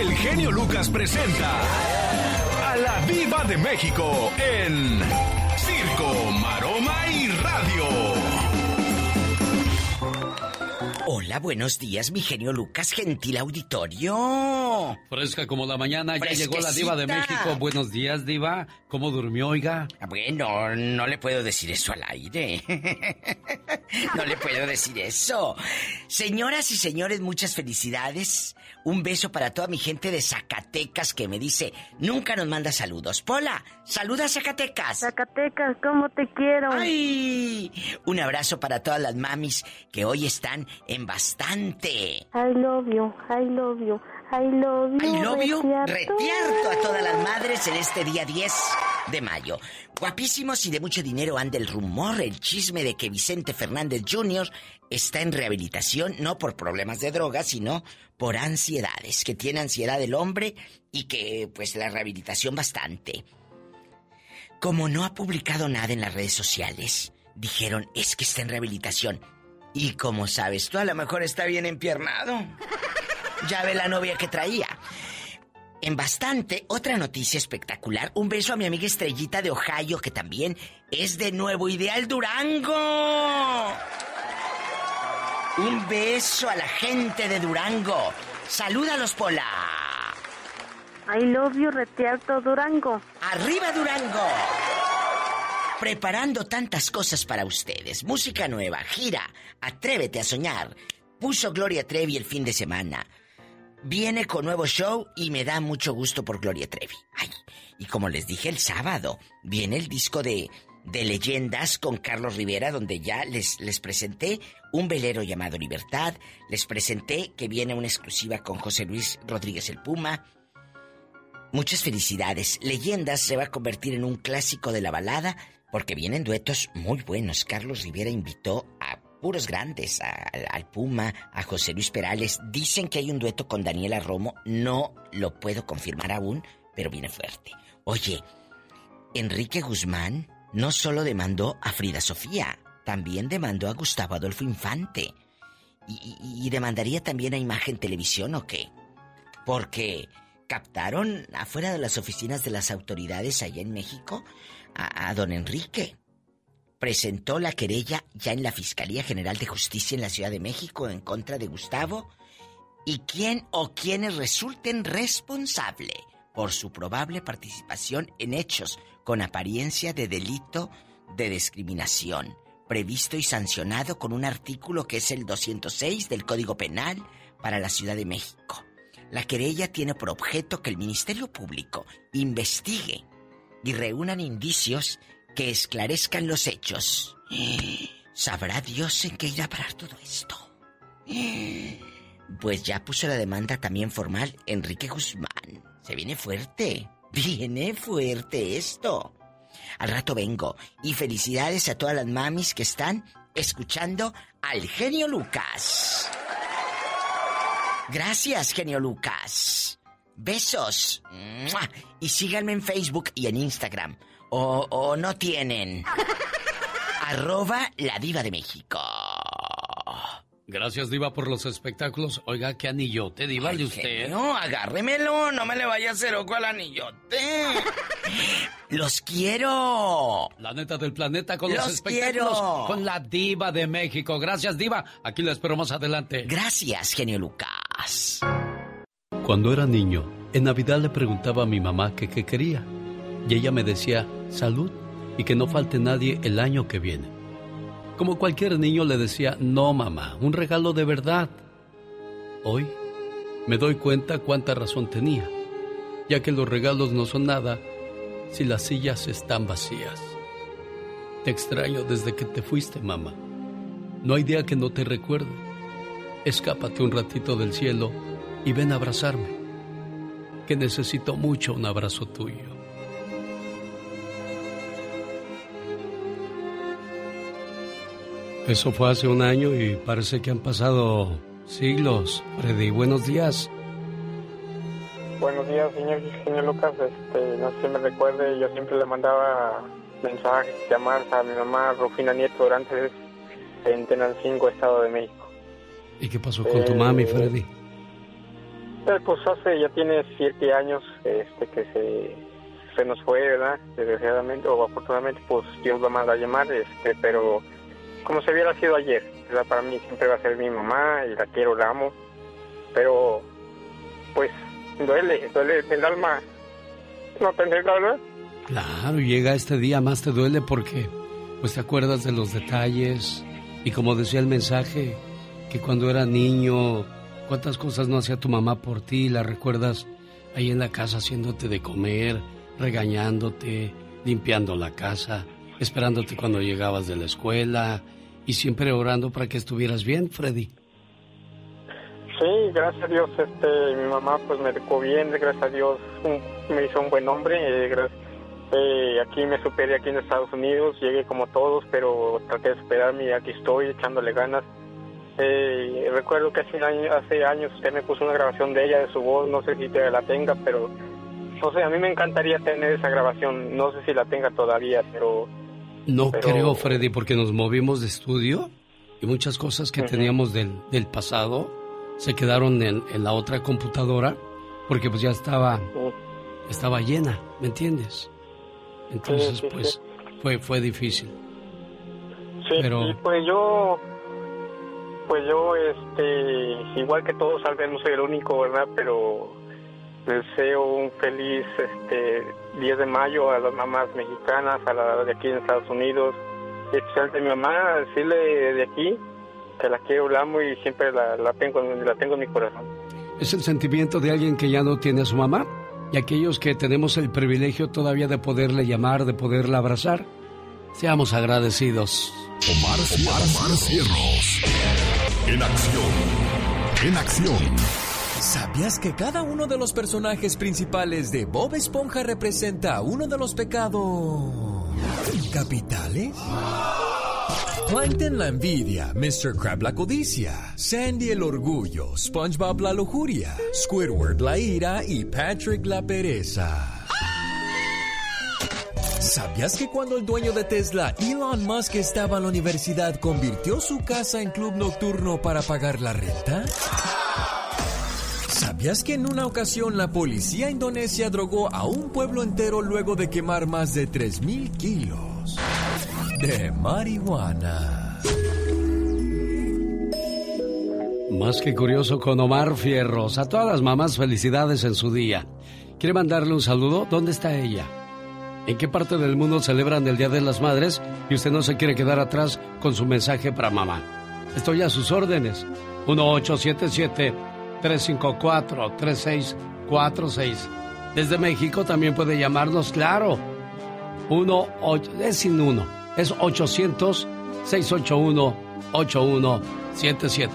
el genio Lucas presenta a la Viva de México en Circo, Maroma y Radio. Hola, buenos días, mi genio Lucas, gentil auditorio. Fresca como la mañana, ya llegó la diva de México. Buenos días, diva. ¿Cómo durmió, oiga? Bueno, no le puedo decir eso al aire. no le puedo decir eso. Señoras y señores, muchas felicidades. Un beso para toda mi gente de Zacatecas que me dice, nunca nos manda saludos. Pola, saluda a Zacatecas. Zacatecas, ¿cómo te quiero? ¡Ay! Un abrazo para todas las mamis que hoy están en bastante. I love you, I love you, I love you. I love you. Retierto a todas las madres en este día 10 de mayo. Guapísimos y de mucho dinero anda el rumor, el chisme de que Vicente Fernández Jr. está en rehabilitación no por problemas de droga, sino por ansiedades, que tiene ansiedad el hombre y que pues la rehabilitación bastante. Como no ha publicado nada en las redes sociales, dijeron es que está en rehabilitación. Y como sabes tú, a lo mejor está bien empiernado. Ya ve la novia que traía. En bastante, otra noticia espectacular. Un beso a mi amiga Estrellita de Ohio, que también es de Nuevo Ideal Durango. Un beso a la gente de Durango. Salúdalos, Pola. I love you, Retierto Durango. ¡Arriba, Durango! Preparando tantas cosas para ustedes. Música nueva, gira, atrévete a soñar. Puso Gloria Trevi el fin de semana. Viene con nuevo show y me da mucho gusto por Gloria Trevi. Ay, y como les dije el sábado, viene el disco de, de leyendas con Carlos Rivera, donde ya les, les presenté un velero llamado Libertad, les presenté que viene una exclusiva con José Luis Rodríguez el Puma. Muchas felicidades. Leyendas se va a convertir en un clásico de la balada porque vienen duetos muy buenos. Carlos Rivera invitó a puros grandes, al Puma, a José Luis Perales. Dicen que hay un dueto con Daniela Romo, no lo puedo confirmar aún, pero viene fuerte. Oye, Enrique Guzmán no solo demandó a Frida Sofía, también demandó a Gustavo Adolfo Infante. ¿Y, demandaría también a Imagen Televisión o qué? Porque captaron afuera de las oficinas de las autoridades allá en México a don Enrique presentó la querella ya en la Fiscalía General de Justicia en la Ciudad de México en contra de Gustavo y quién o quienes resulten responsable por su probable participación en hechos con apariencia de delito de discriminación, previsto y sancionado con un artículo que es el 206 del Código Penal para la Ciudad de México. La querella tiene por objeto que el Ministerio Público investigue y reúnan indicios que esclarezcan los hechos. ¿Sabrá Dios en qué irá a parar todo esto? Pues ya puso la demanda también formal Enrique Guzmán. Se viene fuerte. Viene fuerte esto. Al rato vengo. Y felicidades a todas las mamis que están escuchando al genio Lucas. Gracias, genio Lucas. Besos. Y síganme en Facebook y en Instagram. O, o no tienen. Arroba la diva de México. Gracias, Diva, por los espectáculos. Oiga, qué anillote, Diva, Ay, de usted. No, agárremelo, no me le vaya a hacer ojo al anillote. ¡Los quiero! La neta del planeta con los, Los espectáculos quiero. con la Diva de México. Gracias, Diva. Aquí la espero más adelante. Gracias, genio Lucas. Cuando era niño, en Navidad le preguntaba a mi mamá que qué quería. Y ella me decía, salud y que no falte nadie el año que viene. Como cualquier niño le decía, no mamá, un regalo de verdad. Hoy me doy cuenta cuánta razón tenía, ya que los regalos no son nada si las sillas están vacías. Te extraño desde que te fuiste, mamá. No hay día que no te recuerde. Escápate un ratito del cielo y ven a abrazarme, que necesito mucho un abrazo tuyo. Eso fue hace un año y parece que han pasado siglos. Freddy, buenos días. Buenos días, señor, señor Lucas. Este, no sé si me recuerde, yo siempre le mandaba mensajes, llamadas a mi mamá Rufina Nieto Durantes en Tenancingo, Estado de México. ¿Y qué pasó con tu Eh, mami, Freddy? Eh, pues hace, ya tiene siete años este, que se, se nos fue, ¿verdad? Desgraciadamente o afortunadamente, pues Dios lo manda a llamar, este, pero como si hubiera sido ayer, ¿verdad? Para mí siempre va a ser mi mamá y la quiero, la amo, pero pues duele, duele el alma no tener ¿verdad? Claro, llega este día más te duele porque pues te acuerdas de los detalles y como decía el mensaje, que cuando era niño ¿Cuántas cosas no hacía tu mamá por ti? La recuerdas ahí en la casa haciéndote de comer, regañándote, limpiando la casa, esperándote cuando llegabas de la escuela y siempre orando para que estuvieras bien, Freddy. Sí, gracias a Dios, este, mi mamá pues me educó bien, gracias a Dios me hizo un buen hombre, eh, eh, aquí me superé aquí en Estados Unidos, llegué como todos, pero traté de superarme y aquí estoy echándole ganas. Eh, recuerdo que hace, hace años usted me puso una grabación de ella, de su voz, no sé si te la tenga, pero no sé, a mí me encantaría tener esa grabación, no sé si la tenga todavía, pero... No creo, Freddy, porque nos movimos de estudio y muchas cosas que teníamos del, del, pasado se quedaron en, en, la otra computadora porque pues ya estaba, estaba llena, ¿me entiendes? Entonces, pues Fue, fue difícil. Sí, pero... pues yo pues yo, este, igual que todos, tal vez no soy el único, ¿verdad? Pero deseo un feliz este 10 de mayo a las mamás mexicanas, a la de aquí en Estados Unidos, especialmente a mi mamá, decirle de aquí que la quiero, la amo y siempre la, la, tengo, la tengo en mi corazón. Es el sentimiento de alguien que ya no tiene a su mamá y aquellos que tenemos el privilegio todavía de poderle llamar, de poderla abrazar. Seamos agradecidos. Omar, Omar, Cierros. En acción. En acción. ¿Sabías que cada uno de los personajes principales de Bob Esponja representa uno de los pecados capitales? Plankton la envidia, Mr. Crab la codicia, Sandy el orgullo, SpongeBob la lujuria, Squidward la ira y Patrick la pereza. ¿Sabías que cuando el dueño de Tesla, Elon Musk, estaba en la universidad, convirtió su casa en club nocturno para pagar la renta? ¿Sabías que en una ocasión la policía indonesia drogó a un pueblo entero luego de quemar más de 3.000 kilos de marihuana? Más que curioso con Omar Fierros. A todas las mamás felicidades en su día. ¿Quiere mandarle un saludo? ¿Dónde está ella? ¿En qué parte del mundo celebran el Día de las Madres y usted no se quiere quedar atrás con su mensaje para mamá? Estoy a sus órdenes. 1877-354-3646. Desde México también puede llamarnos, claro. 1, es sin uno, es 800-681-8177.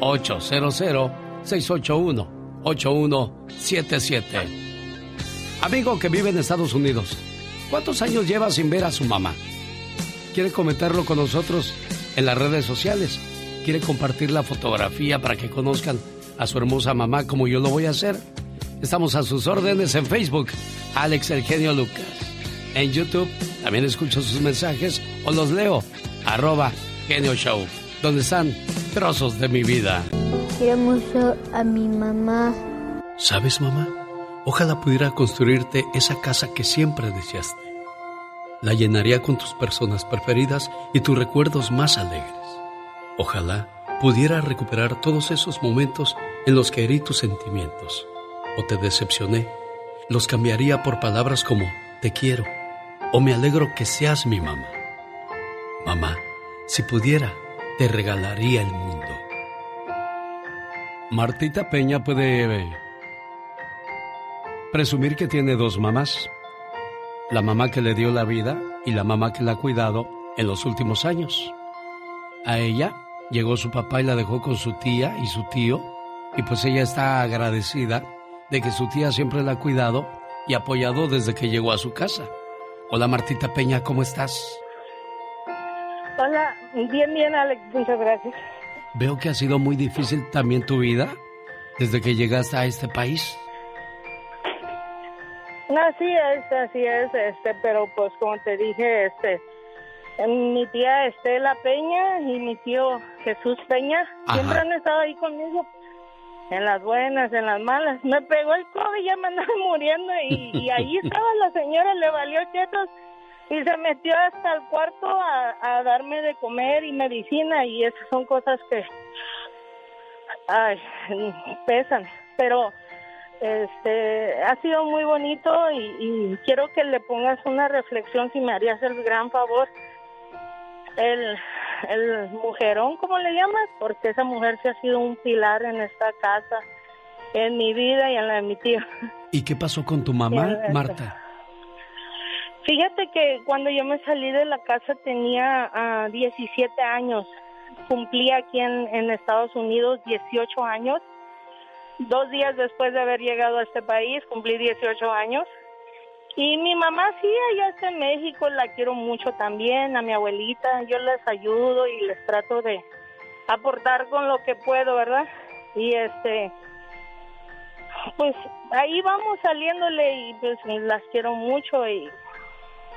800-681-8177. Amigo que vive en Estados Unidos, ¿Cuántos años lleva sin ver a su mamá? ¿Quiere comentarlo con nosotros en las redes sociales? ¿Quiere compartir la fotografía para que conozcan a su hermosa mamá como yo lo voy a hacer? Estamos a sus órdenes en Facebook, Alex El Genio Lucas. En YouTube también escucho sus mensajes o los leo, arroba Genio Show, donde están trozos de mi vida. Quiero mucho a mi mamá. ¿Sabes, mamá? Ojalá pudiera construirte esa casa que siempre deseaste. La llenaría con tus personas preferidas y tus recuerdos más alegres. Ojalá pudiera recuperar todos esos momentos en los que herí tus sentimientos o te decepcioné. Los cambiaría por palabras como te quiero o me alegro que seas mi mamá. Mamá, si pudiera, te regalaría el mundo. Martita Peña puede presumir que tiene dos mamás. La mamá que le dio la vida y la mamá que la ha cuidado en los últimos años. A ella llegó su papá y la dejó con su tía y su tío, y pues ella está agradecida de que su tía siempre la ha cuidado y apoyado desde que llegó a su casa. Hola Martita Peña, ¿cómo estás? Hola, bien, bien Alex, muchas gracias. Veo que ha sido muy difícil también tu vida desde que llegaste a este país. Así es, así es, este, pero pues como te dije, este, mi tía Estela Peña y mi tío Jesús Peña siempre han estado ahí conmigo. En las buenas, en las malas. Me pegó el COVID, ya me andaba muriendo y, ahí estaba la señora, le valió chetos y se metió hasta el cuarto a, a darme de comer y medicina y esas son cosas que, ay, pesan. Pero este ha sido muy bonito y, quiero que le pongas una reflexión si me harías el gran favor el el mujerón ¿cómo le llamas? porque esa mujer se ha sido un pilar en esta casa en mi vida y en la de mi tío ¿y qué pasó con tu mamá Marta? Fíjate que cuando yo me salí de la casa tenía 17 ah, años cumplí aquí en, en Estados Unidos 18 años Dos días después de haber llegado a este país, cumplí 18 años. Y mi mamá sí, allá está en México, la quiero mucho también, a mi abuelita, yo les ayudo y les trato de aportar con lo que puedo, ¿verdad? Y este, pues ahí vamos saliéndole y pues las quiero mucho y,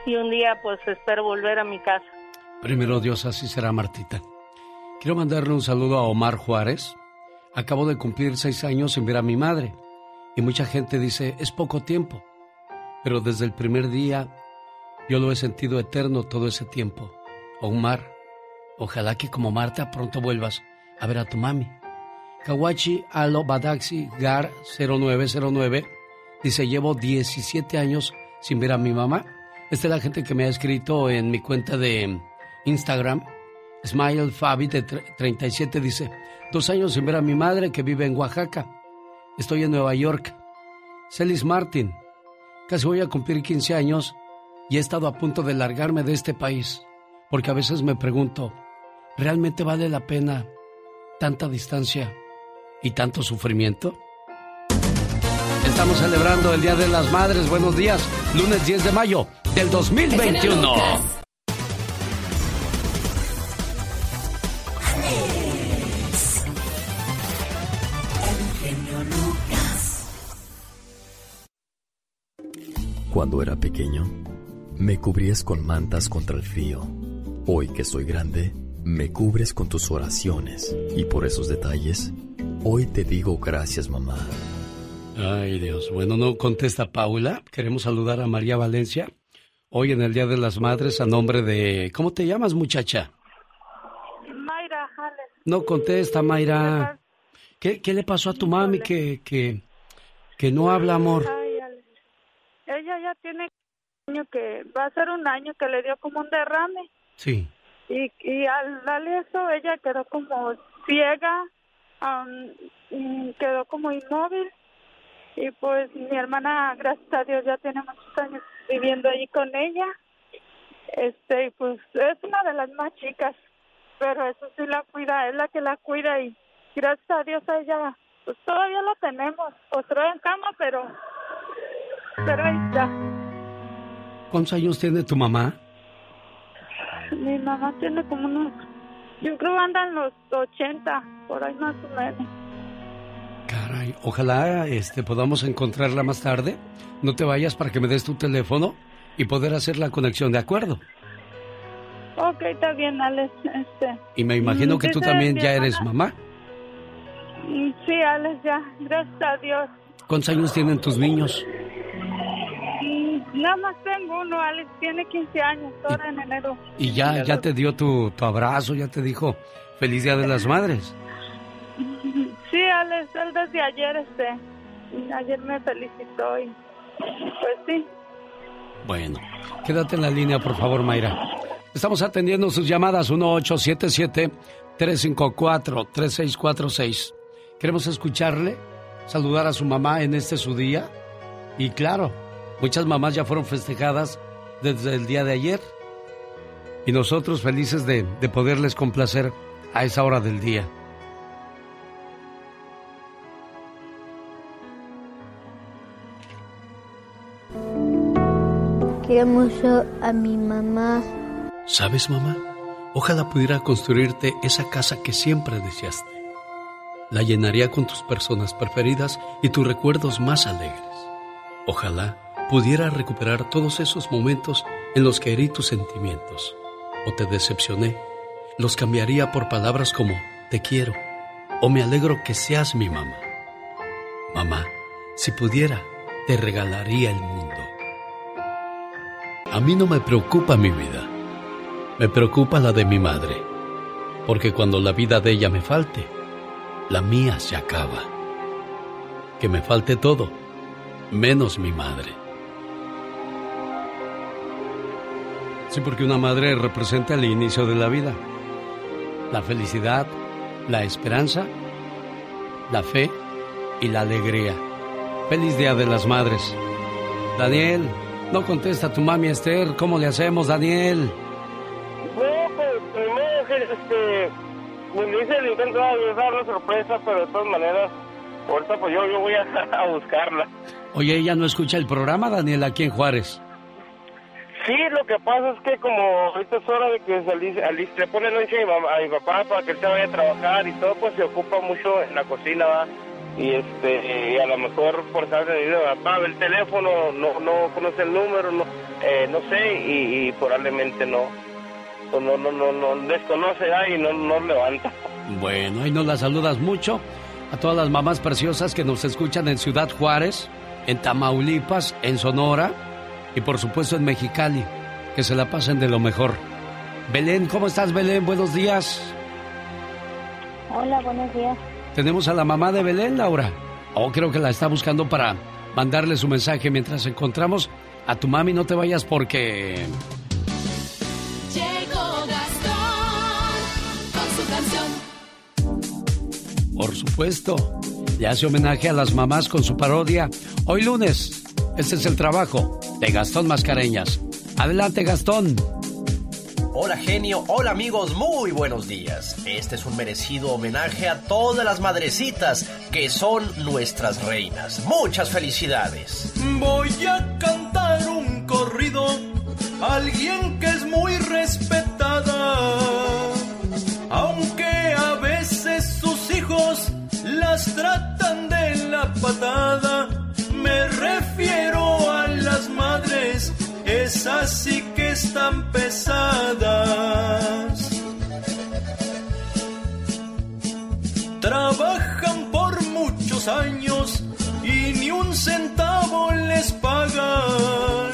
y un día pues espero volver a mi casa. Primero Dios, así será Martita. Quiero mandarle un saludo a Omar Juárez, Acabo de cumplir seis años sin ver a mi madre y mucha gente dice, es poco tiempo. Pero desde el primer día yo lo he sentido eterno todo ese tiempo. Omar, ojalá que como Marta pronto vuelvas a ver a tu mami. Kawachi Alo Badaxi Gar 0909 dice, llevo 17 años sin ver a mi mamá. Esta es la gente que me ha escrito en mi cuenta de Instagram. Smile Fabi de 37 dice, Dos años sin ver a mi madre que vive en Oaxaca. Estoy en Nueva York. Celis Martin. Casi voy a cumplir 15 años y he estado a punto de largarme de este país. Porque a veces me pregunto, ¿realmente vale la pena tanta distancia y tanto sufrimiento? Estamos celebrando el Día de las Madres. Buenos días. Lunes 10 de mayo del 2021. Cuando era pequeño, me cubrías con mantas contra el frío. Hoy que soy grande, me cubres con tus oraciones. Y por esos detalles, hoy te digo gracias, mamá. Ay, Dios. Bueno, no contesta Paula. Queremos saludar a María Valencia. Hoy en el Día de las Madres a nombre de... ¿Cómo te llamas, muchacha? Mayra Jales. No contesta, Mayra. ¿Qué, ¿Qué, le pasó a tu mami que, que, que no habla, amor? Ella ya tiene un año que va a ser un año que le dio como un derrame. Sí. Y, y al darle eso, ella quedó como ciega, quedó como inmóvil. Y pues mi hermana, gracias a Dios, ya tiene muchos años viviendo ahí con ella. Este, pues es una de las más chicas, pero eso sí la cuida, es la que la cuida y gracias a Dios a ella, pues todavía la tenemos, postrada en cama, pero pero ahí está. ¿Cuántos años tiene tu mamá? Mi mamá tiene como unos, yo creo que andan los 80, por ahí más o menos. Caray, ojalá este, podamos encontrarla más tarde. No te vayas para que me des tu teléfono y poder hacer la conexión, ¿de acuerdo? Ok, está bien, Alex. Este, y me imagino que tú también ya eres mamá. Sí, Alex, ya, gracias a Dios. ¿Cuántos años tienen tus niños? Nada más tengo uno, Alex, tiene 15 años, ahora en enero. ¿Y ya, ya te dio tu, tu abrazo, ya te dijo feliz Día de las Madres? Sí, Alex, él desde ayer, este, ayer me felicitó y pues sí. Bueno, quédate en la línea, por favor, Mayra. Estamos atendiendo sus llamadas 1877-354-3646. Queremos escucharle, saludar a su mamá en este su día y claro, Muchas mamás ya fueron festejadas desde el día de ayer y nosotros felices de, poderles complacer a esa hora del día. Quiero mucho a mi mamá. ¿Sabes, mamá? Ojalá pudiera construirte esa casa que siempre deseaste. La llenaría con tus personas preferidas y tus recuerdos más alegres. Ojalá pudiera recuperar todos esos momentos en los que herí tus sentimientos o te decepcioné, los cambiaría por palabras como te quiero o me alegro que seas mi mamá. Mamá, si pudiera, te regalaría el mundo. A mí no me preocupa mi vida, me preocupa la de mi madre, porque cuando la vida de ella me falte, la mía se acaba. Que me falte todo, menos mi madre. Sí, porque una madre representa el inicio de la vida, la felicidad, la esperanza, la fe y la alegría. Feliz Día de las Madres. Daniel, no contesta tu mami Esther. ¿Cómo le hacemos, Daniel? No, pues primero, este, me dice el intento de dar una sorpresa, pero de todas maneras, ahorita pues yo, yo voy a, a buscarla. Oye, ella no escucha el programa, Daniel, aquí en Juárez. Sí, lo que pasa es que como ahorita es hora de que se le pone noche a a mi papá para que él se vaya a trabajar y todo, pues se ocupa mucho en la cocina, ¿va? Y este, a lo mejor por saber de papá, el teléfono, no, no conoce el número, no, eh, no sé, y, y probablemente no, pues no, no, no, no, desconoce ¿va? y no, no levanta. Bueno, y nos la saludas mucho a todas las mamás preciosas que nos escuchan en Ciudad Juárez, en Tamaulipas, en Sonora y por supuesto en Mexicali. Que se la pasen de lo mejor. Belén, ¿cómo estás Belén? Buenos días. Hola, buenos días. Tenemos a la mamá de Belén, Laura. Oh, creo que la está buscando para mandarle su mensaje mientras encontramos a tu mami. No te vayas porque... Llegó Gastón con su canción. Por supuesto. Le hace homenaje a las mamás con su parodia. Hoy lunes. Este es el trabajo de Gastón Mascareñas. Adelante, Gastón. Hola genio, hola amigos, muy buenos días. Este es un merecido homenaje a todas las madrecitas que son nuestras reinas. Muchas felicidades. Voy a cantar un corrido a alguien que es muy respetada. Aunque a veces sus hijos las tratan de la patada. Me refiero a las madres, esas sí que están pesadas. Trabajan por muchos años y ni un centavo les pagan.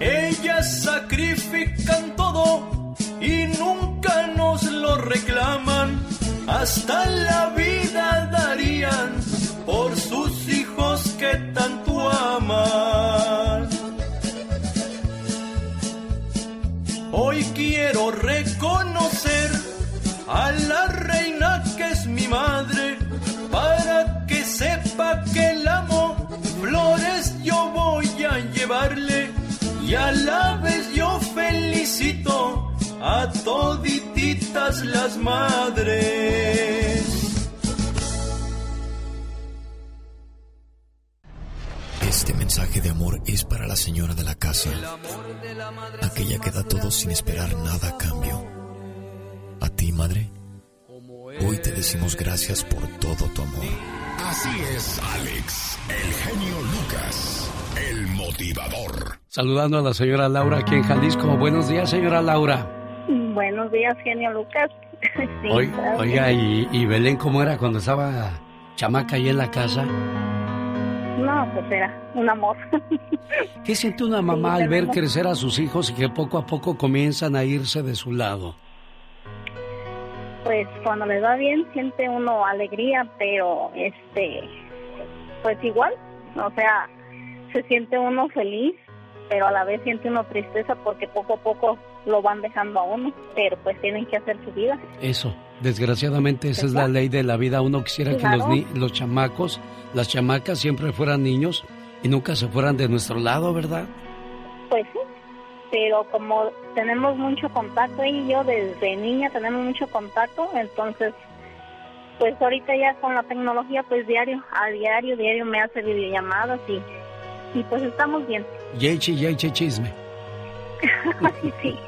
Ellas sacrifican todo y nunca nos lo reclaman. Hasta la vida darían por sus que tanto aman. Hoy quiero reconocer a la reina que es mi madre para que sepa que la amo. Flores yo voy a llevarle y a la vez yo felicito a todititas las madres. Este mensaje de amor es para la señora de la casa, aquella que da todo sin esperar nada a cambio. A ti, madre, hoy te decimos gracias por todo tu amor. Así es, Alex, el genio Lucas, el motivador. Saludando a la señora Laura aquí en Jalisco. Buenos días, señora Laura. Buenos días, genio Lucas. Sí, oiga, y, y Belén, ¿cómo era cuando estaba chamaca ahí en la casa? No, pues era un amor. ¿Qué siente una mamá al ver crecer a sus hijos y que poco a poco comienzan a irse de su lado? Pues cuando les va bien siente uno alegría, pero este, pues igual, o sea, se siente uno feliz, pero a la vez siente uno tristeza porque poco a poco lo van dejando a uno, pero pues tienen que hacer su vida. Eso, desgraciadamente esa es la ley de la vida. Uno quisiera que los, ni- los chamacos, las chamacas siempre fueran niños y nunca se fueran de nuestro lado, ¿verdad? Pues sí, pero como tenemos mucho contacto ella y yo desde niña tenemos mucho contacto, entonces pues ahorita ya con la tecnología pues diario, a diario, diario me hace videollamadas y, y pues estamos bien. Yechi, yechi, chisme. Ay, sí,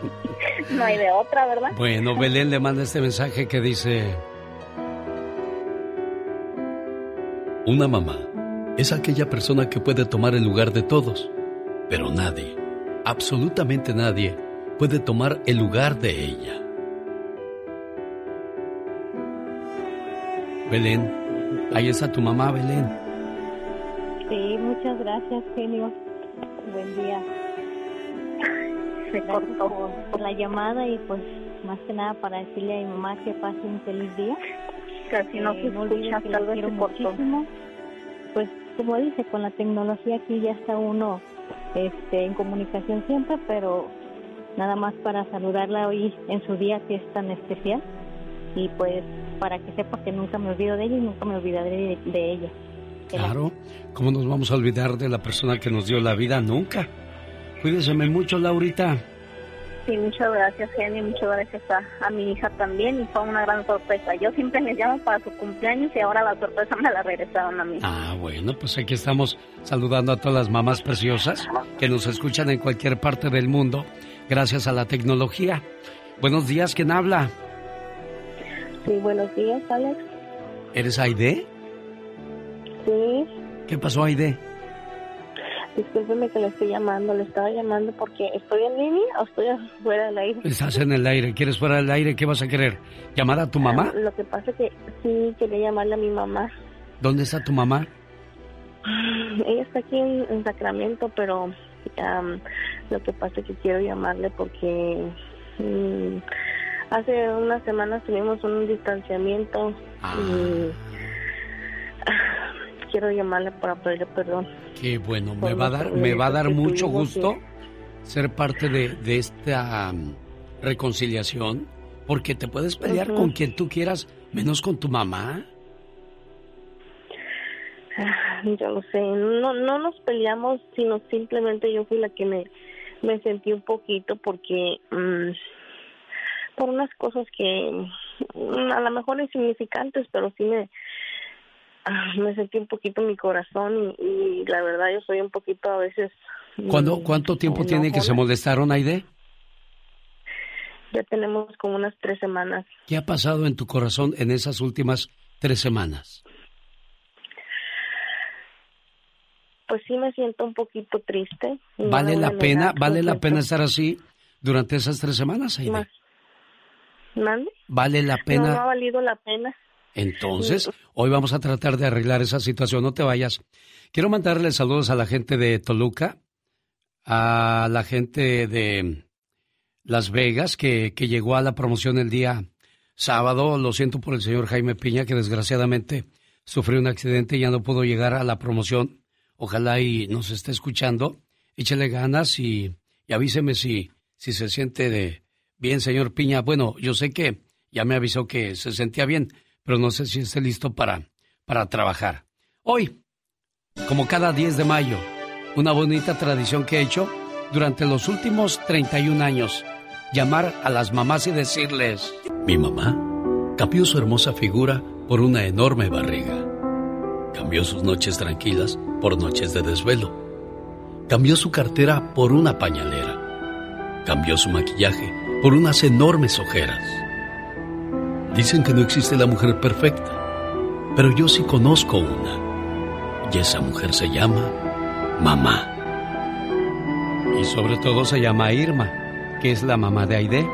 no hay de otra, ¿verdad? Bueno, Belén le manda este mensaje que dice... Una mamá es aquella persona que puede tomar el lugar de todos, pero nadie, absolutamente nadie, puede tomar el lugar de ella. Belén, ahí está tu mamá, Belén. muchas gracias, genio. Buen día. Se cortó. Por, por la llamada y pues más que nada para decirle a mi mamá que pase un feliz día. Casi no se olvide escucha, que tal vez quiero se cortó. muchísimo. Pues como dice, con la tecnología aquí ya está uno este, en comunicación siempre, pero nada más para saludarla hoy en su día que es tan especial y pues para que sepa que nunca me olvido de ella y nunca me olvidaré de, de ella. Claro, ¿cómo nos vamos a olvidar de la persona que nos dio la vida? Nunca. Cuídeseme mucho, Laurita. Sí, muchas gracias, genio. Muchas gracias a, a mi hija también. Y fue una gran sorpresa. Yo siempre les llamo para su cumpleaños y ahora la sorpresa me la regresaron a mí. Ah, bueno, pues aquí estamos saludando a todas las mamás preciosas que nos escuchan en cualquier parte del mundo gracias a la tecnología. Buenos días, ¿quién habla? Sí, buenos días, Alex. ¿Eres Aide? Sí, ¿Qué pasó, Aide? Discúlpeme que le estoy llamando. Le estaba llamando porque estoy en línea o estoy fuera del aire. Estás en el aire, ¿quieres fuera del aire? ¿Qué vas a querer? ¿Llamar a tu mamá? Lo que pasa es que sí quería llamarle a mi mamá. ¿Dónde está tu mamá? Ella está aquí en, en Sacramento, pero am, lo que pasa es que quiero llamarle porque mm, hace unas semanas tuvimos un distanciamiento y ah, quiero llamarle para pedirle perdón. Qué bueno, me va a dar, me va a dar mucho gusto ser parte de, de esta um, reconciliación, porque te puedes pelear con quien tú quieras, menos con tu mamá. Ah, Yo lo sé, no, no nos peleamos, sino simplemente yo fui la que me, me sentí un poquito porque mm, por unas cosas que mm, a lo mejor insignificantes, pero sí me, me sentí un poquito en mi corazón y, y la verdad yo soy un poquito a veces... mm, ¿Cuándo, ¿Cuánto tiempo tiene que se molestaron, Aide? Ya tenemos como unas tres semanas. ¿Qué ha pasado en tu corazón en esas últimas tres semanas? Pues sí me siento un poquito triste. ¿Vale la pena, negar, vale la pena estar así durante esas tres semanas, Aide? ¿Vale la No, pena? no ha valido la pena. Entonces, hoy vamos a tratar de arreglar esa situación. No te vayas. Quiero mandarle saludos a la gente de Toluca, a la gente de Las Vegas, que, que llegó a la promoción el día sábado. Lo siento por el señor Jaime Piña, que desgraciadamente sufrió un accidente y ya no pudo llegar a la promoción. Ojalá y nos esté escuchando. Échele ganas y, y avíseme si, si se siente bien, señor Piña. Bueno, yo sé que ya me avisó que se sentía bien, pero no sé si esté listo para, para trabajar. Hoy, como cada 10 de mayo, una bonita tradición que he hecho durante los últimos 31 años, llamar a las mamás y decirles, Mi mamá cambió su hermosa figura por una enorme barriga. Cambió sus noches tranquilas por noches de desvelo. Cambió su cartera por una pañalera. Cambió su maquillaje por unas enormes ojeras. Dicen que no existe la mujer perfecta, pero yo sí conozco una. Y esa mujer se llama mamá. y sobre todo se llama Irma, que es la mamá de Aide.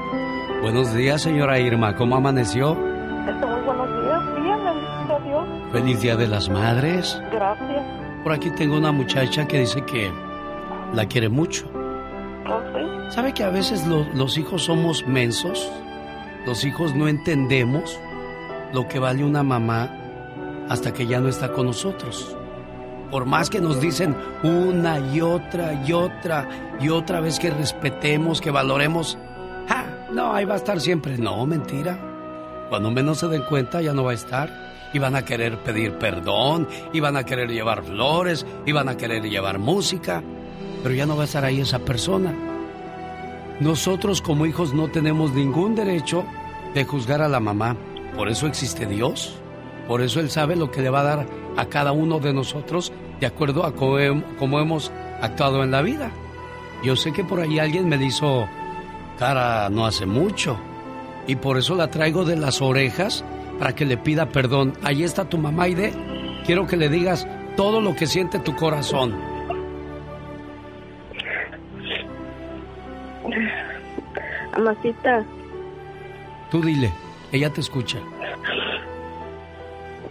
Buenos días, señora Irma, ¿cómo amaneció? Muy buenos días, bien, bendito a Dios. Feliz Día de las Madres. Gracias. Por aquí tengo una muchacha que dice que la quiere mucho. ¿Oh, sí? ¿Sabe que a veces lo- los hijos somos mensos? Los hijos no entendemos lo que vale una mamá hasta que ya no está con nosotros. Por más que nos dicen una y otra y otra y otra vez que respetemos, que valoremos, ¡ja! No, ahí va a estar siempre. No, mentira. Cuando menos se den cuenta ya no va a estar. Y van a querer pedir perdón, y van a querer llevar flores, y van a querer llevar música, pero ya no va a estar ahí esa persona. Nosotros como hijos no tenemos ningún derecho de juzgar a la mamá. Por eso existe Dios. Por eso Él sabe lo que le va a dar a cada uno de nosotros de acuerdo a cómo, hem- cómo hemos actuado en la vida. Yo sé que por ahí alguien me le hizo cara no hace mucho. Y por eso la traigo de las orejas para que le pida perdón. Ahí está tu mamá, Aide. Quiero que le digas todo lo que siente tu corazón. Amacita, Tú dile, ella te escucha.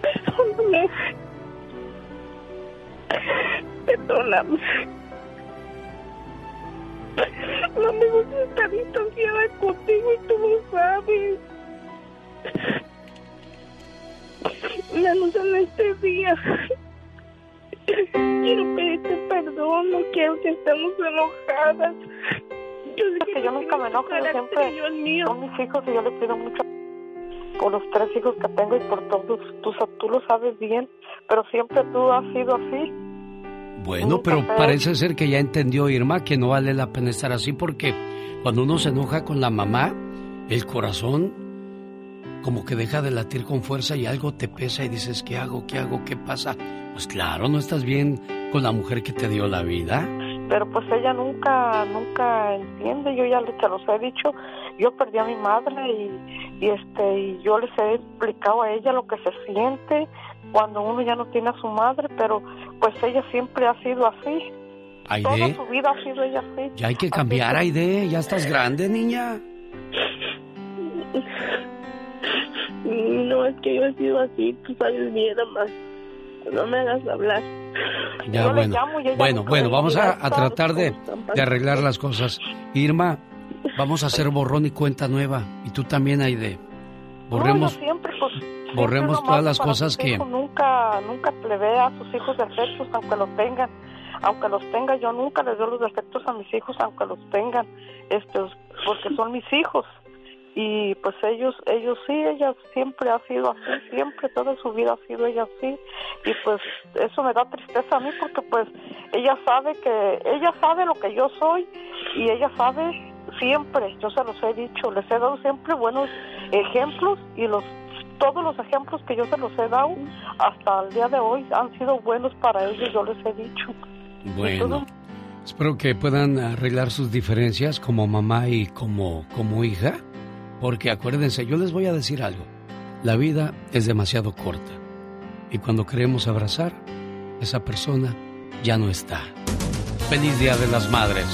perdóname. perdonamos. No me gusta estar distanciada contigo y tú lo sabes. Menos en este día. Quiero pedirte perdón, no quiero que estemos enojadas. Yo que, yo nunca me enojo, yo siempre son mis hijos y yo le pido mucho por los tres hijos que tengo y por todos. Tú, tú lo sabes bien, pero siempre tú has sido así. Bueno, pero parece ser que ya entendió Irma que no vale la pena estar así porque cuando uno se enoja con la mamá, el corazón como que deja de latir con fuerza y algo te pesa y dices, ¿qué hago? ¿Qué hago? ¿Qué pasa? Pues claro, no estás bien con la mujer que te dio la vida. Pero pues ella nunca, nunca entiende, yo ya te los he dicho, yo perdí a mi madre y, y este, y yo les he explicado a ella lo que se siente cuando uno ya no tiene a su madre, pero pues ella siempre ha sido así. Aide. Toda su vida ha sido ella así. Ya hay que cambiar, Aide. Ya estás grande, niña. No, es que yo he sido así. Tú sabes bien, más. No me hagas hablar. Ya, bueno. bueno, bueno, vamos a, tratar de, de, arreglar las cosas. Irma, vamos a hacer borrón y cuenta nueva. Y tú también, Aide. Borremos, siempre, pues, borremos todas las cosas que... Nunca, nunca le ve a sus hijos defectos, aunque los tengan. Aunque los tenga, yo nunca les doy los defectos a mis hijos, aunque los tengan, este, porque son mis hijos. Y pues ellos, ellos sí, ella siempre ha sido así, siempre, toda su vida ha sido ella así. Y pues eso me da tristeza a mí porque pues ella sabe que, ella sabe lo que yo soy y ella sabe siempre, yo se los he dicho, les he dado siempre buenos ejemplos y los todos los ejemplos que yo se los he dado hasta el día de hoy han sido buenos para ellos, yo les he dicho. Bueno, espero que puedan arreglar sus diferencias como mamá y como, como hija, porque acuérdense, yo les voy a decir algo, la vida es demasiado corta y cuando queremos abrazar, esa persona ya no está. Feliz Día de las Madres.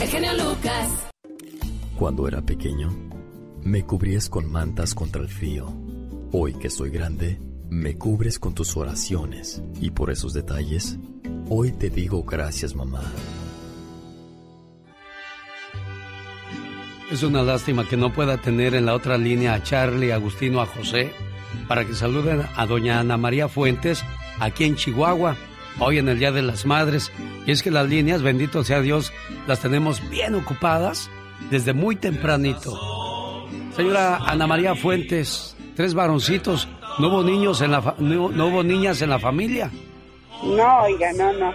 El genio Lucas. Cuando era pequeño, me cubrías con mantas contra el frío. Hoy que soy grande, me cubres con tus oraciones y por esos detalles, hoy te digo gracias mamá. Es una lástima que no pueda tener en la otra línea a Charlie, a Agustino, a José, para que saluden a doña Ana María Fuentes aquí en Chihuahua, hoy en el Día de las Madres. Y es que las líneas, bendito sea Dios, las tenemos bien ocupadas desde muy tempranito. Señora Ana María Fuentes, tres varoncitos, ¿no hubo niños en la no, hubo niñas en la familia? No, oiga, no, no.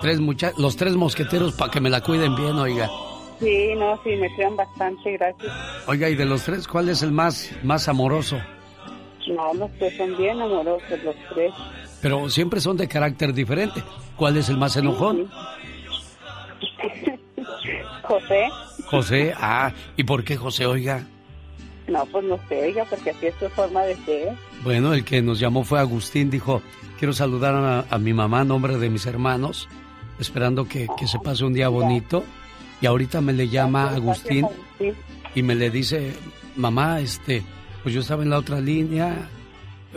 Tres mucha los tres mosqueteros para que me la cuiden bien, oiga. Sí, no, sí, me cuidan bastante, gracias. Oiga, y de los tres, ¿cuál es el más, más amoroso? No, los tres son bien amorosos, los tres. Pero siempre son de carácter diferente. ¿Cuál es el más enojón? José. José, ah, ¿y por qué José, oiga? No, pues no sé, oiga, porque así es su forma de ser. Bueno, el que nos llamó fue Agustín, dijo, quiero saludar a, mi mamá en nombre de mis hermanos, esperando que, que, se pase un día bonito. Y ahorita me le llama Agustín y me le dice, mamá, este, pues yo estaba en la otra línea.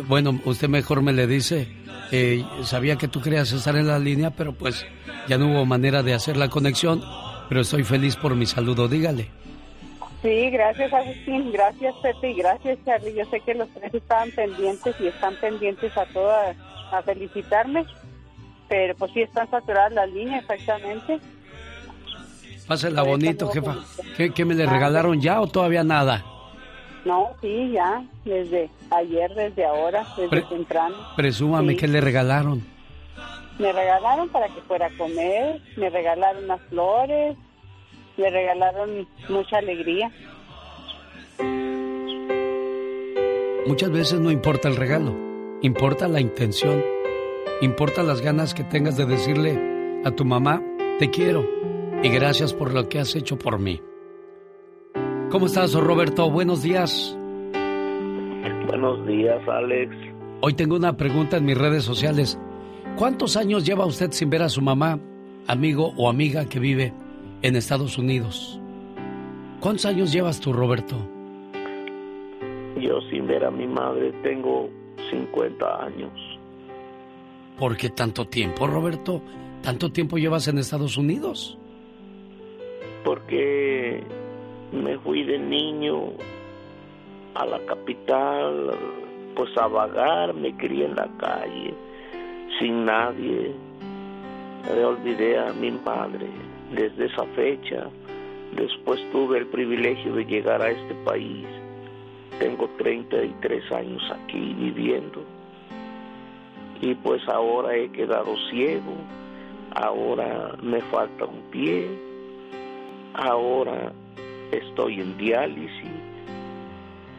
Bueno, usted mejor me le dice, eh, sabía que tú querías estar en la línea, pero pues ya no hubo manera de hacer la conexión pero estoy feliz por mi saludo, dígale. Sí, gracias Agustín, gracias Pepe y gracias Charlie. Yo sé que los tres estaban pendientes y están pendientes a todas a felicitarme, pero pues sí están saturadas las líneas exactamente. Pásela bonito, jefa. ¿Qué, me le regalaron ya o todavía nada? No, sí, ya, desde ayer, desde ahora, desde temprano. Presúmame qué le regalaron. Me regalaron para que fuera a comer, me regalaron unas flores, me regalaron mucha alegría. Muchas veces no importa el regalo, importa la intención, importa las ganas que tengas de decirle a tu mamá, te quiero y gracias por lo que has hecho por mí. ¿Cómo estás, Roberto? Buenos días. Buenos días, Alex. Hoy tengo una pregunta en mis redes sociales. ¿Cuántos años lleva usted sin ver a su mamá, amigo o amiga que vive en Estados Unidos? ¿Cuántos años llevas tú, Roberto? Yo sin ver a mi madre tengo 50 años. ¿Por qué tanto tiempo, Roberto? ¿Tanto tiempo llevas en Estados Unidos? Porque me fui de niño a la capital, pues a vagar, me crié en la calle, sin nadie. Me olvidé a mi madre desde esa fecha. Después tuve el privilegio de llegar a este país. Tengo 33 años aquí viviendo. Y pues ahora he quedado ciego. Ahora me falta un pie. Ahora estoy en diálisis.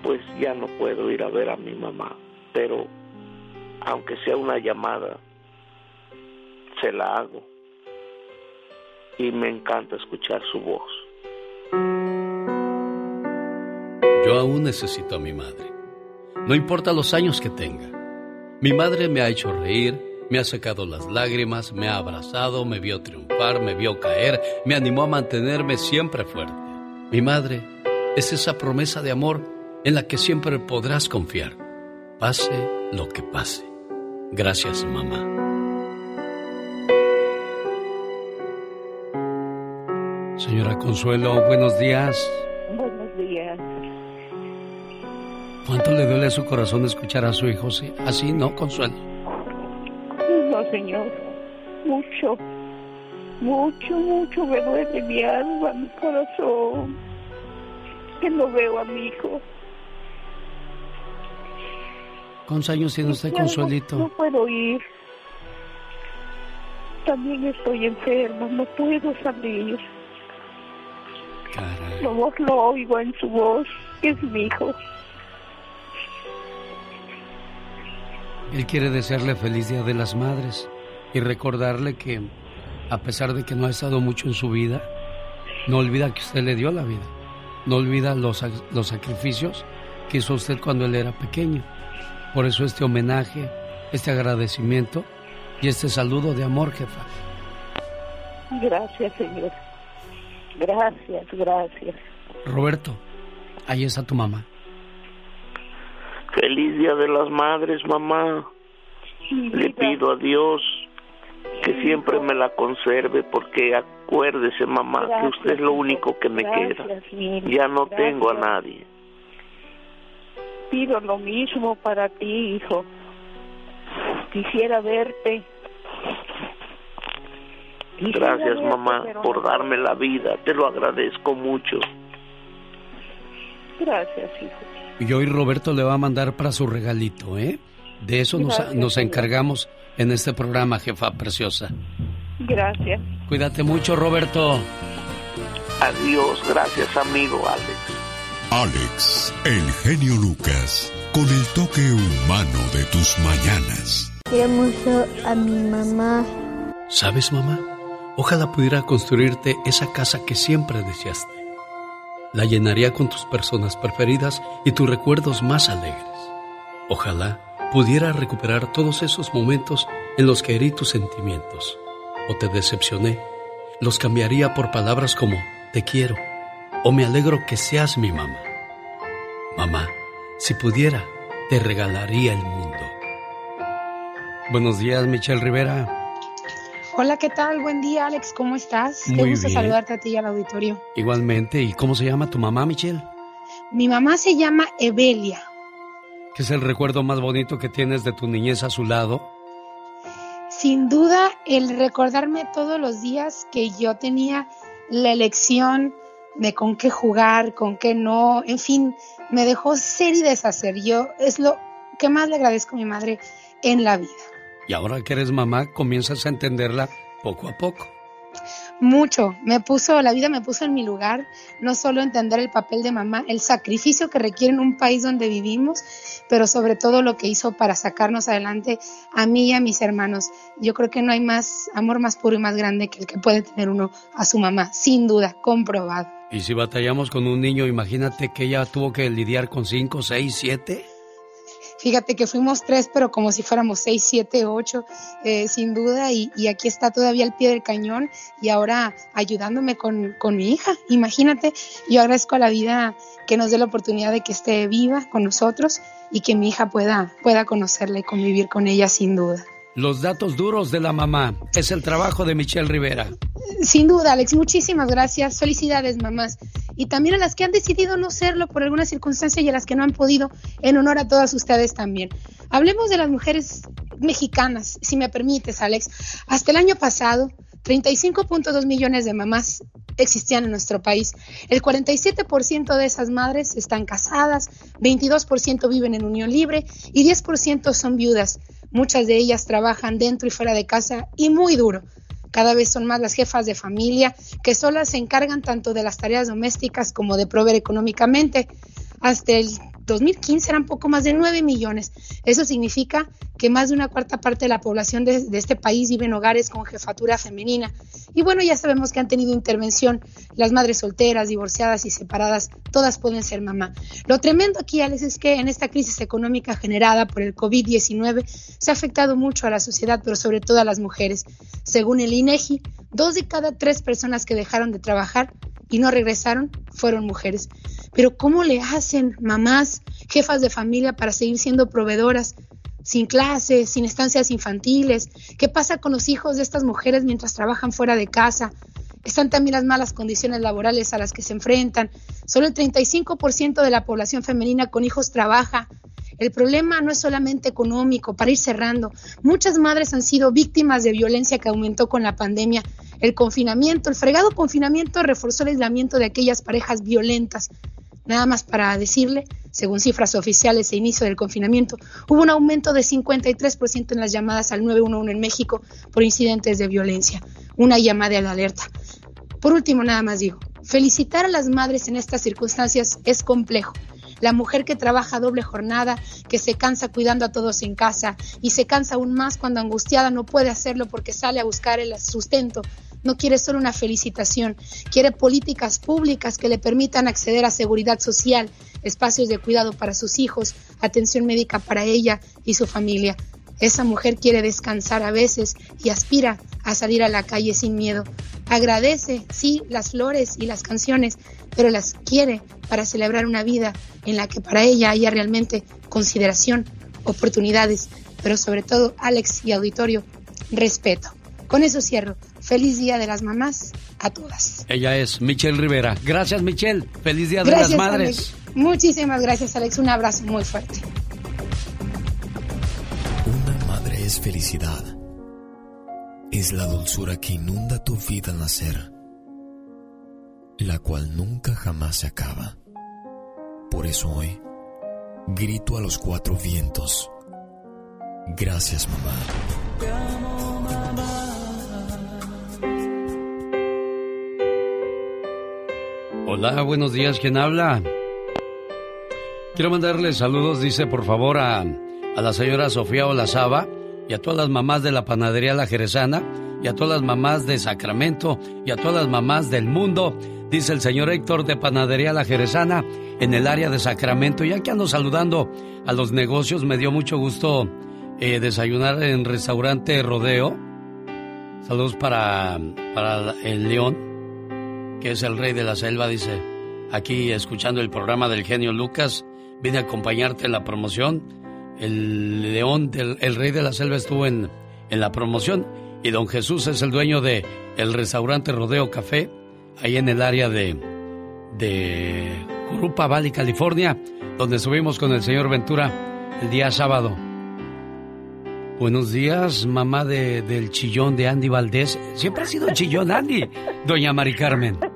Pues ya no puedo ir a ver a mi mamá. Pero aunque sea una llamada, se la hago. Y me encanta escuchar su voz. Yo aún necesito a mi madre. No importa los años que tenga. Mi madre me ha hecho reír, me ha sacado las lágrimas, me ha abrazado, me vio triunfar, me vio caer, me animó a mantenerme siempre fuerte. Mi madre es esa promesa de amor en la que siempre podrás confiar, pase lo que pase. Gracias, mamá. Señora Consuelo, buenos días. Buenos días. ¿Cuánto le duele a su corazón escuchar a su hijo así, no, Consuelo? Señor. Mucho. Mucho, mucho me duele mi alma, mi corazón. Que no veo a mi hijo. ¿Cuántos años tiene usted, Consuelito? No, puedo ir. También estoy enferma, no puedo salir. Caray. Lo, lo oigo en su voz, es mi hijo. Él quiere desearle feliz Día de las Madres y recordarle que, a pesar de que no ha estado mucho en su vida, no olvida que usted le dio la vida. No olvida los, los sacrificios que hizo usted cuando él era pequeño. Por eso este homenaje, este agradecimiento y este saludo de amor, jefa. Gracias, señor. Gracias, gracias. Roberto, ahí está tu mamá. Feliz Día de las Madres, mamá. Le pido a Dios que siempre me la conserve porque acuérdese, mamá, que usted es lo único que me queda. Ya no tengo a nadie. Pido lo mismo para ti, hijo. Quisiera verte. Gracias, mamá, por darme la vida. Te lo agradezco mucho. Gracias, hijo. Y hoy Roberto le va a mandar para su regalito, ¿eh? De eso nos, nos encargamos en este programa, jefa preciosa. Gracias. Cuídate mucho, Roberto. Adiós, gracias, amigo Alex. Alex, el genio Lucas, con el toque humano de tus mañanas. Quiero mucho a mi mamá. ¿Sabes, mamá? Ojalá pudiera construirte esa casa que siempre deseaste. La llenaría con tus personas preferidas y tus recuerdos más alegres. Ojalá pudiera recuperar todos esos momentos en los que herí tus sentimientos o te decepcioné. Los cambiaría por palabras como te quiero o me alegro que seas mi mamá. Mamá, si pudiera, te regalaría el mundo. Buenos días, Michelle Rivera. Hola, ¿qué tal? Buen día, Alex. ¿Cómo estás? Muy Qué gusto bien. saludarte a ti y al auditorio. Igualmente, ¿y cómo se llama tu mamá, Michelle? Mi mamá se llama Evelia. ¿Qué es el recuerdo más bonito que tienes de tu niñez a su lado? Sin duda, el recordarme todos los días que yo tenía la elección de con qué jugar, con qué no, en fin, me dejó ser y deshacer. Yo es lo que más le agradezco a mi madre en la vida. Y ahora que eres mamá, comienzas a entenderla poco a poco. Mucho, me puso, la vida me puso en mi lugar, no solo entender el papel de mamá, el sacrificio que requiere en un país donde vivimos, pero sobre todo lo que hizo para sacarnos adelante a mí y a mis hermanos. Yo creo que no hay más amor más puro y más grande que el que puede tener uno a su mamá, sin duda, comprobado. Y si batallamos con un niño, imagínate que ella tuvo que lidiar con cinco, seis, siete. Fíjate que fuimos tres, pero como si fuéramos seis, siete, ocho, eh, sin duda, y, y aquí está todavía al pie del cañón y ahora ayudándome con, con mi hija. Imagínate, yo agradezco a la vida que nos dé la oportunidad de que esté viva con nosotros y que mi hija pueda, pueda conocerla y convivir con ella sin duda. Los datos duros de la mamá es el trabajo de Michelle Rivera. Sin duda, Alex, muchísimas gracias. Felicidades, mamás. Y también a las que han decidido no serlo por alguna circunstancia y a las que no han podido, en honor a todas ustedes también. Hablemos de las mujeres mexicanas, si me permites, Alex. Hasta el año pasado, 35.2 millones de mamás existían en nuestro país. El 47% de esas madres están casadas, 22% viven en unión libre y 10% son viudas. Muchas de ellas trabajan dentro y fuera de casa y muy duro. Cada vez son más las jefas de familia que solas se encargan tanto de las tareas domésticas como de proveer económicamente. Hasta el 2015 eran poco más de 9 millones. Eso significa que más de una cuarta parte de la población de, este país vive en hogares con jefatura femenina. Y bueno, ya sabemos que han tenido intervención las madres solteras, divorciadas y separadas, todas pueden ser mamá. Lo tremendo aquí, Alex, es que en esta crisis económica generada por el COVID-19 se ha afectado mucho a la sociedad, pero sobre todo a las mujeres. Según el INEGI, dos de cada tres personas que dejaron de trabajar y no regresaron fueron mujeres. Pero ¿cómo le hacen mamás, jefas de familia para seguir siendo proveedoras? sin clases, sin estancias infantiles. ¿Qué pasa con los hijos de estas mujeres mientras trabajan fuera de casa? Están también las malas condiciones laborales a las que se enfrentan. Solo el 35% de la población femenina con hijos trabaja. El problema no es solamente económico, para ir cerrando. Muchas madres han sido víctimas de violencia que aumentó con la pandemia. El confinamiento, el fregado confinamiento reforzó el aislamiento de aquellas parejas violentas. Nada más para decirle, según cifras oficiales e inicio del confinamiento, hubo un aumento de 53% en las llamadas al 911 en México por incidentes de violencia, una llamada de alerta. Por último, nada más digo, felicitar a las madres en estas circunstancias es complejo. La mujer que trabaja doble jornada, que se cansa cuidando a todos en casa y se cansa aún más cuando angustiada no puede hacerlo porque sale a buscar el sustento no quiere solo una felicitación, quiere políticas públicas que le permitan acceder a seguridad social, espacios de cuidado para sus hijos, atención médica para ella y su familia. Esa mujer quiere descansar a veces y aspira a salir a la calle sin miedo. Agradece, sí, las flores y las canciones, pero las quiere para celebrar una vida en la que para ella haya realmente consideración, oportunidades, pero sobre todo, Alex y auditorio, respeto. Con eso cierro. Feliz Día de las Mamás a todas. Ella es Michelle Rivera. Gracias, Michelle. Feliz Día de las Madres. Muchísimas gracias, Alex. Un abrazo muy fuerte. Una madre es felicidad. Es la dulzura que inunda tu vida al nacer, la cual nunca jamás se acaba. Por eso hoy grito a los cuatro vientos. Gracias, mamá. Hola, buenos días, ¿quién habla? Quiero mandarle saludos, dice por favor a, a la señora Sofía Olazaba y a todas las mamás de la panadería La Jerezana y a todas las mamás de Sacramento y a todas las mamás del mundo, dice el señor Héctor de Panadería La Jerezana en el área de Sacramento. Ya que ando saludando a los negocios, me dio mucho gusto eh, desayunar en restaurante Rodeo. Saludos para, para el León que es el rey de la selva, dice, aquí escuchando el programa del genio Lucas, vine a acompañarte en la promoción. El león, del, el rey de la selva estuvo en, en la promoción y don Jesús es el dueño de el restaurante Rodeo Café, ahí en el área de, de Curupa Valley, California, donde subimos con el señor Ventura el día sábado. Buenos días, mamá de, del chillón de Andy Valdés. Siempre ha sido chillón Andy, doña Mari Carmen.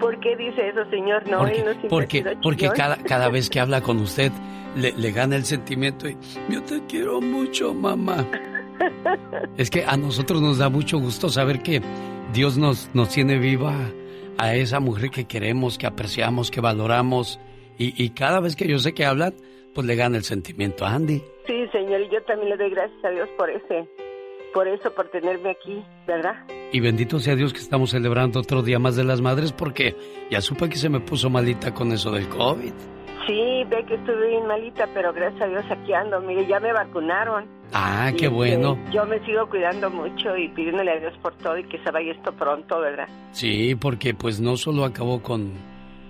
¿Por qué dice eso, señor? No, porque, no porque, porque cada, cada vez que habla con usted le, le gana el sentimiento y yo te quiero mucho, mamá. Es que a nosotros nos da mucho gusto saber que Dios nos, nos tiene viva a esa mujer que queremos, que apreciamos, que valoramos. Y, y cada vez que yo sé que hablan, pues le gana el sentimiento a Andy. Sí, señor, y yo también le doy gracias a Dios por ese, por eso, por tenerme aquí, ¿verdad? Y bendito sea Dios que estamos celebrando otro día más de las madres porque ya supe que se me puso malita con eso del COVID. Sí, ve que estuve bien malita, pero gracias a Dios aquí ando. Mire, ya me vacunaron. Ah, qué bueno. yo me sigo cuidando mucho y pidiéndole a Dios por todo y que se vaya esto pronto, ¿verdad? Sí, porque pues no solo acabó con,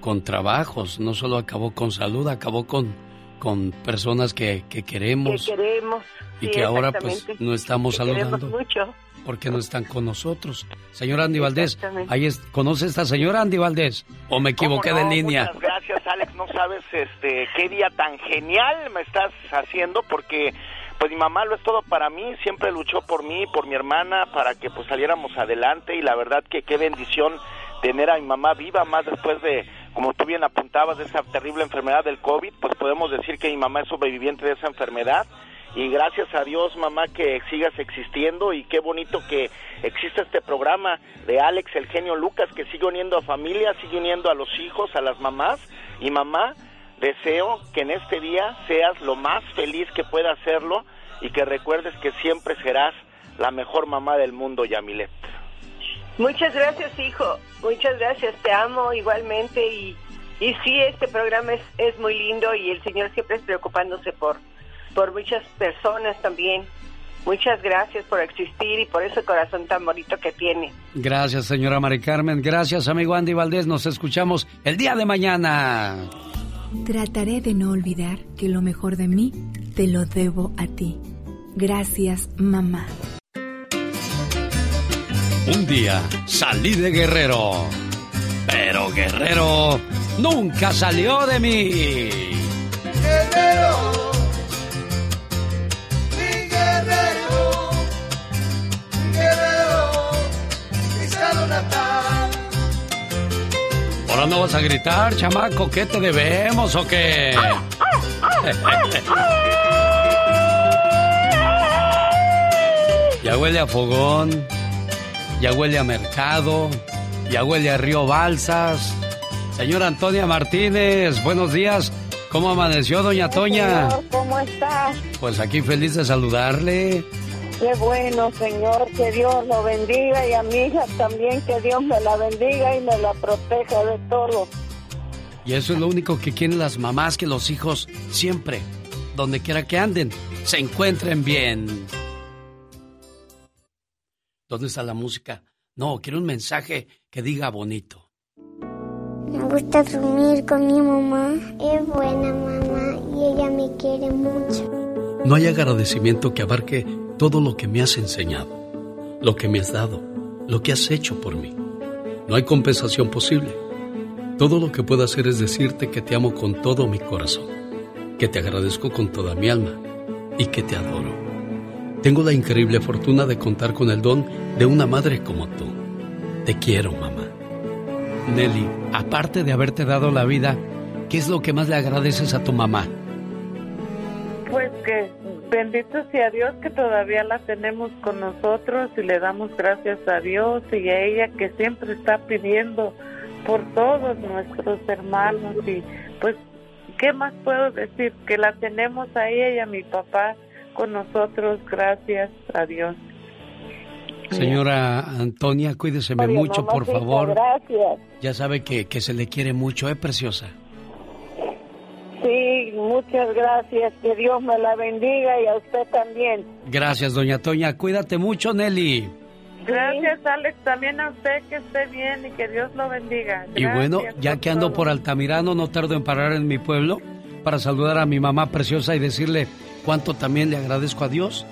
con trabajos, no solo acabó con salud, acabó con con personas que, que queremos. Que queremos. Y que ahora pues no estamos saludando. Mucho. Porque no están con nosotros. Señora Andy Valdés, ahí ¿conoce esta señora Andy Valdés? ¿O me equivoqué de línea? Muchas gracias, Alex. No sabes este qué día tan genial me estás haciendo porque pues mi mamá lo es todo para mí, siempre luchó por mí, por mi hermana, para que pues saliéramos adelante y la verdad que qué bendición tener a mi mamá viva más después de, como tú bien apuntabas, de esa terrible enfermedad del COVID, pues podemos decir que mi mamá es sobreviviente de esa enfermedad y gracias a Dios mamá que sigas existiendo y qué bonito que existe este programa de Alex el genio Lucas que sigue uniendo a familias, sigue uniendo a los hijos, a las mamás y mamá deseo que en este día seas lo más feliz que pueda hacerlo y que recuerdes que siempre serás la mejor mamá del mundo, Yamilet. Muchas gracias, hijo. Muchas gracias. Te amo igualmente y, y sí, este programa es, es muy lindo y el Señor siempre es preocupándose por, por muchas personas también. Muchas gracias por existir y por ese corazón tan bonito que tiene. Gracias, señora Mari Carmen. Gracias, amigo Andy Valdés. Nos escuchamos el día de mañana. Trataré de no olvidar que lo mejor de mí te lo debo a ti. Gracias, mamá. Un día salí de Guerrero, pero Guerrero nunca salió de mí. Guerrero, mi guerrero, guerrero, mi natal. Ahora no vas a gritar, chamaco, ¿qué te debemos o qué? ya huele a fogón ya huele a mercado, ya huele a río Balsas. Señora Antonia Martínez, buenos días. ¿Cómo amaneció, doña Toña? ¿Cómo está? Pues aquí feliz de saludarle. Qué bueno, señor, que Dios lo bendiga y a mi hija también, que Dios me la bendiga y me la proteja de todo. Y eso es lo único que quieren las mamás, que los hijos siempre, donde quiera que anden, se encuentren bien. ¿Dónde está la música? No, quiero un mensaje que diga bonito. Me gusta dormir con mi mamá. Es buena mamá y ella me quiere mucho. No hay agradecimiento que abarque todo lo que me has enseñado, lo que me has dado, lo que has hecho por mí. No hay compensación posible. Todo lo que puedo hacer es decirte que te amo con todo mi corazón, que te agradezco con toda mi alma y que te adoro. Tengo la increíble fortuna de contar con el don de una madre como tú. Te quiero, mamá. Nelly, aparte de haberte dado la vida, ¿qué es lo que más le agradeces a tu mamá? Pues que bendito sea Dios que todavía la tenemos con nosotros y le damos gracias a Dios y a ella que siempre está pidiendo por todos nuestros hermanos y pues, ¿qué más puedo decir? Que la tenemos a ella y a mi papá con nosotros, gracias a Dios. Señora Antonia, cuídeseme mucho, por favor. Gracias. Ya sabe que, que se le quiere mucho, ¿eh, preciosa? Sí, muchas gracias. Que Dios me la bendiga y a usted también. Gracias, doña Toña. Cuídate mucho, Nelly. Gracias, Alex. También a usted que esté bien y que Dios lo bendiga. y bueno, ya que ando por Altamirano, no tardo en parar en mi pueblo para saludar a mi mamá preciosa y decirle cuánto también le agradezco a Dios,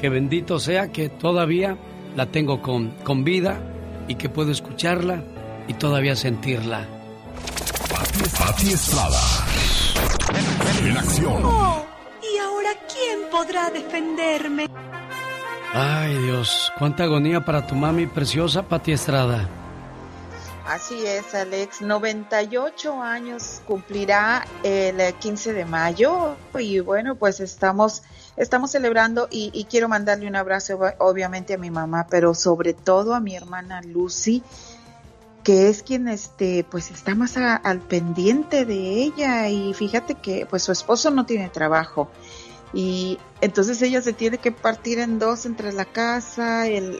que bendito sea que todavía la tengo con, con vida y que puedo escucharla y todavía sentirla. Pati Estrada. En acción. Oh, ¿y ahora quién podrá defenderme? Ay Dios, cuánta agonía para tu mami preciosa, Pati Estrada. Así es, Alex. 98 años cumplirá el 15 de mayo. Y bueno, pues estamos estamos celebrando y, quiero mandarle un abrazo obviamente a mi mamá, pero sobre todo a mi hermana Lucy, que es quien este pues está más al pendiente de ella. Y fíjate que pues su esposo no tiene trabajo y entonces ella se tiene que partir en dos entre la casa, el,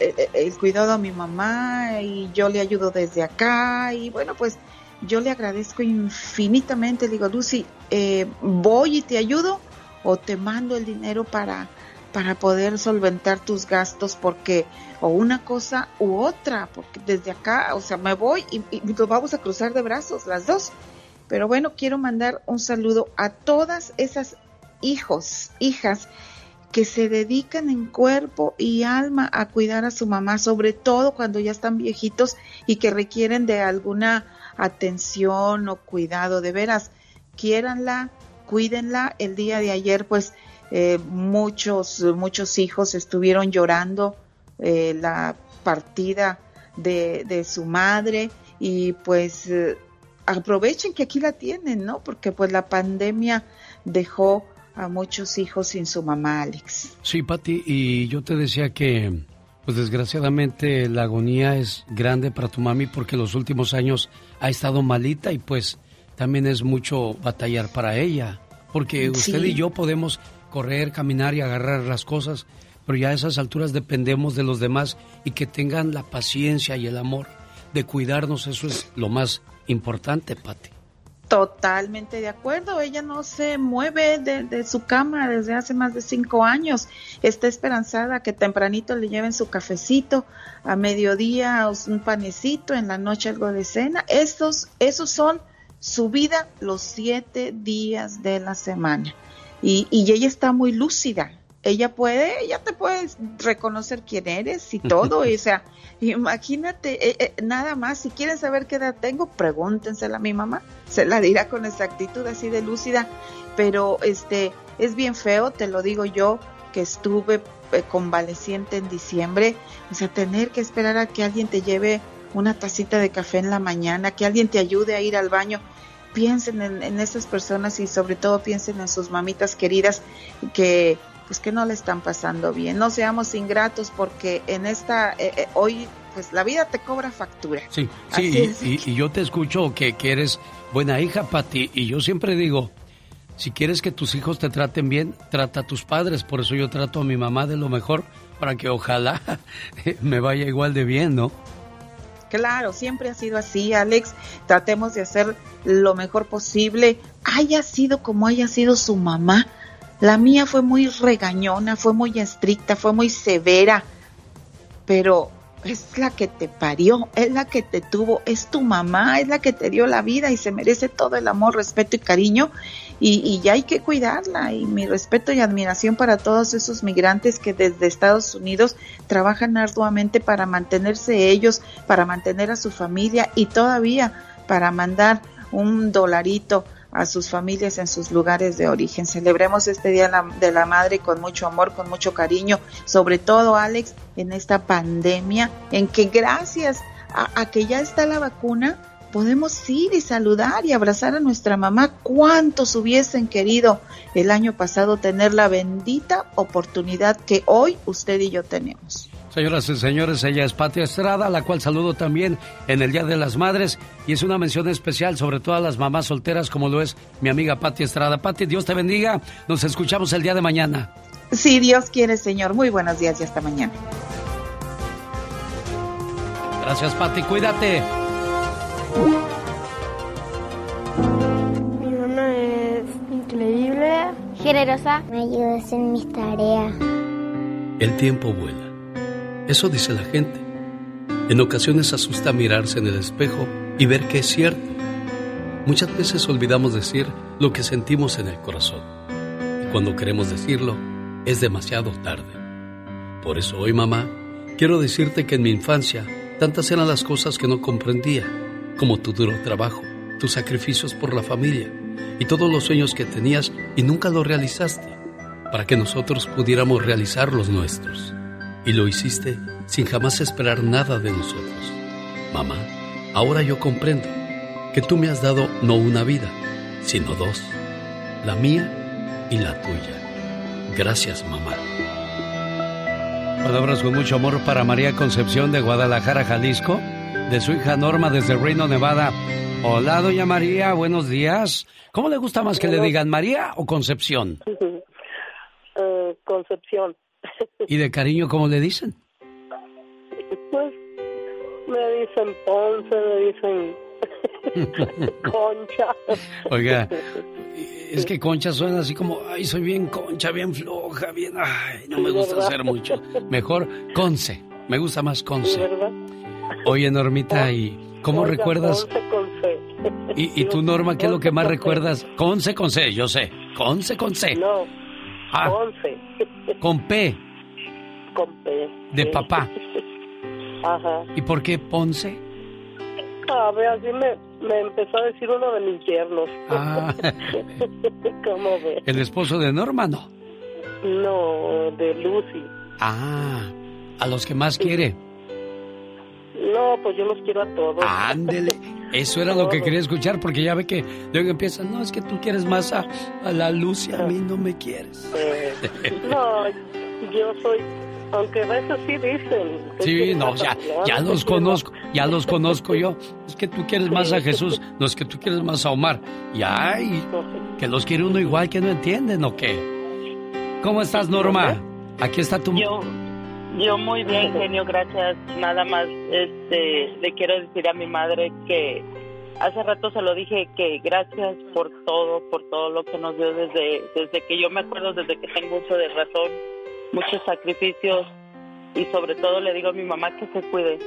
cuidado a mi mamá y yo le ayudo desde acá y bueno pues yo le agradezco infinitamente, digo Lucy, eh, voy y te ayudo o te mando el dinero para, para poder solventar tus gastos porque o una cosa u otra, porque desde acá, o sea, me voy y, y nos vamos a cruzar de brazos las dos. Pero bueno, quiero mandar un saludo a todas esas hijos, hijas que se dedican en cuerpo y alma a cuidar a su mamá, sobre todo cuando ya están viejitos y que requieren de alguna atención o cuidado. De veras, quiéranla, cuídenla. El día de ayer, pues, eh, muchos, muchos hijos estuvieron llorando eh, la partida de, su madre y pues eh, aprovechen que aquí la tienen, ¿no? Porque pues la pandemia dejó a muchos hijos sin su mamá, Alex. Sí, Pati, y yo te decía que, pues desgraciadamente la agonía es grande para tu mami porque los últimos años ha estado malita y pues también es mucho batallar para ella, porque usted y yo podemos correr, caminar y agarrar las cosas, pero ya a esas alturas dependemos de los demás y que tengan la paciencia y el amor de cuidarnos, eso es lo más importante, Pati. Totalmente de acuerdo. Ella no se mueve de, su cama desde hace más de cinco años. Está esperanzada que tempranito le lleven su cafecito, a mediodía un panecito, en la noche algo de cena. Estos, esos son su vida los siete días de la semana. Y, y ella está muy lúcida ella puede, ella te puede reconocer quién eres y todo, o sea, imagínate, eh, eh, nada más, si quieren saber qué edad tengo, pregúntensela a mi mamá, se la dirá con exactitud así de lúcida, pero este, es bien feo, te lo digo yo, que estuve eh, convaleciente en diciembre, o sea, tener que esperar a que alguien te lleve una tacita de café en la mañana, que alguien te ayude a ir al baño, piensen en, en esas personas y sobre todo piensen en sus mamitas queridas que pues que no le están pasando bien. No seamos ingratos porque en esta, eh, eh, hoy, pues la vida te cobra factura. Sí, sí, y, yo te escucho que, que eres buena hija, Pati, y yo siempre digo, si quieres que tus hijos te traten bien, trata a tus padres. Por eso yo trato a mi mamá de lo mejor, para que ojalá me vaya igual de bien, ¿no? Claro, siempre ha sido así, Alex. Tratemos de hacer lo mejor posible, haya sido como haya sido su mamá la mía fue muy regañona, fue muy estricta, fue muy severa, pero es la que te parió, es la que te tuvo, es tu mamá, es la que te dio la vida y se merece todo el amor, respeto y cariño y, ya hay que cuidarla y mi respeto y admiración para todos esos migrantes que desde Estados Unidos trabajan arduamente para mantenerse ellos, para mantener a su familia y todavía para mandar un dolarito a sus familias en sus lugares de origen. Celebremos este Día de la Madre con mucho amor, con mucho cariño, sobre todo Alex, en esta pandemia, en que gracias a, que ya está la vacuna, podemos ir y saludar y abrazar a nuestra mamá. ¿Cuántos hubiesen querido el año pasado tener la bendita oportunidad que hoy usted y yo tenemos? Señoras y señores, ella es Pati Estrada, la cual saludo también en el Día de las Madres y es una mención especial sobre todas las mamás solteras como lo es mi amiga Pati Estrada. Pati, Dios te bendiga. Nos escuchamos el día de mañana. Sí, Dios quiere, Señor. Muy buenos días y hasta mañana. Gracias, Pati. Cuídate. Mi mamá es increíble, generosa, me ayuda a hacer mis tareas. El tiempo vuela eso dice la gente. En ocasiones asusta mirarse en el espejo y ver que es cierto. Muchas veces olvidamos decir lo que sentimos en el corazón. Y cuando queremos decirlo, es demasiado tarde. Por eso hoy, mamá, quiero decirte que en mi infancia tantas eran las cosas que no comprendía, como tu duro trabajo, tus sacrificios por la familia y todos los sueños que tenías y nunca los realizaste, para que nosotros pudiéramos realizar los nuestros. Y lo hiciste sin jamás esperar nada de nosotros. Mamá, ahora yo comprendo que tú me has dado no una vida, sino dos, la mía y la tuya. Gracias, mamá. Palabras con mucho amor para María Concepción de Guadalajara, Jalisco, de su hija Norma desde Reino, Nevada. Hola, doña María, buenos días. ¿Cómo le gusta más que le digan María o Concepción? Eh, Concepción. ¿Y de cariño cómo le dicen? Pues me dicen Ponce, me dicen Concha. Oiga, es que Concha suena así como, ay, soy bien concha, bien floja, bien, ay, no me gusta hacer mucho. Mejor Conce, me gusta más Conce. Oye, Normita, ¿y cómo recuerdas? ¿Y, y tú, Norma, qué es lo que más recuerdas? Con C, con C, yo sé. Con C, con C. No, Ah. con C. Con P, Con P. de sí. papá. Ajá. ¿Y por qué Ponce? A ver, así me, me empezó a decir uno de mis yernos. Ah. ¿Cómo ves? ¿El esposo de Norma, no? No, de Lucy. Ah, a los que más quiere. No, pues yo los quiero a todos. Ándele. Eso era lo que quería escuchar porque ya ve que luego empiezan, no, es que tú quieres más a, a la luz y a mí no me quieres. Eh, no, yo soy, aunque a veces sí dicen. Sí, no, ya, ya los conozco, ya los conozco yo. Es que tú quieres más a Jesús, no es que tú quieres más a Omar. Y ay, que los quiere uno igual que no entienden o qué. ¿Cómo estás, Norma? Aquí está tu... Yo, yo muy bien, genio, gracias. Nada más, este, le quiero decir a mi madre que hace rato se lo dije que gracias por todo, por todo lo que nos dio desde, desde que yo me acuerdo, desde que tengo uso de razón, muchos sacrificios y sobre todo le digo a mi mamá que se cuide,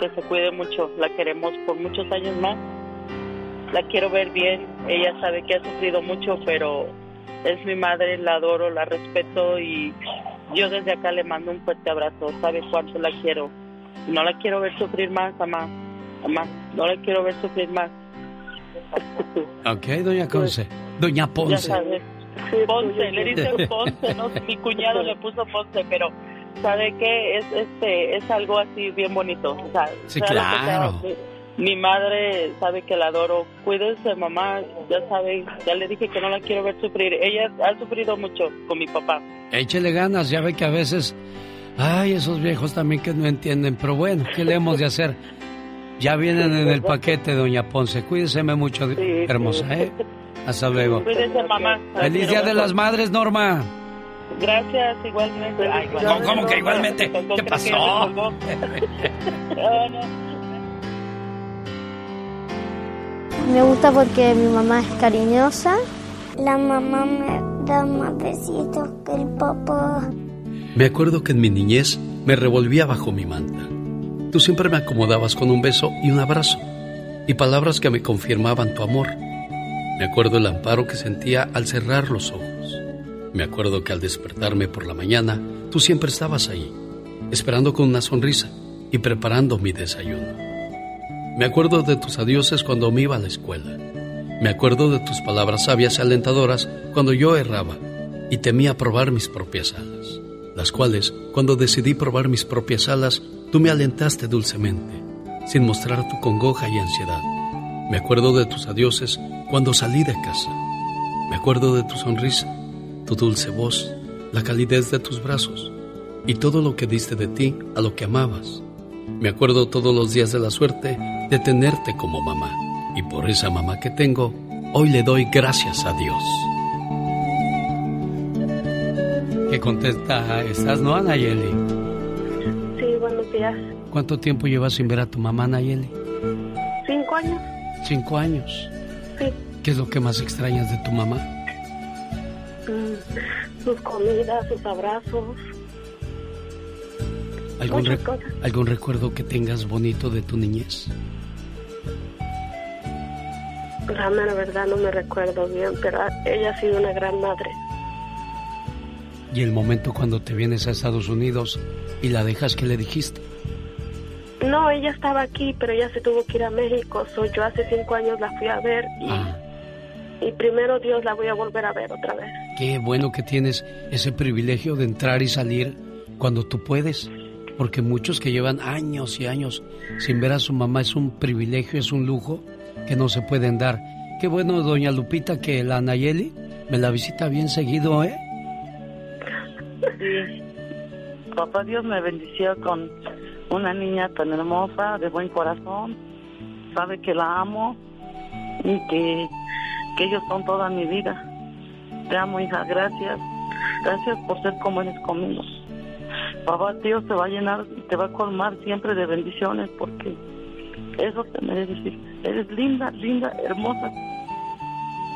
que se cuide mucho. La queremos por muchos años más. La quiero ver bien. Ella sabe que ha sufrido mucho, pero es mi madre, la adoro, la respeto y yo desde acá le mando un fuerte abrazo. Sabe cuánto la quiero. No la quiero ver sufrir más, mamá. Mamá, no la quiero ver sufrir más. Ok, doña Conce. Doña Ponce. Ponce, le dicen Ponce, ¿no? Mi cuñado le puso Ponce, pero ¿sabe qué? Es, este, es algo así bien bonito. O sea, Sí, claro. Mi, madre sabe que la adoro. Cuídense, mamá. Ya sabe, ya le dije que no la quiero ver sufrir. Ella ha sufrido mucho con mi papá. Échele ganas, ya ve que a veces... Ay, esos viejos también que no entienden, pero bueno, ¿qué le hemos de hacer? Ya vienen en el paquete, doña Ponce. Cuídeseme mucho, hermosa, ¿eh? Hasta luego. Cuídense, mamá. Feliz Día de las Madres, Norma. Gracias, igualmente. Ay, ¿Cómo- cómo que igualmente? ¿Qué pasó? me gusta porque mi mamá es cariñosa. La mamá me da más besitos que el papá. Me acuerdo que en mi niñez me revolvía bajo mi manta. Tú siempre me acomodabas con un beso y un abrazo y palabras que me confirmaban tu amor. Me acuerdo el amparo que sentía al cerrar los ojos. Me acuerdo que al despertarme por la mañana, tú siempre estabas ahí, esperando con una sonrisa y preparando mi desayuno. Me acuerdo de tus adioses cuando me iba a la escuela. Me acuerdo de tus palabras sabias y alentadoras cuando yo erraba y temía probar mis propias alas, las cuales, cuando decidí probar mis propias alas, tú me alentaste dulcemente, sin mostrar tu congoja y ansiedad. Me acuerdo de tus adioses cuando salí de casa. Me acuerdo de tu sonrisa, tu dulce voz, la calidez de tus brazos y todo lo que diste de ti a lo que amabas. Me acuerdo todos los días de la suerte de tenerte como mamá. Y por esa mamá que tengo, hoy le doy gracias a Dios. Qué contenta estás, ¿no, Nayeli? Sí, buenos días. ¿Cuánto tiempo llevas sin ver a tu mamá, Nayeli? ¿Cinco años? Cinco años. Sí. ¿Qué es lo que más extrañas de tu mamá? Mm, sus comidas, sus abrazos. ¿Algún, re- cosas. ¿Algún recuerdo que tengas bonito de tu niñez? La mera verdad no me recuerdo bien, pero ella ha sido una gran madre. Y el momento cuando te vienes a Estados Unidos y la dejas, ¿qué le dijiste? No, ella estaba aquí, pero ella se tuvo que ir a México. So, yo hace cinco años la fui a ver y, Ah, y primero Dios la voy a volver a ver otra vez. qué bueno que tienes ese privilegio de entrar y salir cuando tú puedes. Porque muchos que llevan años y años sin ver a su mamá es un privilegio, es un lujo que no se pueden dar. Qué bueno, doña Lupita, que la Nayeli me la visita bien seguido, ¿eh? Sí. Papá Dios me bendició con una niña tan hermosa, de buen corazón. Sabe que la amo y que, que ellos son toda mi vida. Te amo, hija, gracias. Gracias por ser como eres conmigo. Papá Dios te va a llenar, te va a colmar siempre de bendiciones porque eso te mereces. hija. Eres linda, linda, hermosa.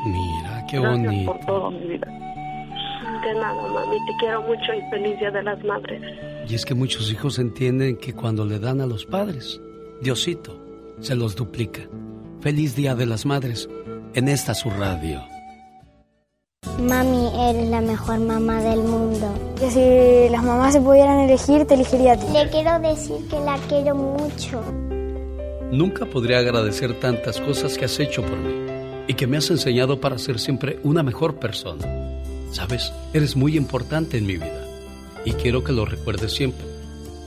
Mira, qué Gracias bonito. por todo, mi vida. De nada, mami. Te quiero mucho y feliz Día de las Madres. Y es que muchos hijos entienden que cuando le dan a los padres, Diosito se los duplica. Feliz Día de las Madres en esta su radio. Mami, eres la mejor mamá del mundo. Que si las mamás se pudieran elegir, te elegiría a ti. Le quiero decir que la quiero mucho. Nunca podría agradecer tantas cosas que has hecho por mí y que me has enseñado para ser siempre una mejor persona. Sabes, eres muy importante en mi vida y quiero que lo recuerdes siempre,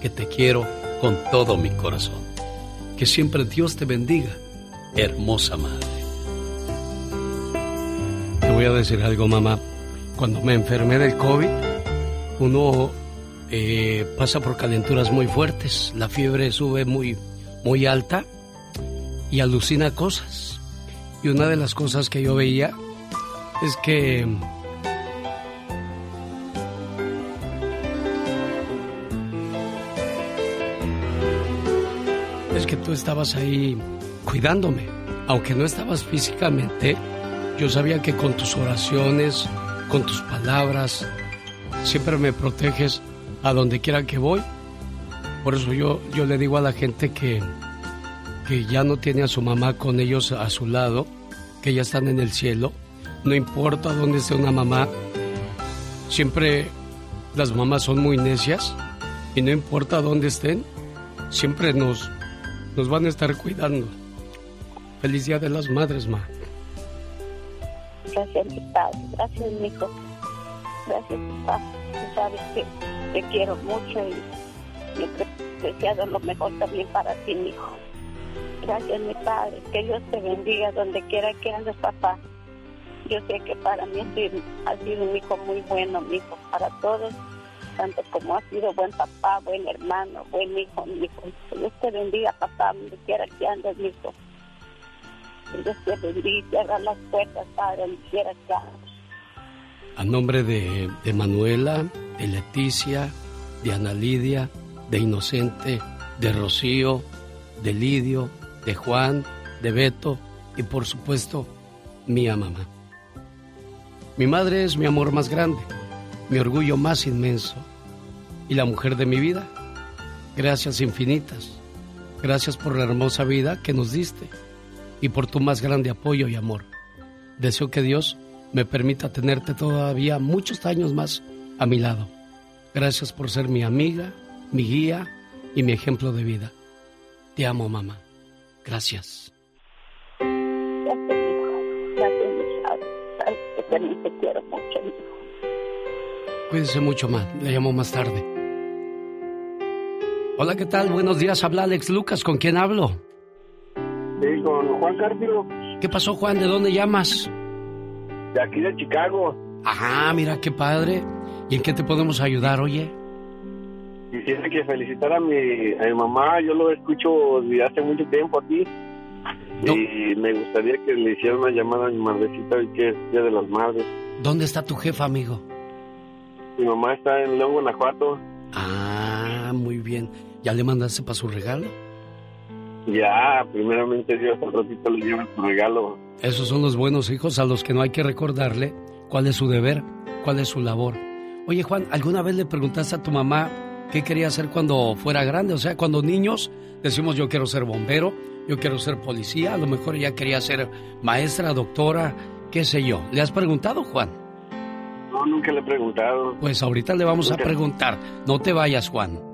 que te quiero con todo mi corazón. Que siempre Dios te bendiga, hermosa madre. Voy a decir algo, mamá. Cuando me enfermé del COVID, uno eh, pasa por calenturas muy fuertes, la fiebre sube muy, muy alta y alucina cosas. Y una de las cosas que yo veía es que es que tú estabas ahí cuidándome, aunque no estabas físicamente, yo sabía que con tus oraciones, con tus palabras, siempre me proteges a donde quiera que voy. Por eso yo, yo le digo a la gente que, que ya no tiene a su mamá con ellos a su lado, que ya están en el cielo. No importa dónde esté una mamá, siempre las mamás son muy necias y no importa dónde estén, siempre nos, nos van a estar cuidando. Feliz Día de las Madres, ma. Gracias, mi padre. Gracias, mi hijo. Gracias, papá. Tú sabes que te quiero mucho y siempre he deseado lo mejor también para ti, mi hijo. Gracias, mi padre. Que Dios te bendiga donde quiera que andes, papá. Yo sé que para mí has sido, un hijo muy bueno, mi hijo, para todos, tanto como has sido buen papá, buen hermano, buen hijo, mi hijo. Dios te bendiga, papá, donde quiera que andes, mi hijo. Dios te bendiga, las puertas. A nombre de, de Manuela, de Leticia, de Ana Lidia, de Inocente, de Rocío, de Lidio, de Juan, de Beto y por supuesto mía mamá. Mi madre es mi amor más grande, mi orgullo más inmenso y la mujer de mi vida. Gracias infinitas. Gracias por la hermosa vida que nos diste y por tu más grande apoyo y amor. Deseo que Dios me permita tenerte todavía muchos años más a mi lado. Gracias por ser mi amiga, mi guía y mi ejemplo de vida. Te amo, mamá. Gracias. Quiero mucho, ma. Le llamo más tarde. Hola, ¿qué tal? Buenos días. Habla Alex Lucas. ¿Con quién hablo? Con Juan Carpio, ¿Qué pasó, Juan? ¿De dónde llamas? de aquí de Chicago. Ajá, mira qué padre. ¿Y en qué te podemos ayudar, oye? Quisiera que felicitar a mi, a mi mamá, yo lo escucho desde hace mucho tiempo aquí. Y me gustaría que le hiciera una llamada a mi madrecita hoy que es Día de las Madres. ¿Dónde está tu jefa, amigo? Mi mamá está en León, Guanajuato. Ah, muy bien. ¿Ya le mandaste para su regalo? Ya, primeramente Dios, al ratito le lleva su regalo. Esos son los buenos hijos a los que no hay que recordarle cuál es su deber, cuál es su labor. Oye, Juan, ¿alguna vez le preguntaste a tu mamá qué quería hacer cuando fuera grande? O sea, cuando niños decimos yo quiero ser bombero, yo quiero ser policía, a lo mejor ella quería ser maestra, doctora, qué sé yo. ¿Le has preguntado, Juan? No, nunca le he preguntado. Pues ahorita le vamos a preguntar. No te vayas, Juan.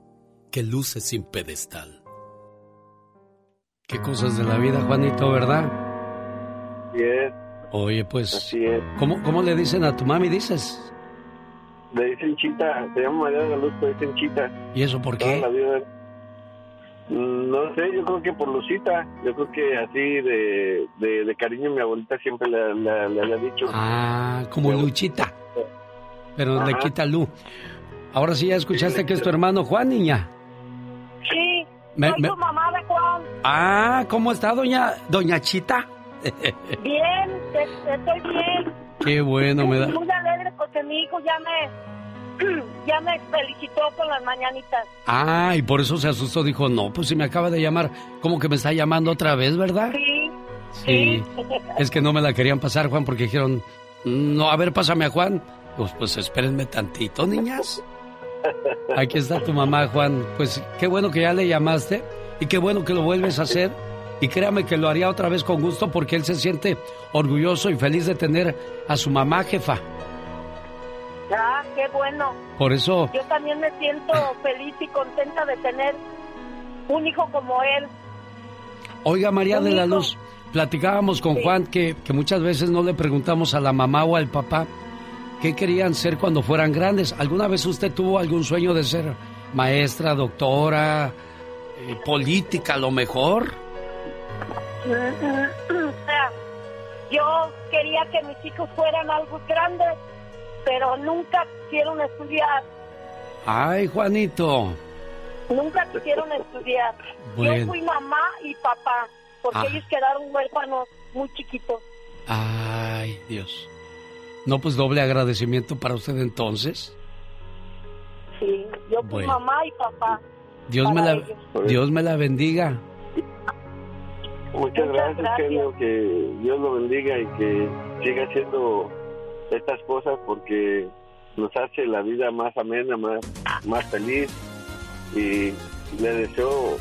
que luce sin pedestal. Qué cosas de la vida, Juanito, ¿verdad? Bien. Oye, pues, Así es. ¿cómo, ¿cómo le dicen a tu mami, dices? Le dicen chita, se llama María de la Luz, le dicen chita. ¿Y eso por Toda qué? la vida. Mm, No sé, yo creo que por Lucita. Yo creo que así de, de, de cariño mi abuelita siempre le, le- le había dicho. Ah, como Luchita. Pero le quita Lu. Ahora sí ya escuchaste que es tu hermano Juan, niña. Sí, Me- soy me- mamá de Juan. Ah, ¿cómo está doña doña Chita? Bien, estoy bien. Qué bueno, me da. Muy alegre porque mi hijo ya me, ya me felicitó con las mañanitas. Ah, y por eso se asustó, dijo, no, pues si me acaba de llamar, como que me está llamando otra vez, ¿verdad? Sí, Sí. Es que no me la querían pasar, Juan, porque dijeron, no, a ver, pásame a Juan. Pues, pues espérenme tantito, niñas. Aquí está tu mamá, Juan. Pues qué bueno que ya le llamaste y qué bueno que lo vuelves a hacer. Y créame que lo haría otra vez con gusto porque él se siente orgulloso y feliz de tener a su mamá jefa. Ah, qué bueno. Por eso, Yo también me siento feliz y contenta de tener un hijo como él. oiga María de la hijo. Luz, platicábamos con Juan que, que muchas veces no le preguntamos a la mamá o al papá qué querían ser cuando fueran grandes. ¿Alguna vez usted tuvo algún sueño de ser maestra, doctora, eh, política a lo mejor? Yo quería que mis hijos fueran algo grandes, pero nunca quisieron estudiar. Ay, Juanito. Nunca quisieron estudiar. Bueno. Yo fui mamá y papá, porque Ah. ellos quedaron huérfanos muy chiquitos. Ay, Dios. No, pues doble agradecimiento para usted entonces. Sí, yo fui Bueno. mamá y papá. Dios me la, ellos. Dios me la bendiga. Muchas gracias, gracias. genio, que Dios lo bendiga y que siga haciendo estas cosas porque nos hace la vida más amena, más, más feliz y le deseo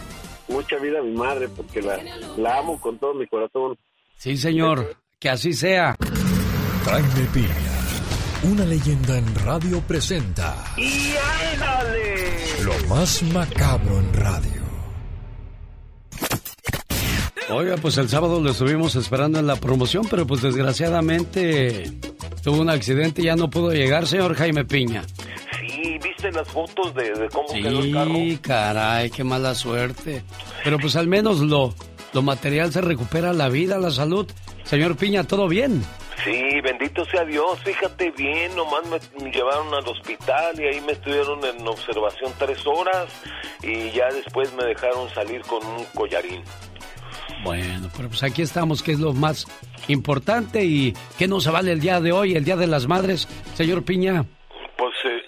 mucha vida a mi madre porque la, la amo con todo mi corazón. Sí, señor. Que así sea. Jaime Piña, una leyenda en radio presenta ¡Y ándale! lo más macabro en radio. Oiga, pues el sábado lo estuvimos esperando en la promoción, pero pues desgraciadamente tuvo un accidente y ya no pudo llegar, señor Jaime Piña. Sí, ¿viste las fotos de, de cómo quedó el carro? Sí, caray, qué mala suerte. Pero pues al menos lo, lo material se recupera, la vida, la salud. Señor Piña, ¿todo bien? Sí, bendito sea Dios, fíjate bien, nomás me llevaron al hospital y ahí me estuvieron en observación tres horas y ya después me dejaron salir con un collarín. Bueno, pero pues aquí estamos, que es lo más importante y que no se vale el día de hoy, el Día de las Madres. Señor Piña, Pues eh,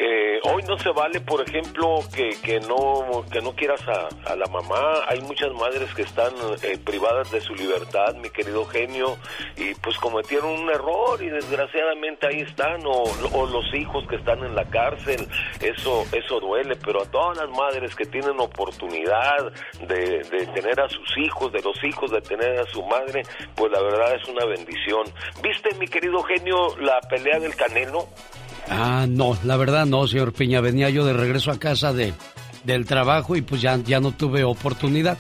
hoy no se vale, por ejemplo, que, que no que no quieras a, a la mamá. Hay muchas madres que están eh, privadas de su libertad, mi querido genio, y pues cometieron un error y desgraciadamente ahí están, o, o los hijos que están en la cárcel. Eso eso duele, pero a todas las madres que tienen oportunidad de, de tener a sus hijos, de los hijos de tener a su madre, pues la verdad es una bendición. ¿Viste, mi querido genio, la pelea del Canelo? Ah, no, la verdad no, señor Piña. Venía yo de regreso a casa de, del trabajo y pues ya, ya no tuve oportunidad.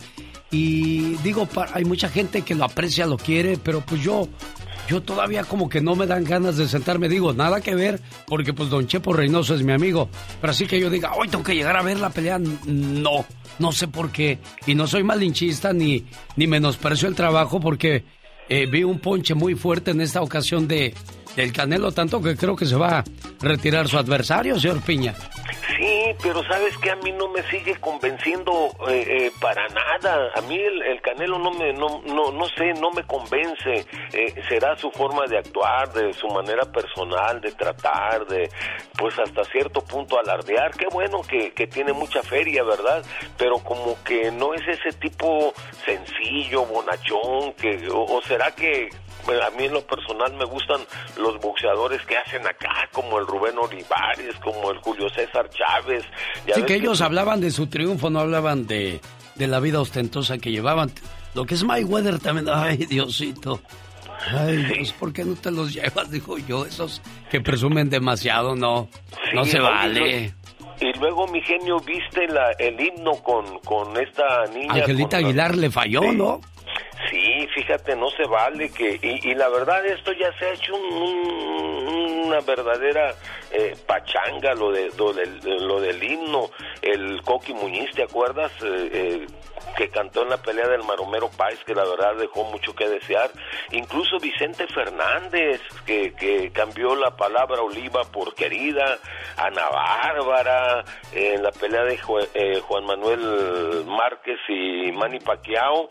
Y digo, hay mucha gente que lo aprecia, lo quiere, pero pues yo, yo todavía como que no me dan ganas de sentarme. Digo, nada que ver, porque pues don Chepo Reynoso es mi amigo. Pero así que yo diga, hoy tengo que llegar a ver la pelea. No, no sé por qué. Y no soy malinchista ni, ni menosprecio el trabajo porque eh, vi un ponche muy fuerte en esta ocasión de del Canelo, tanto que creo que se va a retirar su adversario, señor Piña. Sí, pero sabes que a mí no me sigue convenciendo eh, eh, para nada. A mí el, Canelo no me, no, no, no sé, no me convence. Eh, será su forma de actuar, de su manera personal, de tratar, de, pues hasta cierto punto alardear. Qué bueno que, que tiene mucha feria, ¿verdad? Pero como que no es ese tipo sencillo, bonachón, que, o será que a mí en lo personal me gustan los boxeadores que hacen acá, como el Rubén Olivares, como el Julio César Chávez. sí, que ellos hablaban de su triunfo, no hablaban de, de la vida ostentosa que llevaban. Lo que es Mayweather también, ay Diosito. Ay Dios, ¿por qué no te los llevas? Dijo yo, esos que presumen demasiado, no, no se vale. Y luego, mi genio, viste la, el himno con, con esta niña. Angelita Aguilar le falló, ¿no? Sí, fíjate, no se vale que... Y, la verdad, esto ya se ha hecho una verdadera eh, pachanga, lo, de, lo, del, lo del himno. El Coqui Muñiz, ¿te acuerdas? Eh, eh, que cantó en la pelea del Maromero Páez, que la verdad dejó mucho que desear. Incluso Vicente Fernández, que, que cambió la palabra oliva por querida. Ana Bárbara, en la pelea de Juan Manuel Márquez y Manny Pacquiao,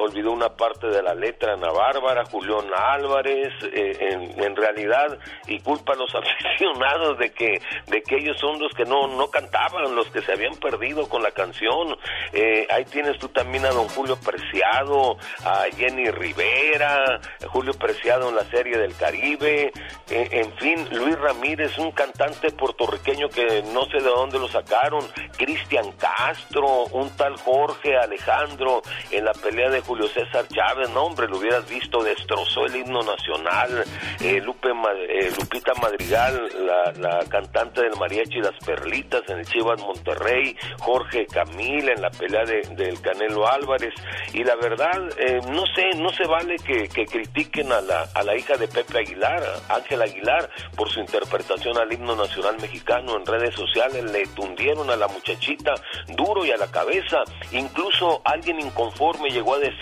olvidó una parte de la letra Ana Bárbara, Julián Álvarez, en, en, realidad, y culpa a los aficionados de que, de que ellos son los que no, no cantaban, los que se habían perdido con la canción. Eh, ahí tienes tú también a don Julio Preciado, a Jenny Rivera, Julio Preciado en la serie del Caribe, eh, en fin, Luis Ramírez, un cantante puertorriqueño que no sé de dónde lo sacaron, Cristian Castro, un tal Jorge Alejandro en la pelea de Julio César Chávez, no hombre, lo hubieras visto, destrozó el himno nacional, eh, Lupe, eh, Lupita Madrigal, la, cantante del mariachi Las Perlitas en el Chivas Monterrey, Jorge Camil en la pelea de, del Canelo Álvarez, y la verdad, eh, no sé, no se vale que, que, critiquen a la, a la hija de Pepe Aguilar, Ángel Aguilar, por su interpretación al himno nacional mexicano en redes sociales, le tundieron a la muchachita duro y a la cabeza, incluso alguien inconforme llegó a decir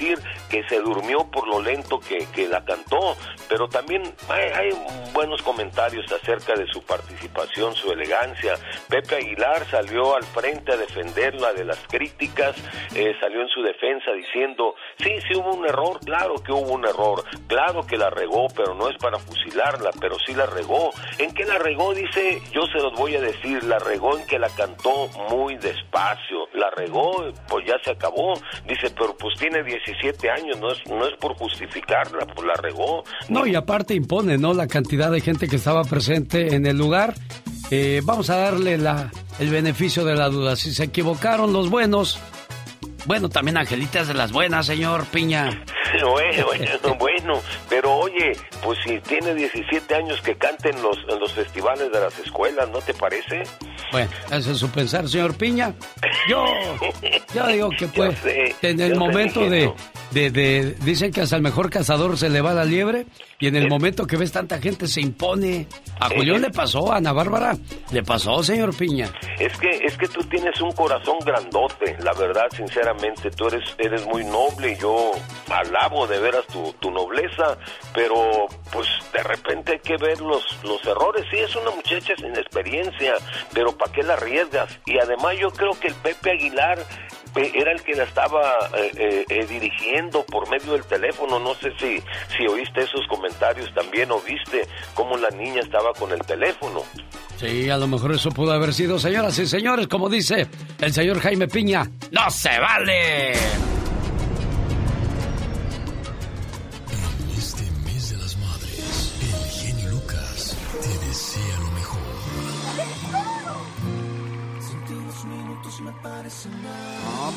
que se durmió por lo lento que, que la cantó, pero también hay, buenos comentarios acerca de su participación, su elegancia. Pepe Aguilar salió al frente a defenderla de las críticas, eh, salió en su defensa diciendo, sí, sí hubo un error, claro que hubo un error, claro que la regó, pero no es para fusilarla, pero sí la regó. ¿En qué la regó? Dice, yo se los voy a decir, la regó en que la cantó muy despacio, la regó, pues ya se acabó. Dice, pero pues tiene 17 años, no es, no es por justificarla, pues la regó. No, y aparte impone, ¿no? La cantidad de gente que estaba presente en el lugar. Eh, vamos a darle la, el beneficio de la duda. Si se equivocaron los buenos, bueno, también Angelita es de las buenas, señor Piña. Bueno, bueno, pero oye, pues si tiene 17 años que canten los, en los festivales de las escuelas, ¿no te parece? Bueno, eso es su pensar, señor Piña. Yo, yo digo que pues, en el momento de, de, dicen que hasta el mejor cazador se le va la liebre y en el momento que ves tanta gente se impone. A Julián le pasó, a Ana Bárbara le pasó, señor Piña. Es que es que tú tienes un corazón grandote, la verdad, sinceramente, tú eres eres muy noble yo alabo de veras tu, tu nobleza, pero pues de repente hay que ver los los errores. Sí, es una muchacha sin experiencia, pero ¿para qué la arriesgas? Y además yo creo que el Pepe Aguilar era el que la estaba eh, eh, eh, dirigiendo por medio del teléfono. No sé si, si oíste esos comentarios también o viste cómo la niña estaba con el teléfono. Sí, a lo mejor eso pudo haber sido, señoras y señores, como dice el señor Jaime Piña, ¡no se vale!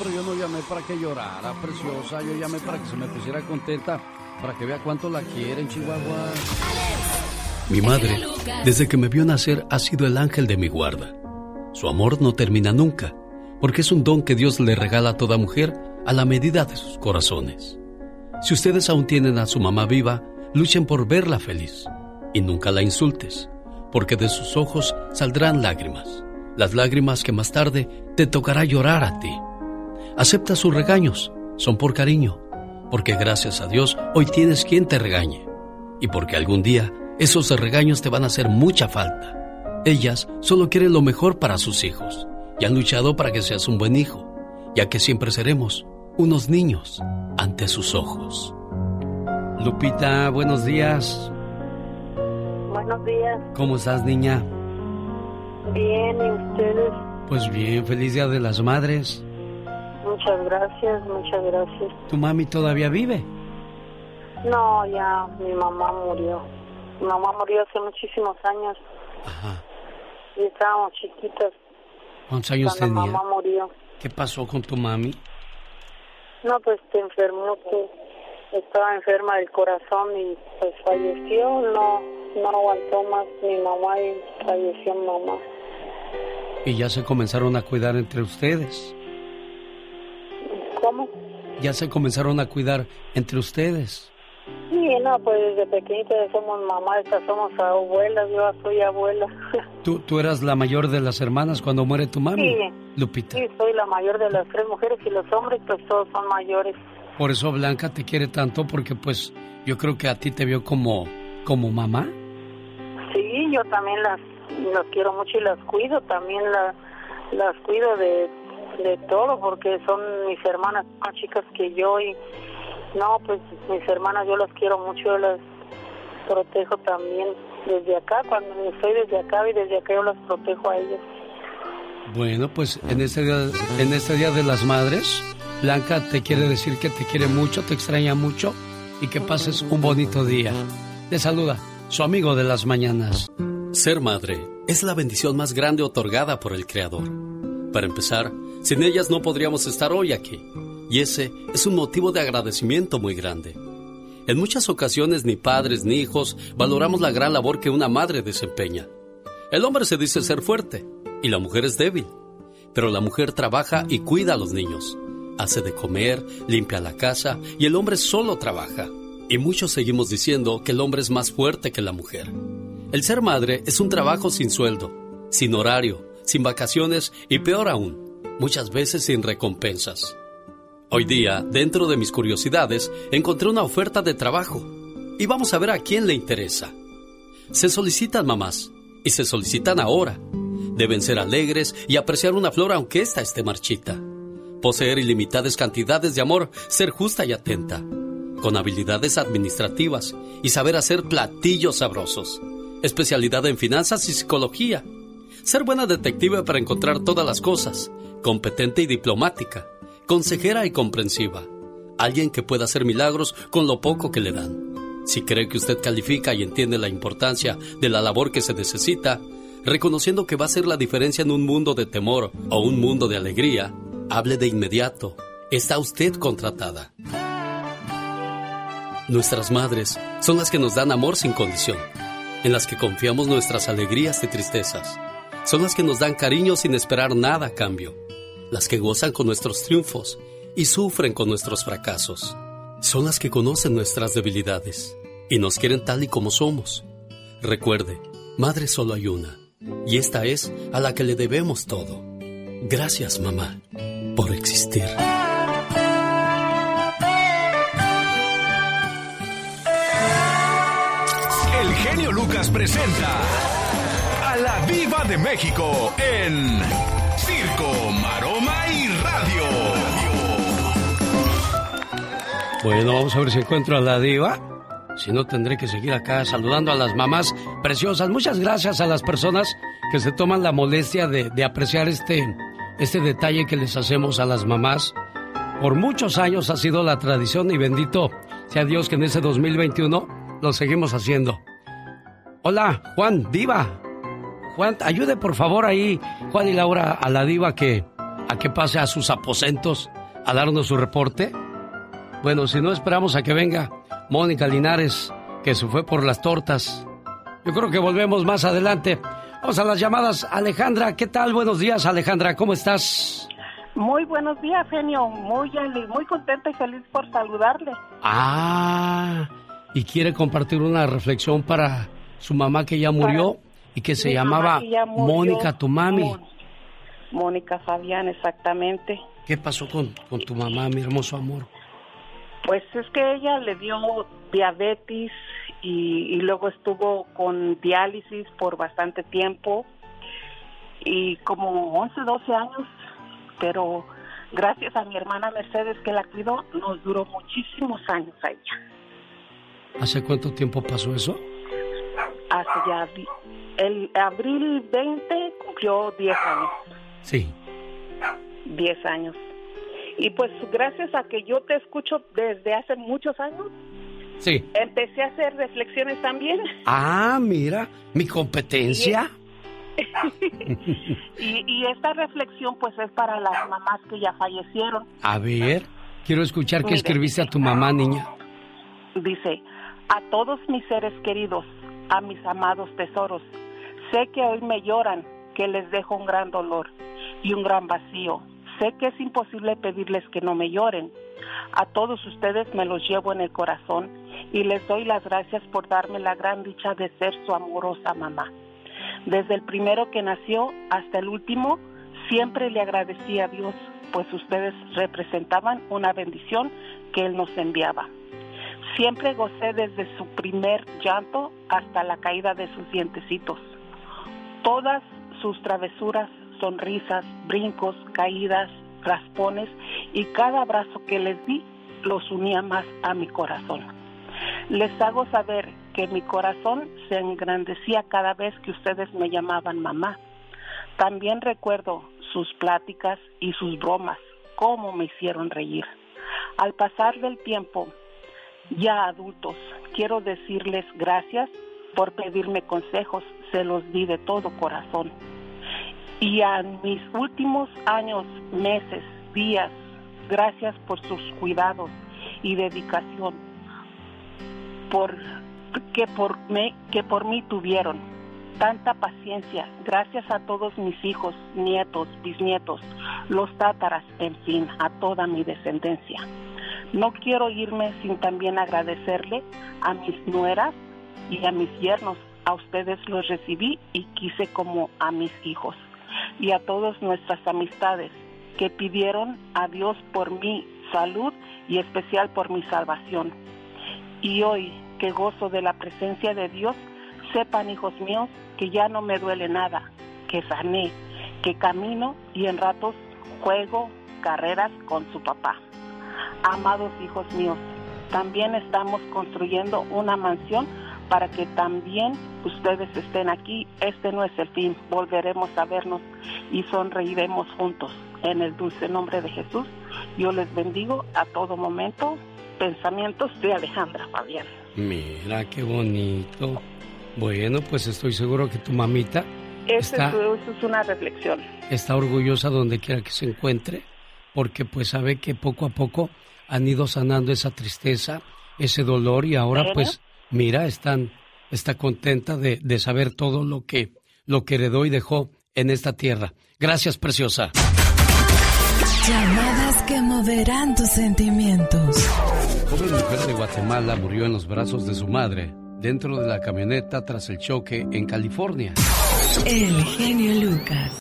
Pero yo no llamé para que llorara, preciosa. Yo llamé para que se me pusiera contenta, para que vea cuánto la quieren, Chihuahua. Mi madre, desde que me vio nacer, ha sido el ángel de mi guarda. Su amor no termina nunca, porque es un don que Dios le regala a toda mujer a la medida de sus corazones. Si ustedes aún tienen a su mamá viva, luchen por verla feliz y nunca la insultes, porque de sus ojos saldrán lágrimas las lágrimas que más tarde te tocará llorar a ti. Acepta sus regaños, son por cariño, porque gracias a Dios hoy tienes quien te regañe y porque algún día esos regaños te van a hacer mucha falta. Ellas solo quieren lo mejor para sus hijos y han luchado para que seas un buen hijo, ya que siempre seremos unos niños ante sus ojos. Lupita, buenos días. Buenos días. ¿Cómo estás, niña? Bien, ¿y ustedes? Pues bien, feliz Día de las Madres. Muchas gracias, muchas gracias. ¿Tu mami todavía vive? No, ya mi mamá murió. Mi mamá murió hace muchísimos años. Ajá. Y estábamos chiquitas. ¿Cuántos años cuando tenía? mamá murió. ¿Qué pasó con tu mami? No, pues te enfermó, que estaba enferma del corazón y pues falleció. No, no aguantó más mi mamá y falleció mi mamá. Y ya se comenzaron a cuidar entre ustedes. ¿Cómo? Ya se comenzaron a cuidar entre ustedes. Sí, no, pues desde pequeñita somos mamás, somos abuelas, yo soy abuela. ¿Tú, ¿Tú eras la mayor de las hermanas cuando muere tu mami? Sí. Lupita. Sí, soy la mayor de las tres mujeres y los hombres pues todos son mayores. Por eso Blanca te quiere tanto porque pues yo creo que a ti te vio como, como mamá. Sí, yo también las, las quiero mucho y las cuido, también la, las cuido de, de todo porque son mis hermanas más chicas que yo y no, pues mis hermanas yo las quiero mucho, yo las protejo también desde acá, cuando estoy desde acá y desde acá yo las protejo a ellas. Bueno, pues en este día, en este día de las madres, Blanca te quiere decir que te quiere mucho, te extraña mucho y que pases un bonito día. Te saluda su amigo de las mañanas. Ser madre es la bendición más grande otorgada por el Creador. Para empezar, sin ellas no podríamos estar hoy aquí. Y ese es un motivo de agradecimiento muy grande. En muchas ocasiones ni padres ni hijos valoramos la gran labor que una madre desempeña. El hombre se dice ser fuerte y la mujer es débil. Pero la mujer trabaja y cuida a los niños. Hace de comer, limpia la casa y el hombre solo trabaja. Y muchos seguimos diciendo que el hombre es más fuerte que la mujer. El ser madre es un trabajo sin sueldo, sin horario, sin vacaciones y peor aún, muchas veces sin recompensas. Hoy día, dentro de mis curiosidades, encontré una oferta de trabajo y vamos a ver a quién le interesa. Se solicitan mamás y se solicitan ahora. Deben ser alegres y apreciar una flor aunque ésta esté marchita. Poseer ilimitadas cantidades de amor, ser justa y atenta. Con habilidades administrativas y saber hacer platillos sabrosos. Especialidad en finanzas y psicología. Ser buena detective para encontrar todas las cosas. Competente y diplomática. Consejera y comprensiva. Alguien que pueda hacer milagros con lo poco que le dan. Si cree que usted califica y entiende la importancia de la labor que se necesita, reconociendo que va a ser la diferencia en un mundo de temor o un mundo de alegría, hable de inmediato. Está usted contratada. Nuestras madres son las que nos dan amor sin condición, en las que confiamos nuestras alegrías y tristezas. Son las que nos dan cariño sin esperar nada a cambio, las que gozan con nuestros triunfos y sufren con nuestros fracasos. Son las que conocen nuestras debilidades y nos quieren tal y como somos. Recuerde, madre solo hay una, y esta es a la que le debemos todo. Gracias, mamá, por existir. El genio Lucas presenta Viva de México en Circo, Maroma y Radio. Bueno, vamos a ver si encuentro a la diva. Si no, tendré que seguir acá saludando a las mamás preciosas. Muchas gracias a las personas que se toman la molestia de, apreciar este, este detalle que les hacemos a las mamás. Por muchos años ha sido la tradición y bendito sea Dios que en ese 2021 lo seguimos haciendo. Hola, Juan, diva. Juan, ayude por favor ahí, Juan y Laura, a la diva que, a que pase a sus aposentos a darnos su reporte. Bueno, si no esperamos a que venga Mónica Linares, que se fue por las tortas. Yo creo que volvemos más adelante. Vamos a las llamadas. Alejandra, ¿qué tal? Buenos días, Alejandra, ¿cómo estás? Muy buenos días, genio. Muy, muy contenta y feliz por saludarle. Ah, y quiere compartir una reflexión para su mamá que ya murió para y que se llamaba Mónica, tu mami. Mónica Fabián, exactamente. ¿Qué pasó con, con tu mamá, mi hermoso amor? Pues es que ella le dio diabetes y, luego estuvo con diálisis por bastante tiempo y como 11, 12 años, pero gracias a mi hermana Mercedes que la cuidó, nos duró muchísimos años a ella. ¿Hace cuánto tiempo pasó eso? Hace ya, el abril 20 cumplió 10 años. Sí. 10 años. Y pues gracias a que yo te escucho desde hace muchos años, sí. empecé a hacer reflexiones también. Ah, mira, mi competencia. Y, y, esta reflexión pues es para las mamás que ya fallecieron. A ver, quiero escuchar qué escribiste a tu mamá, niña. Dice, a todos mis seres queridos, a mis amados tesoros, sé que hoy me lloran, que les dejo un gran dolor y un gran vacío Sé que es imposible pedirles que no me lloren. A todos ustedes me los llevo en el corazón y les doy las gracias por darme la gran dicha de ser su amorosa mamá. Desde el primero que nació hasta el último, siempre le agradecí a Dios, pues ustedes representaban una bendición que Él nos enviaba. Siempre gocé desde su primer llanto hasta la caída de sus dientecitos. Todas sus travesuras sonrisas, brincos, caídas, raspones y cada abrazo que les di los unía más a mi corazón. Les hago saber que mi corazón se engrandecía cada vez que ustedes me llamaban mamá. También recuerdo sus pláticas y sus bromas, cómo me hicieron reír. Al pasar del tiempo, ya adultos, quiero decirles gracias por pedirme consejos, se los di de todo corazón. Y a mis últimos años, meses, días, gracias por sus cuidados y dedicación por, que, por me, que por mí tuvieron. Tanta paciencia, gracias a todos mis hijos, nietos, bisnietos, los tátaras, en fin, a toda mi descendencia. No quiero irme sin también agradecerle a mis nueras y a mis yernos. A ustedes los recibí y quise como a mis hijos y a todas nuestras amistades que pidieron a Dios por mi salud y especial por mi salvación. Y hoy que gozo de la presencia de Dios, sepan hijos míos que ya no me duele nada, que sané, que camino y en ratos juego carreras con su papá. Amados hijos míos, también estamos construyendo una mansión para que también ustedes estén aquí. Este no es el fin, volveremos a vernos y sonreiremos juntos. En el dulce nombre de Jesús, yo les bendigo a todo momento. Pensamientos de Alejandra Fabián. Mira qué bonito. Bueno, pues estoy seguro que tu mamita está, eso es una reflexión. Está orgullosa donde quiera que se encuentre, porque pues sabe que poco a poco han ido sanando esa tristeza, ese dolor y ahora pues mira, están, está contenta de, de saber todo lo que, lo que heredó y dejó en esta tierra. Gracias, preciosa. Llamadas que moverán tus sentimientos. Joven mujer de Guatemala murió en los brazos de su madre dentro de la camioneta tras el choque en California. El genio Lucas.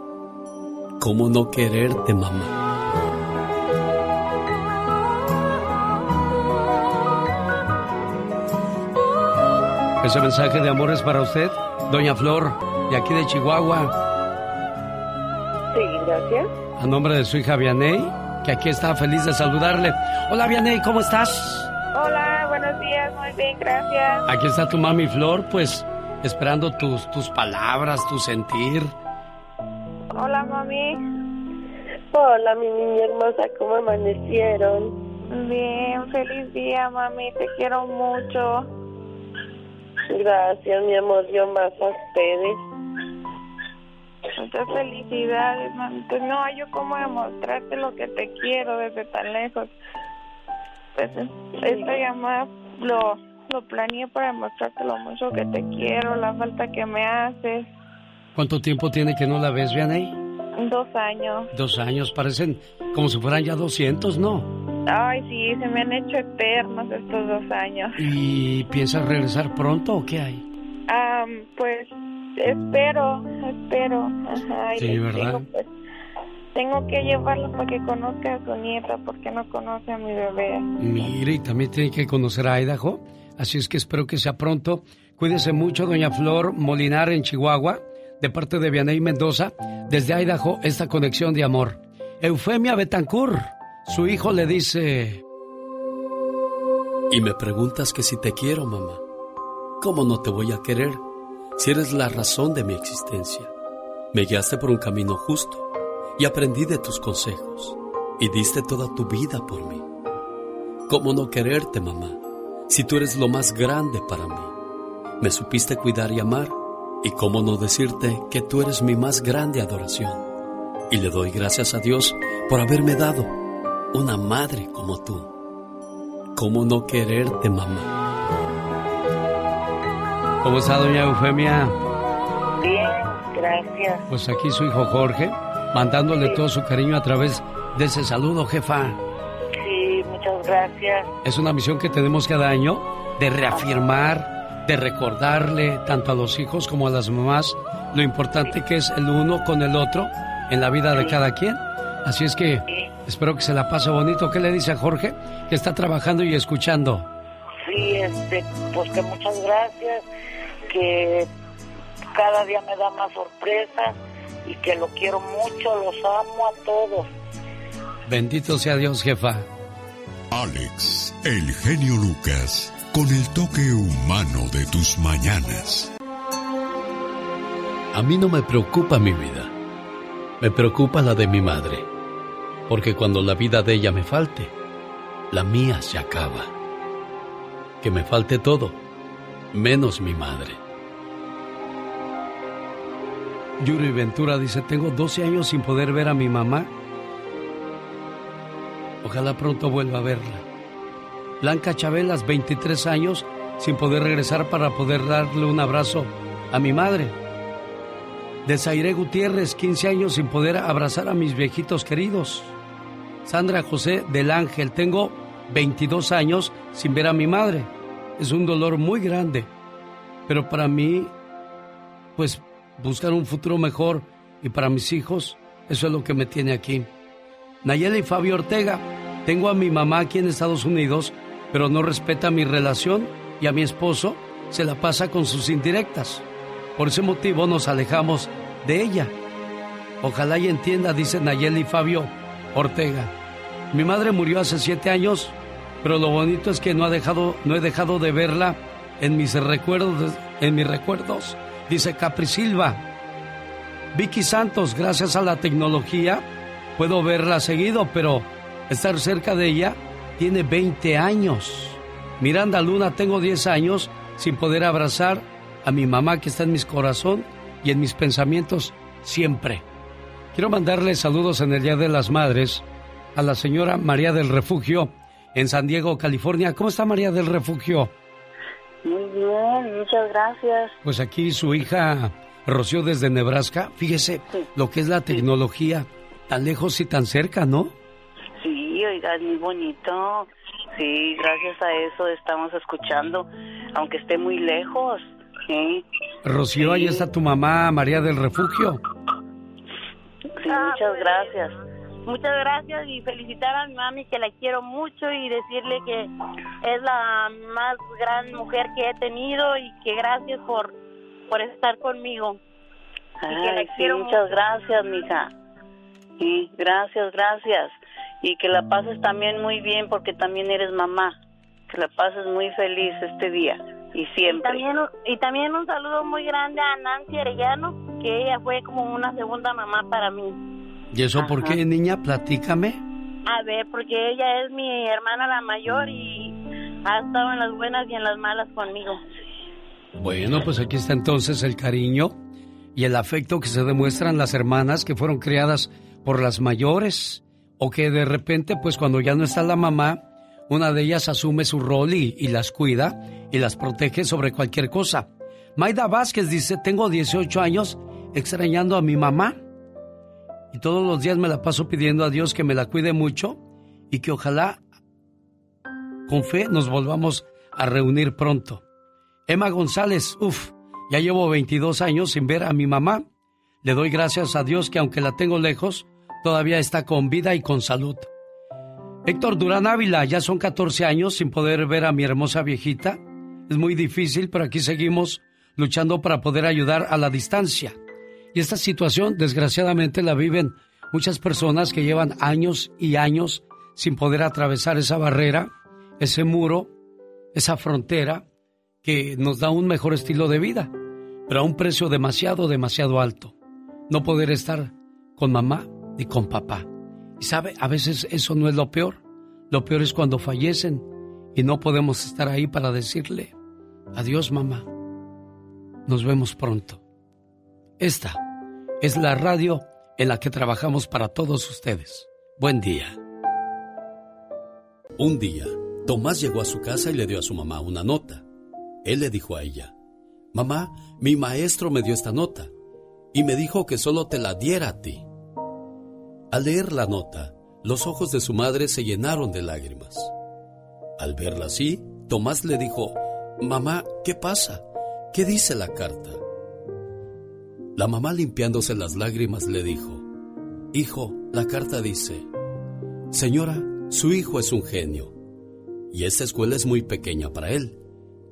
¿Cómo no quererte, mamá? Ese mensaje de amor es para usted, doña Flor, de aquí de Chihuahua. Sí, gracias. A nombre de su hija Vianey, que aquí está feliz de saludarle. Hola Vianey, ¿cómo estás? Hola, buenos días, muy bien, gracias. Aquí está tu mami Flor, pues esperando tus, tus palabras, tu sentir. Hola, mami. Hola, mi niña hermosa, ¿cómo amanecieron? Bien, feliz día, mami, te quiero mucho. Gracias, mi amor, yo más a ustedes. Muchas felicidades, mami. Pues no hay yo cómo demostrarte lo que te quiero desde tan lejos. Pues esta llamada lo, lo planeé para demostrarte lo mucho que te quiero, la falta que me haces. ¿Cuánto tiempo tiene que no la ves, Vianey? Dos años. Dos años, parecen como si fueran ya 200, ¿no? Ay, sí, se me han hecho eternos estos dos años. ¿Y piensas regresar pronto o qué hay? Ah, pues espero, espero. Ajá, sí, ¿verdad? pues, tengo que llevarlo para que conozca a su nieta porque no conoce a mi bebé. Mire, y también tiene que conocer a Idaho. Así es que espero que sea pronto. Cuídese mucho, doña Flor Molinar en Chihuahua, de parte de Vianey Mendoza. Desde Idaho, esta conexión de amor. Eufemia Betancourt, su hijo le dice... Y me preguntas que si te quiero, mamá. ¿Cómo no te voy a querer si eres la razón de mi existencia? Me guiaste por un camino justo y aprendí de tus consejos y diste toda tu vida por mí. ¿Cómo no quererte, mamá, si tú eres lo más grande para mí? Me supiste cuidar y amar y cómo no decirte que tú eres mi más grande adoración. Y le doy gracias a Dios por haberme dado una madre como tú. ¿Cómo no quererte, mamá? ¿Cómo está, doña Eufemia? Bien, gracias. Pues aquí su hijo Jorge mandándole todo su cariño a través de ese saludo, jefa. Sí, muchas gracias. Es una misión que tenemos cada año de reafirmar, de recordarle tanto a los hijos como a las mamás lo importante que es el uno con el otro en la vida de cada quien. Así es que espero que se la pase bonito. ¿Qué le dice a Jorge? Que está trabajando y escuchando. Sí, este, pues que muchas gracias, que cada día me da más sorpresas y que lo quiero mucho, los amo a todos. Bendito sea Dios, jefa. Alex, el genio Lucas, con el toque humano de tus mañanas. A mí no me preocupa mi vida, me preocupa la de mi madre, porque cuando la vida de ella me falte, la mía se acaba. Que me falte todo, menos mi madre. Yuri Ventura dice, tengo 12 años sin poder ver a mi mamá. Ojalá pronto vuelva a verla. Blanca Chabelas, 23 años sin poder regresar para poder darle un abrazo a mi madre. Desairé Gutiérrez, 15 años sin poder abrazar a mis viejitos queridos. Sandra José del Ángel, tengo 22 años sin ver a mi madre. Es un dolor muy grande, pero para mí, pues buscar un futuro mejor y para mis hijos, eso es lo que me tiene aquí. Nayeli y Fabio Ortega, tengo a mi mamá aquí en Estados Unidos, pero no respeta mi relación y a mi esposo se la pasa con sus indirectas. Por ese motivo nos alejamos de ella. Ojalá y entienda, dice Nayeli Fabio Ortega. Mi madre murió hace siete años, pero lo bonito es que no, ha dejado, no he dejado de verla en mis recuerdos, en mis recuerdos dice Capri Silva. Vicky Santos, gracias a la tecnología, puedo verla seguido, pero estar cerca de ella tiene 20 años. Miranda Luna, tengo 10 años sin poder abrazar a mi mamá que está en mis corazón y en mis pensamientos siempre. Quiero mandarle saludos en el Día de las Madres a la señora María del Refugio en San Diego, California. ¿Cómo está María del Refugio? Muy bien, muchas gracias. Pues aquí su hija Rocío desde Nebraska, fíjese lo que es la tecnología, tan lejos y tan cerca, ¿no? Sí, oiga, es muy bonito. Sí, gracias a eso estamos escuchando, aunque esté muy lejos. Sí. Rocío, ahí está tu mamá, María del Refugio. Sí, muchas gracias. Muchas gracias y felicitar a mi mami que la quiero mucho y decirle que es la más gran mujer que he tenido y que gracias por, por estar conmigo. Ay, sí, muchas gracias, mija. Sí, gracias, gracias. Y que la pases también muy bien porque también eres mamá. Que la pases muy feliz este día y siempre. Y también, y también un saludo muy grande a Nancy Arellano, que ella fue como una segunda mamá para mí. ¿Y eso por qué, niña? Platícame. A ver, porque ella es mi hermana la mayor y ha estado en las buenas y en las malas conmigo. Bueno, pues aquí está entonces el cariño y el afecto que se demuestran las hermanas que fueron criadas por las mayores o que de repente, pues cuando ya no está la mamá, Una de ellas asume su rol y, las cuida y las protege sobre cualquier cosa. Maida Vázquez dice, tengo 18 años extrañando a mi mamá y todos los días me la paso pidiendo a Dios que me la cuide mucho y que ojalá con fe nos volvamos a reunir pronto. Emma González, uff, ya llevo 22 años sin ver a mi mamá. Le doy gracias a Dios que aunque la tengo lejos, todavía está con vida y con salud. Héctor Durán Ávila, ya son 14 años sin poder ver a mi hermosa viejita. Es muy difícil, pero aquí seguimos luchando para poder ayudar a la distancia. Y esta situación, desgraciadamente, la viven muchas personas que llevan años y años sin poder atravesar esa barrera, ese muro, esa frontera que nos da un mejor estilo de vida, pero a un precio demasiado, demasiado alto. No poder estar con mamá ni con papá. Y sabe, a veces eso no es lo peor. Lo peor es cuando fallecen y no podemos estar ahí para decirle, adiós mamá, nos vemos pronto. Esta es la radio en la que trabajamos para todos ustedes. Buen día. Un día, Tomás llegó a su casa y le dio a su mamá una nota. Él le dijo a ella, Mamá, mi maestro me dio esta nota y me dijo que solo te la diera a ti. Al leer la nota, los ojos de su madre se llenaron de lágrimas. Al verla así, Tomás le dijo, Mamá, ¿qué pasa? ¿Qué dice la carta? La mamá limpiándose las lágrimas le dijo, Hijo, la carta dice, Señora, su hijo es un genio, y esta escuela es muy pequeña para él,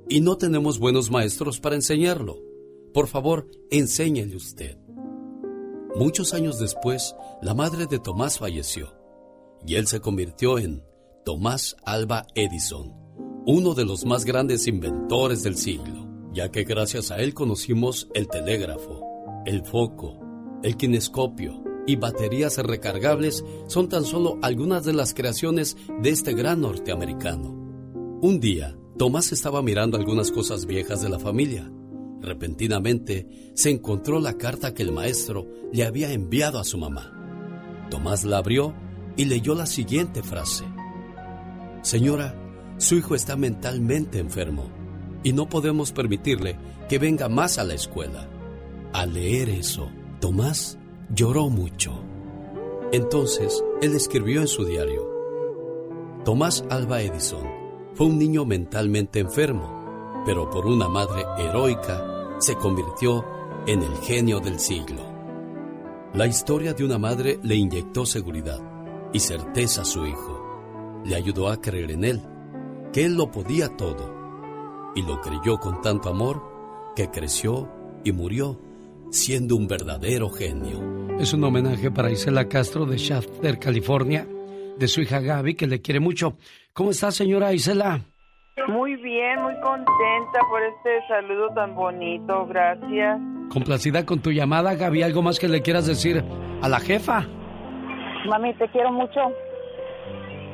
y no tenemos buenos maestros para enseñarlo. Por favor, enséñele usted. Muchos años después, la madre de Tomás falleció, y él se convirtió en Tomás Alba Edison, uno de los más grandes inventores del siglo, ya que gracias a él conocimos el telégrafo, el foco, el kinescopio y baterías recargables son tan solo algunas de las creaciones de este gran norteamericano. Un día, Tomás estaba mirando algunas cosas viejas de la familia. Repentinamente, se encontró la carta que el maestro le había enviado a su mamá. Tomás la abrió y leyó la siguiente frase. Señora, su hijo está mentalmente enfermo y no podemos permitirle que venga más a la escuela. Al leer eso, Tomás lloró mucho. Entonces, él escribió en su diario, Tomás Alba Edison fue un niño mentalmente enfermo, pero por una madre heroica se convirtió en el genio del siglo. La historia de una madre le inyectó seguridad y certeza a su hijo. Le ayudó a creer en él, que él lo podía todo, y lo creyó con tanto amor que creció y murió siendo un verdadero genio. Es un homenaje para Isela Castro de Shafter, California, de su hija Gaby, que le quiere mucho. ¿Cómo está, señora Isela? Muy bien, muy contenta por este saludo tan bonito, gracias. Complacida con tu llamada, Gaby. ¿Algo más que le quieras decir a la jefa? Mami, te quiero mucho.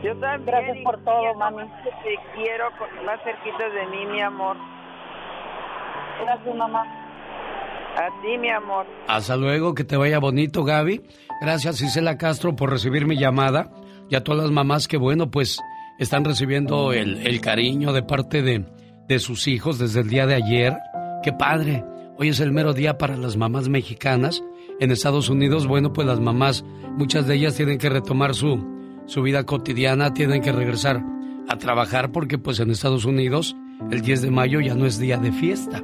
Yo también. Gracias por todo, mami. Te quiero más cerquita de mí, mi amor. Gracias, mamá. A ti, mi amor. Hasta luego, que te vaya bonito, Gaby. Gracias, Isela Castro, por recibir mi llamada. Y a todas las mamás que, bueno, pues están recibiendo el, cariño de parte de, de sus hijos desde el día de ayer. ¡Qué padre! Hoy es el mero día para las mamás mexicanas. En Estados Unidos, bueno, pues las mamás, muchas de ellas tienen que retomar su, su vida cotidiana, tienen que regresar a trabajar porque pues en Estados Unidos el 10 de mayo ya no es día de fiesta.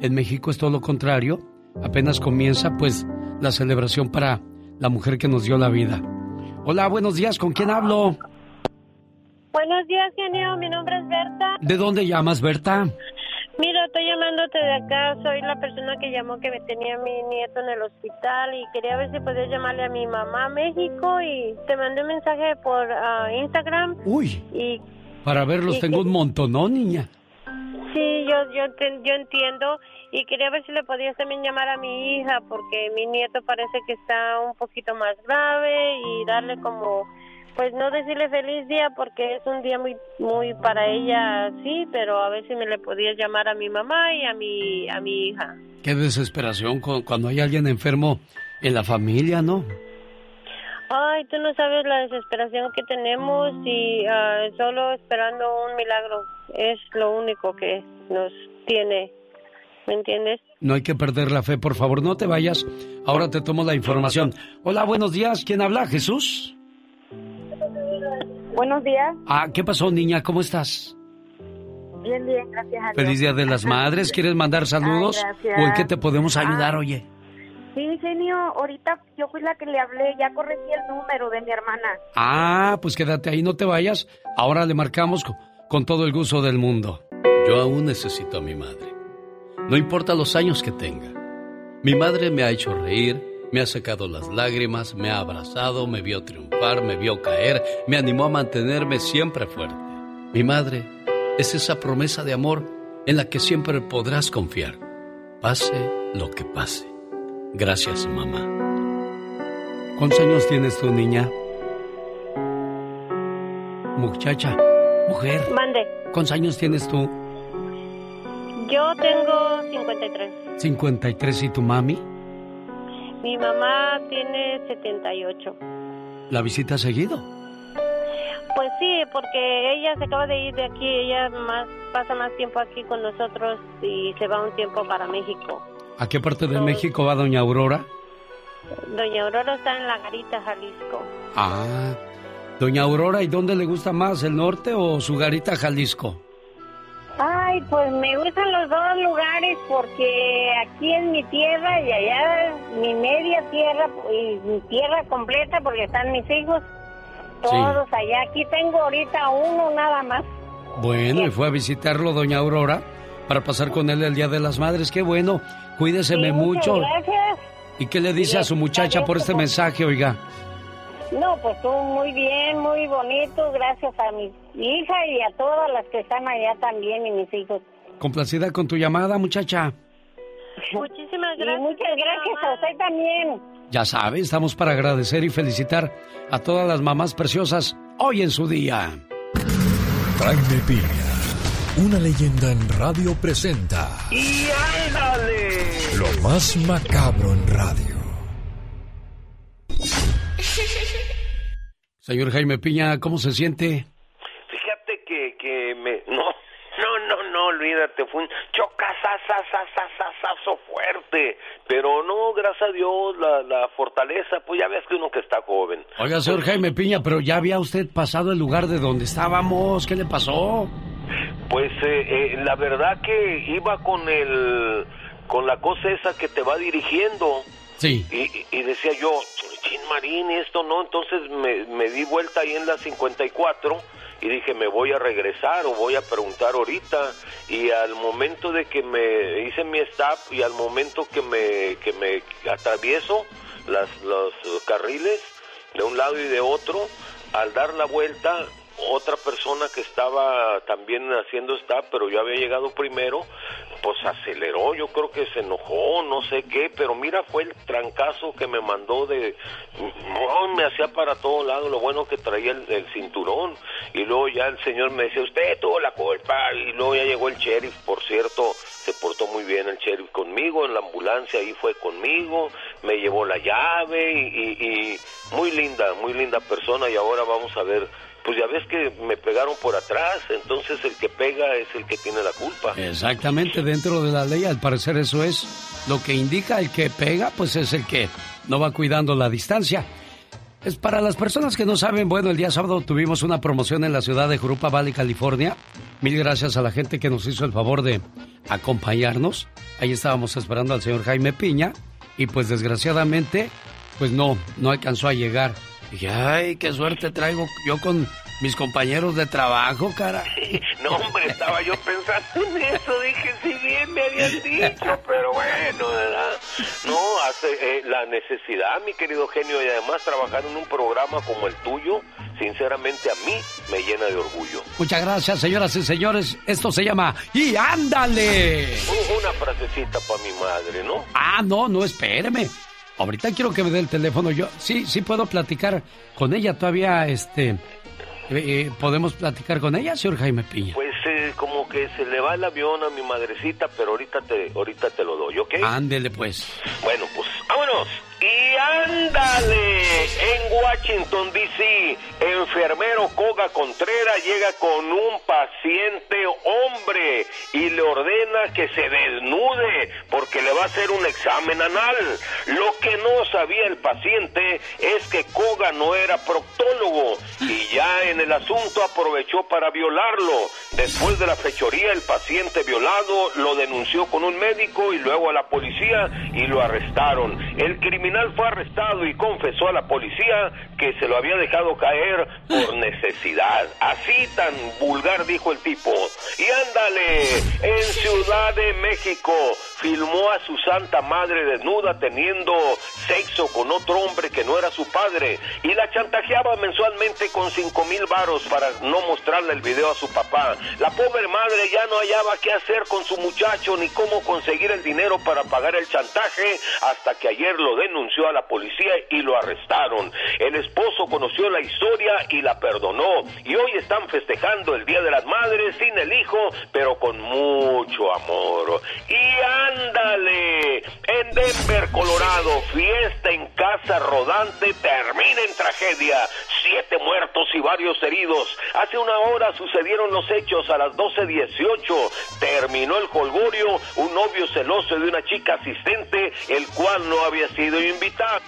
En México es todo lo contrario apenas comienza pues la celebración para la mujer que nos dio la vida. Hola, buenos días, ¿con quién hablo? Buenos días, genio, mi nombre es Berta. ¿De dónde llamas, Berta? Mira, estoy llamándote de acá, soy la persona que llamó que me tenía mi nieto en el hospital y quería ver si podías llamarle a mi mamá a México y te mandé un mensaje por ah, Instagram. Uy. Y, Para verlos tengo un montón, ¿no, niña? Sí, yo, yo, yo entiendo y quería ver si le podías también llamar a mi hija porque mi nieto parece que está un poquito más grave y darle como pues no decirle feliz día porque es un día muy muy para ella sí pero a ver si me le podías llamar a mi mamá y a mi a mi hija qué desesperación cuando hay alguien enfermo en la familia no Ay, tú no sabes la desesperación que tenemos y ah, solo esperando un milagro es lo único que nos tiene, ¿me entiendes? No hay que perder la fe, por favor, no te vayas. Ahora te tomo la información. Hola, buenos días. ¿Quién habla? ¿Jesús? Buenos días. Ah, ¿qué pasó, niña? ¿Cómo estás? Bien, bien, gracias a Dios. Feliz Día de las Madres. ¿Quieres mandar saludos? ¿O en qué te podemos ayudar, oye? Sí, genio, ahorita yo fui la que le hablé, ya corregí el número de mi hermana. Ah, pues quédate ahí, no te vayas. Ahora le marcamos con, con todo el gusto del mundo. Yo aún necesito a mi madre. No importa los años que tenga. Mi madre me ha hecho reír, me ha secado las lágrimas, me ha abrazado, me vio triunfar, me vio caer, me animó a mantenerme siempre fuerte. Mi madre es esa promesa de amor en la que siempre podrás confiar, pase lo que pase. Gracias, mamá. ¿Cuántos años tienes tú, niña? Muchacha, mujer. Mande. ¿Cuántos años tienes tú? Yo tengo 53. 53 y tu mami? Mi mamá tiene 78. ¿La visita seguido? Pues sí, porque ella se acaba de ir de aquí, ella más pasa más tiempo aquí con nosotros y se va un tiempo para México. ¿A qué parte de México va doña Aurora? Doña Aurora está en La Garita, Jalisco. Ah, doña Aurora, ¿y dónde le gusta más, el norte o su Garita, Jalisco? Ay, pues me gustan los dos lugares porque aquí es mi tierra y allá es mi media tierra y mi tierra completa porque están mis hijos todos allá. Aquí tengo ahorita uno nada más. Bueno, y fue a visitarlo doña Aurora para pasar con él el Día de las Madres. Qué bueno. Cuídeseme Sí, mucho. Gracias. ¿Y qué le dice a su muchacha por este mensaje, oiga? No, pues tú muy bien, muy bonito. Gracias a mi hija y a todas las que están allá también y mis hijos. Complacida con tu llamada, muchacha. Muchísimas gracias. Y muchas gracias a usted también. Ya sabe, estamos para agradecer y felicitar a todas las mamás preciosas hoy en su día. Jaime Piña, una leyenda en radio presenta ¡Y ándale! lo más macabro en radio. Señor Jaime Piña, ¿cómo se siente? Fíjate que, que me... No, no, no, no, olvídate, fue un chocasasasasasasazo fuerte. Pero no, gracias a Dios, la, la fortaleza, pues ya ves que uno que está joven. Oiga, señor Jaime Piña, pero ya había usted pasado el lugar de donde estábamos. ¿Qué le pasó? Pues eh, eh, la verdad que iba con el... con la cosa esa que te va dirigiendo. Sí. Y decía yo, chin marín, esto no, entonces me, me di vuelta ahí en la 54 y dije, me voy a regresar o voy a preguntar ahorita. Y al momento de que me hice mi stop y al momento que me, que me atravieso las, los carriles de un lado y de otro, al dar la vuelta, otra persona que estaba también haciendo stop, pero yo había llegado primero, pues aceleró, yo creo que se enojó, no sé qué, pero mira, fue el trancazo que me mandó de... me hacía para todo lado, lo bueno que traía el, el cinturón, y luego ya el señor me decía, usted tuvo la culpa, y luego ya llegó el sheriff, por cierto, se portó muy bien el sheriff conmigo, en la ambulancia ahí fue conmigo, me llevó la llave, y, y- y muy linda, muy linda persona, y ahora vamos a ver pues ya ves que me pegaron por atrás, entonces el que pega es el que tiene la culpa. Exactamente, dentro de la ley, al parecer eso es lo que indica el que pega, pues es el que no va cuidando la distancia. Es para las personas que no saben, bueno, el día sábado tuvimos una promoción en la ciudad de Jurupa Valley, California. Mil gracias a la gente que nos hizo el favor de acompañarnos. Ahí estábamos esperando al señor Jaime Piña y pues desgraciadamente, pues no, no alcanzó a llegar. Dije, ay, qué suerte traigo yo con mis compañeros de trabajo, cara. No, hombre, estaba yo pensando en eso, dije, si bien me habían dicho, pero bueno, ¿verdad? No, hace eh, la necesidad, mi querido genio, y además trabajar en un programa como el tuyo, sinceramente a mí me llena de orgullo. Muchas gracias, señoras y señores. Esto se llama ¡Y ándale! Un- Una frasecita para mi madre, ¿no? Ah, no, no, espéreme. Ahorita quiero que me dé el teléfono. Yo sí, sí puedo platicar con ella todavía, este... eh, eh, ¿Podemos platicar con ella, señor Jaime Piña? Pues eh, como que se le va el avión a mi madrecita, pero ahorita te, ahorita te lo doy, ¿ok? Ándele, pues. Bueno, pues vámonos. Y ándale, en Washington, D.C., enfermero Koga Contreras llega con un paciente hombre y le ordena que se desnude porque le va a hacer un examen anal. Lo que no sabía el paciente es que Koga no era proctólogo y ya en el asunto aprovechó para violarlo. Después de la fechoría, el paciente violado lo denunció con un médico y luego a la policía y lo arrestaron. El criminal fue arrestado y confesó a la policía que se lo había dejado caer por necesidad. Así tan vulgar dijo el tipo. Y ándale, en Ciudad de México filmó a su santa madre desnuda teniendo sexo con otro hombre que no era su padre y la chantajeaba mensualmente con cinco mil varos para no mostrarle el video a su papá. La pobre madre ya no hallaba qué hacer con su muchacho ni cómo conseguir el dinero para pagar el chantaje hasta que ayer lo denunció a la policía y lo arrestaron. Esposo conoció la historia y la perdonó y hoy están festejando el Día de las Madres sin el hijo, pero con mucho amor. Y ándale, en Denver, Colorado, fiesta en casa rodante termina en tragedia. Siete muertos y varios heridos. Hace una hora sucedieron los hechos a las 12.18. Terminó el colgorio, un novio celoso de una chica asistente, el cual no había sido invitado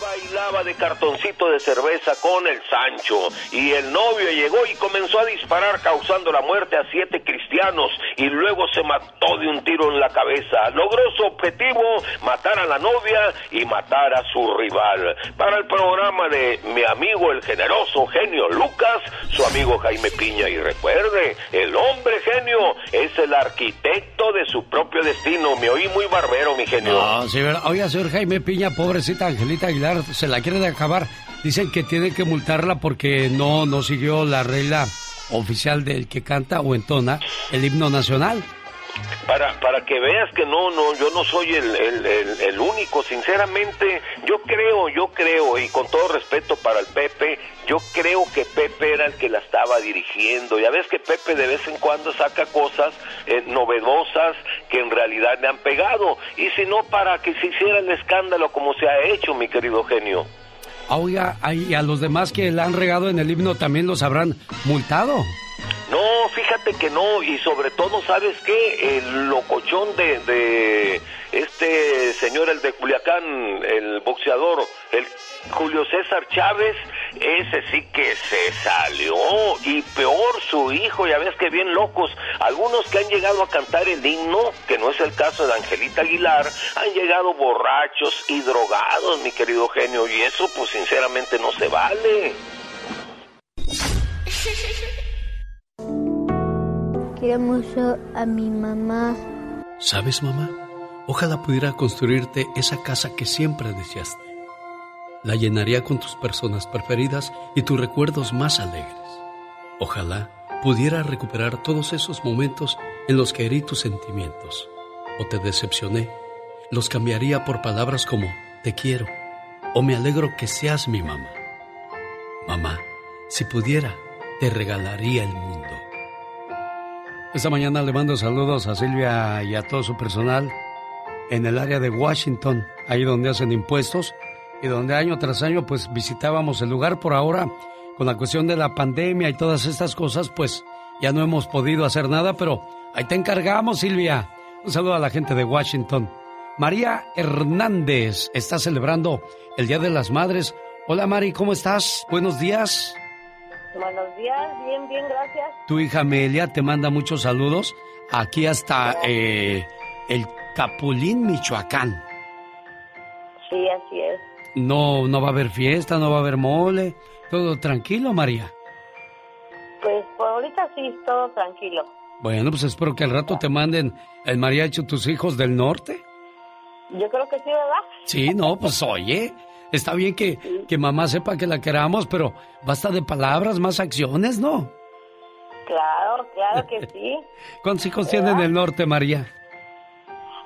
bailaba de cartoncito de cerveza con el Sancho y el novio llegó y comenzó a disparar causando la muerte a siete cristianos y luego se mató de un tiro en la cabeza. Logró su objetivo, matar a la novia y matar a su rival. Para el programa de mi amigo el generoso genio Lucas, su amigo Jaime Piña y recuerde, el hombre genio es el arquitecto de su propio destino. Me oí muy barbero, mi genio. No, sí, oiga, señor Jaime Piña, pobrecita Angelita Se la quieren acabar. Dicen que tienen que multarla porque no, no siguió la regla oficial del que canta o entona el himno nacional. Para, para que veas que no, no, yo no soy el, el, único, sinceramente, yo creo, yo creo, y con todo respeto para el Pepe, yo creo que Pepe era el que la estaba dirigiendo. Ya ves que Pepe de vez en cuando saca cosas eh, novedosas que en realidad le han pegado, y si no, para que se hiciera el escándalo como se ha hecho, mi querido genio. Ah, oiga, y a los demás que la han regado en el himno también los habrán multado. No, fíjate que no, y sobre todo, ¿sabes qué? El locochón de, de este señor, el de Culiacán, el boxeador, el Julio César Chávez, ese sí que se salió, y peor su hijo, ya ves que bien locos, algunos que han llegado a cantar el himno, que no es el caso de Angelita Aguilar, han llegado borrachos y drogados, mi querido genio, y eso pues sinceramente no se vale. Quiero mucho a mi mamá. ¿Sabes, mamá? Ojalá pudiera construirte esa casa que siempre deseaste. La llenaría con tus personas preferidas y tus recuerdos más alegres. Ojalá pudiera recuperar todos esos momentos en los que herí tus sentimientos o te decepcioné. Los cambiaría por palabras como te quiero o me alegro que seas mi mamá. Mamá, si pudiera, te regalaría el mundo. Esta mañana le mando saludos a Silvia y a todo su personal en el área de Washington, ahí donde hacen impuestos y donde año tras año pues visitábamos el lugar por ahora con la cuestión de la pandemia y todas estas cosas pues ya no hemos podido hacer nada, pero ahí te encargamos Silvia. Un saludo a la gente de Washington. María Hernández está celebrando el Día de las Madres. Hola Mari, ¿cómo estás? Buenos días. Buenos días, bien, bien, gracias. Tu hija Amelia te manda muchos saludos aquí hasta eh, el Capulín, Michoacán. Sí, así es. No, no va a haber fiesta, no va a haber mole, todo tranquilo, María. Pues por ahorita sí, todo tranquilo. Bueno, pues espero que al rato te manden el mariachi tus hijos del norte. Yo creo que sí, ¿verdad? Sí, no, pues oye, Está bien que, que mamá sepa que la queramos, pero basta de palabras, más acciones, ¿no? Claro, claro que sí. ¿Cuántos hijos tiene en el norte, María?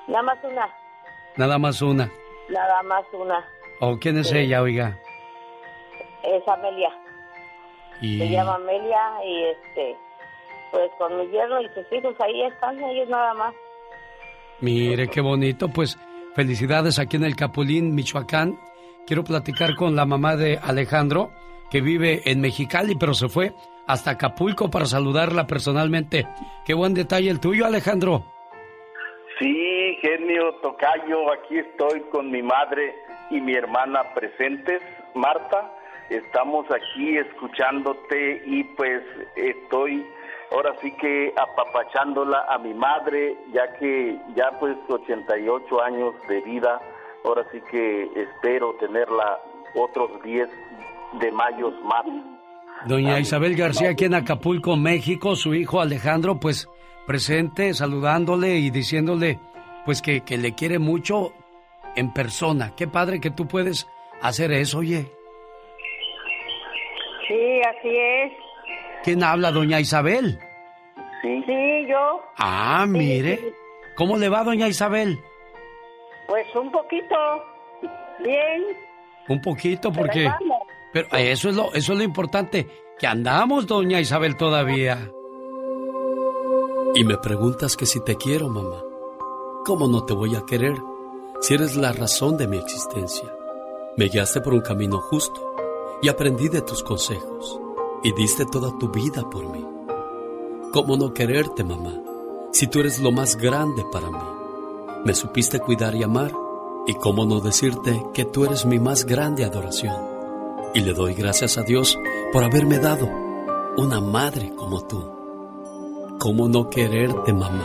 Nada más una. Nada más una. Nada más una. ¿O quién es ella, oiga? Es Amelia. Y... Se llama Amelia y este, pues con mi yerno y sus hijos ahí están, ellos nada más. Mire, qué bonito, pues Felicidades aquí en el Capulín, Michoacán. Quiero platicar con la mamá de Alejandro, que vive en Mexicali, pero se fue hasta Acapulco para saludarla personalmente. Qué buen detalle el tuyo, Alejandro. Sí, genio Tocayo, aquí estoy con mi madre y mi hermana presentes, Marta. Estamos aquí escuchándote y pues estoy ahora sí que apapachándola a mi madre, ya que ya pues 88 años de vida, ahora sí que espero tenerla otros 10 de mayo más. Doña Isabel García aquí en Acapulco, México, su hijo Alejandro, pues presente, saludándole y diciéndole pues que, que le quiere mucho en persona. Qué padre que tú puedes hacer eso, oye. Sí, así es. ¿Quién habla, doña Isabel? Sí. Sí, yo. Ah, mire. ¿Cómo le va, doña Isabel? Pues un poquito. Bien. Un poquito, porque... Pero eso es lo, eso es lo importante, que andamos, doña Isabel, todavía. Y me preguntas que si te quiero, mamá. ¿Cómo no te voy a querer si eres la razón de mi existencia? Me guiaste por un camino justo y aprendí de tus consejos y diste toda tu vida por mí. ¿Cómo no quererte, mamá, si tú eres lo más grande para mí? Me supiste cuidar y amar y cómo no decirte que tú eres mi más grande adoración y le doy gracias a Dios por haberme dado una madre como tú. ¿Cómo no quererte, mamá?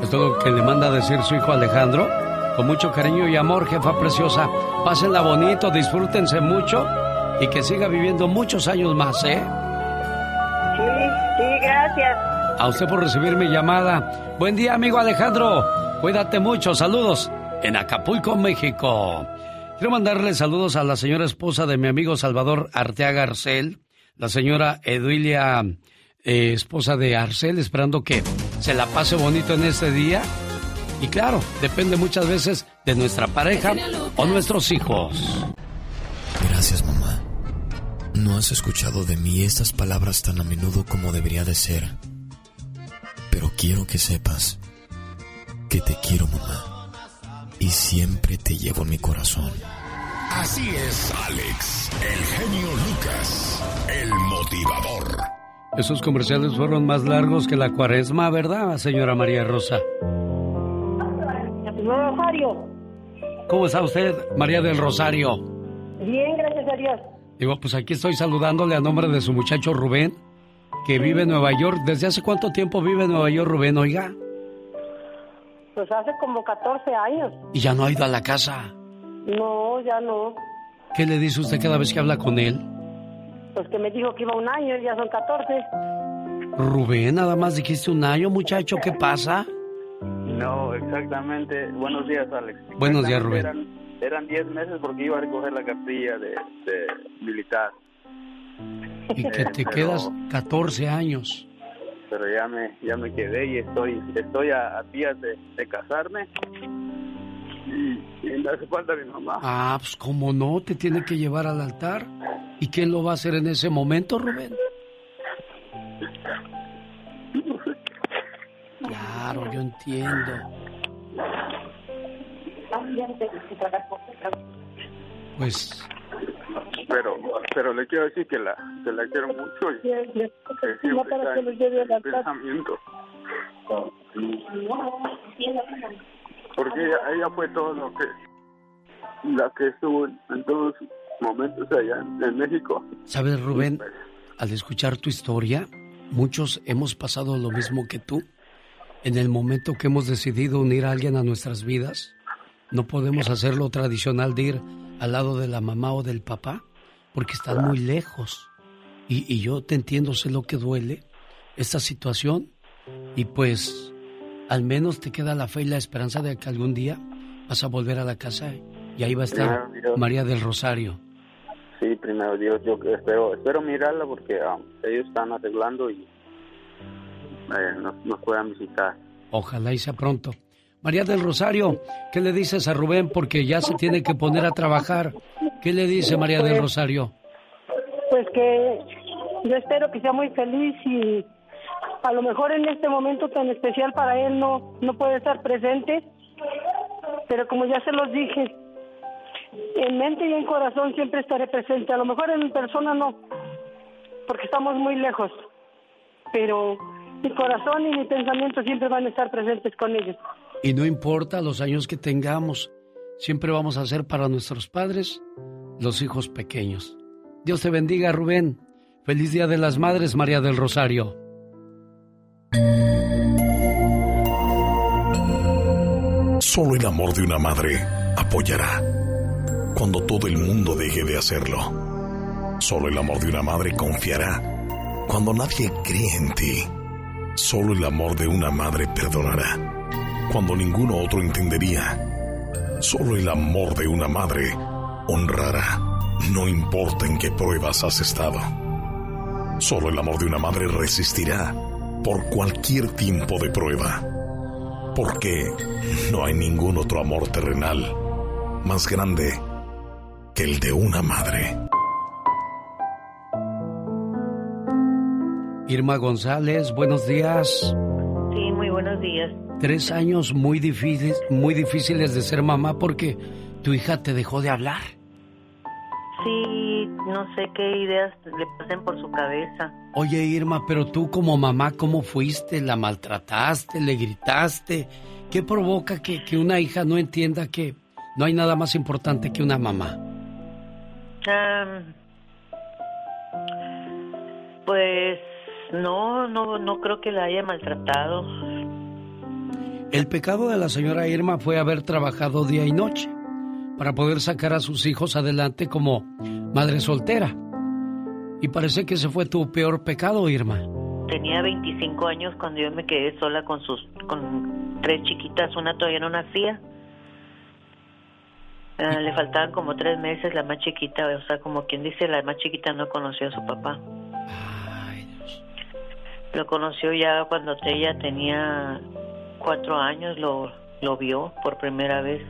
Es todo lo que le manda a decir su hijo Alejandro. Con mucho cariño y amor, jefa preciosa. Pásenla bonito, disfrútense mucho y que siga viviendo muchos años más, ¿eh? Gracias. A usted por recibir mi llamada. Buen día, amigo Alejandro. Cuídate mucho, saludos en Acapulco, México. Quiero mandarle saludos a la señora esposa de mi amigo Salvador Arteaga Arcel, la señora Eduilia, eh, esposa de Arcel, esperando que se la pase bonito en este día. Y claro, depende muchas veces de nuestra pareja o nuestros hijos. Gracias, mamá. No has escuchado de mí estas palabras tan a menudo como debería de ser. Pero quiero que sepas que te quiero, mamá. Y siempre te llevo en mi corazón. Así es, Alex, el genio Lucas, el motivador. Esos comerciales fueron más largos que la cuaresma, ¿verdad, señora María Rosa? Rosario. ¿Cómo está usted, María del Rosario? Bien, gracias a Dios. Digo, pues aquí estoy saludándole a nombre de su muchacho Rubén, que vive en Nueva York. ¿Desde hace cuánto tiempo vive en Nueva York, Rubén, oiga? Pues hace como 14 años. ¿Y ya no ha ido a la casa? No, ya no. ¿Qué le dice usted cada vez que habla con él? Pues que me dijo que iba un año y ya son 14. Rubén, nada más dijiste un año, muchacho, ¿qué pasa? No, exactamente. Buenos días, Alex. Buenos días, Rubén. Eran, eran 10 meses porque iba a recoger la cartilla de, de militar. Y que te Pero- quedas 14 años. Pero ya me ya me quedé y estoy estoy a, a días de, de casarme. Y, y me hace falta mi mamá. Ah, pues cómo no, te tiene que llevar al altar. ¿Y quién lo va a hacer en ese momento, Rubén? Claro, yo entiendo. Pues Pero pero le quiero decir que la que la quiero mucho y que siempre para está que lo lleve al pensamiento. Porque ella, ella fue todo lo que la que estuvo en, todos los momentos allá en, en México. ¿Sabes, Rubén? Al escuchar tu historia, muchos hemos pasado lo mismo que tú. En el momento que hemos decidido unir a alguien a nuestras vidas, no podemos hacer lo tradicional de ir al lado de la mamá o del papá, porque están muy lejos. Y, y yo te entiendo, sé lo que duele esta situación, y pues al menos te queda la fe y la esperanza de que algún día vas a volver a la casa y ahí va a estar Primero. María del Rosario. Sí, primero Dios, yo espero, espero mirarla porque ah, ellos están arreglando y eh, nos, nos puedan visitar. Ojalá y sea pronto. María del Rosario, ¿qué le dices a Rubén? Porque ya se tiene que poner a trabajar. ¿Qué le dice María del Rosario? Pues que yo espero que sea muy feliz y, A lo mejor en este momento tan especial para él no, no puede estar presente, pero como ya se los dije, en mente y en corazón siempre estaré presente. A lo mejor en persona no, porque estamos muy lejos, pero mi corazón y mi pensamiento siempre van a estar presentes con ellos. Y no importa los años que tengamos, siempre vamos a ser para nuestros padres los hijos pequeños. Dios te bendiga, Rubén. Feliz Día de las Madres, María del Rosario. Solo el amor de una madre apoyará cuando todo el mundo deje de hacerlo. Solo el amor de una madre confiará cuando nadie cree en ti. Solo el amor de una madre perdonará cuando ninguno otro entendería. Solo el amor de una madre honrará, no importa en qué pruebas has estado. Solo el amor de una madre resistirá por cualquier tiempo de prueba. Porque no hay ningún otro amor terrenal más grande que el de una madre. Irma González, buenos días. Buenos días. Tres años muy difíciles, muy difíciles de ser mamá porque tu hija te dejó de hablar. Sí, no sé qué ideas le pasen por su cabeza. Oye Irma, pero tú como mamá, ¿cómo fuiste? ¿La maltrataste? ¿Le gritaste? ¿Qué provoca que, que una hija no entienda que no hay nada más importante que una mamá? pues no, no, no creo que la haya maltratado. El pecado de la señora Irma fue haber trabajado día y noche para poder sacar a sus hijos adelante como madre soltera. Y parece que ese fue tu peor pecado, Irma. Tenía 25 años cuando yo me quedé sola con sus con tres chiquitas, una todavía no nacía. Ah, le faltaban como tres meses la más chiquita, o sea, como quien dice, la más chiquita no conoció a su papá. Lo conoció ya cuando ella tenía cuatro años, lo, lo vio por primera vez.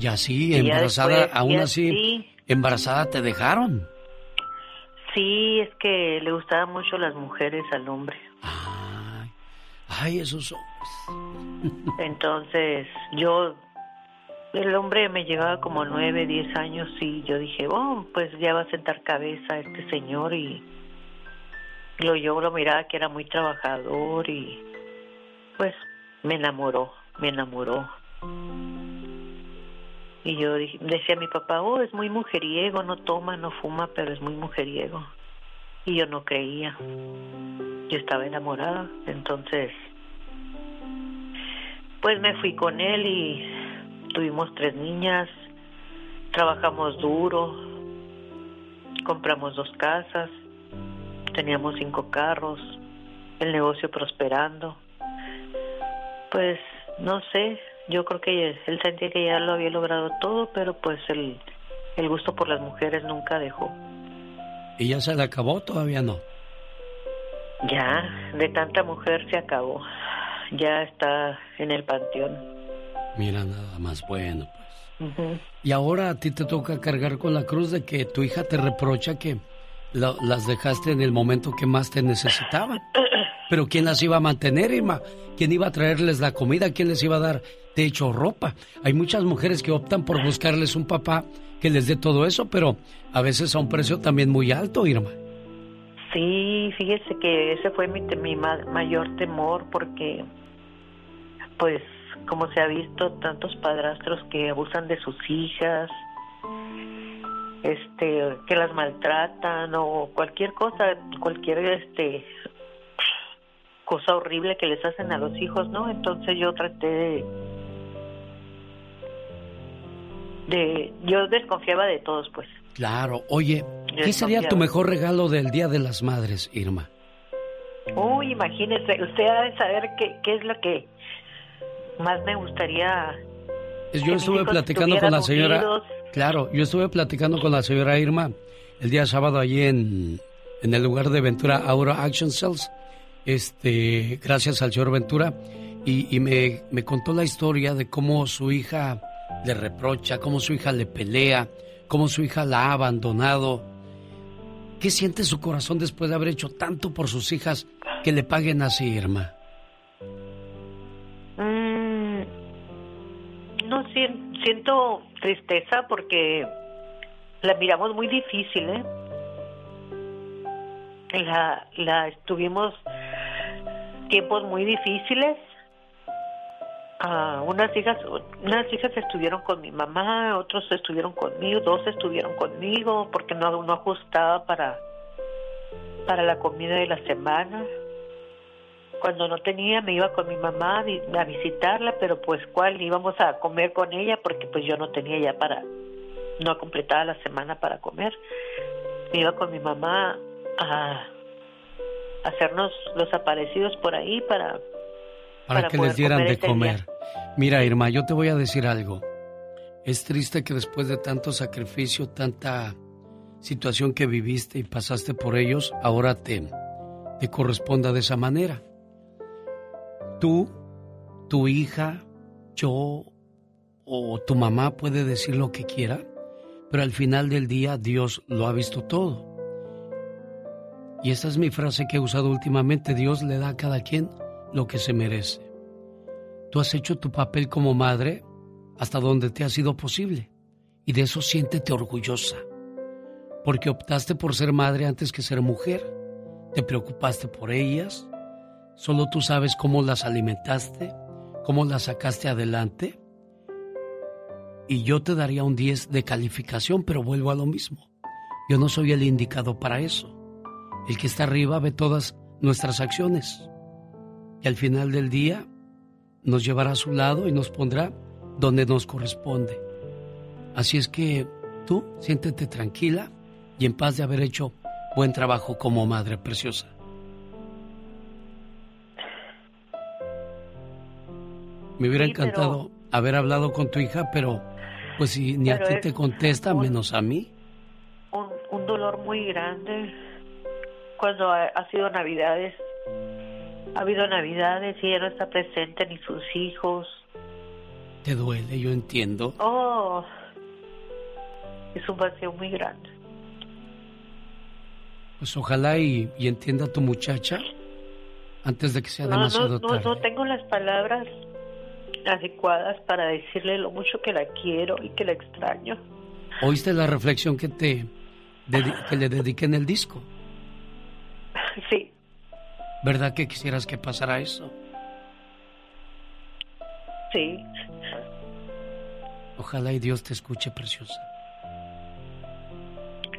Y así, embarazada, aún así, embarazada te dejaron. Sí, es que le gustaban mucho las mujeres al hombre. Ay, ay esos hombres. Entonces, yo, el hombre me llevaba como nueve, diez años y yo dije, oh, pues ya va a sentar cabeza este señor y lo, yo lo miraba que era muy trabajador y pues me enamoró, me enamoró. Y yo decía a mi papá, oh, es muy mujeriego, no toma, no fuma, pero es muy mujeriego. Y yo no creía. Yo estaba enamorada. Entonces, pues me fui con él y tuvimos tres niñas, trabajamos duro, compramos dos casas, teníamos cinco carros, el negocio prosperando. Pues no sé, yo creo que él sentía que ya lo había logrado todo, pero pues el, el gusto por las mujeres nunca dejó. ¿Y ya se le acabó? Todavía no. Ya, de tanta mujer se acabó. Ya está en el panteón. Mira, nada más bueno, pues. Y ahora a ti te toca cargar con la cruz de que tu hija te reprocha que las dejaste en el momento que más te necesitaban. Pero ¿quién las iba a mantener, Irma? ¿Quién iba a traerles la comida? ¿Quién les iba a dar techo o ropa? Hay muchas mujeres que optan por buscarles un papá que les dé todo eso, pero a veces a un precio también muy alto, Irma. Sí, fíjese que ese fue mi, mi mayor temor porque, pues, como se ha visto, tantos padrastros que abusan de sus hijas, este, que las maltratan o cualquier cosa, cualquier este cosa horrible que les hacen a los hijos, ¿no? Entonces yo traté de, de yo desconfiaba de todos, pues. Claro, oye, ¿qué sería tu mejor regalo del Día de las Madres, Irma? Uy, imagínese, usted ha de saber qué, qué es lo que más me gustaría. Yo estuve platicando con la señora. Claro, yo estuve platicando con la señora Irma el día sábado allí en, en el lugar de Ventura Aura Action Cells este, gracias al señor Ventura, y, me, me, contó la historia de cómo su hija le reprocha, cómo su hija le pelea, cómo su hija la ha abandonado. ¿Qué siente su corazón después de haber hecho tanto por sus hijas que le paguen así, Irma? No siento tristeza porque la miramos muy difícil, ¿eh? La, la estuvimos tiempos muy difíciles. Ah, unas hijas, unas hijas estuvieron con mi mamá, otros estuvieron conmigo, dos estuvieron conmigo porque no, no ajustaba para para la comida de la semana. Cuando no tenía me iba con mi mamá a visitarla, pero pues cuál íbamos a comer con ella porque pues yo no tenía ya para no completaba la semana para comer. Me iba con mi mamá a hacernos los aparecidos por ahí para para, que les dieran de comer. Mira, Irma, yo te voy a decir algo. Es triste que después de tanto sacrificio, tanta situación que viviste y pasaste por ellos, ahora te, te corresponda de esa manera. Tú, tu hija, yo o tu mamá puede decir lo que quiera, pero al final del día Dios lo ha visto todo. Y esta es mi frase que he usado últimamente, Dios le da a cada quien lo que se merece. Tú has hecho tu papel como madre hasta donde te ha sido posible y de eso siéntete orgullosa porque optaste por ser madre antes que ser mujer. Te preocupaste por ellas. Solo tú sabes cómo las alimentaste, cómo las sacaste adelante. Y yo te daría un 10 de calificación, pero vuelvo a lo mismo. Yo no soy el indicado para eso. El que está arriba ve todas nuestras acciones. Y al final del día nos llevará a su lado y nos pondrá donde nos corresponde. Así es que tú siéntete tranquila y en paz de haber hecho buen trabajo como madre preciosa. Me hubiera encantado haber hablado con tu hija, pero pues si ni a ti te contesta, menos a mí. Un, dolor muy grande cuando ha, ha, sido Navidades. Ha habido Navidades y ella no está presente ni sus hijos. Te duele, yo entiendo. Oh, es un vacío muy grande. Pues ojalá y, entienda a tu muchacha antes de que sea demasiado no, tarde. No, tengo las palabras adecuadas para decirle lo mucho que la quiero y que la extraño. ¿Oíste la reflexión que te que le dediqué en el disco? Sí. ¿Verdad que quisieras que pasara eso? Sí. Ojalá y Dios te escuche, preciosa.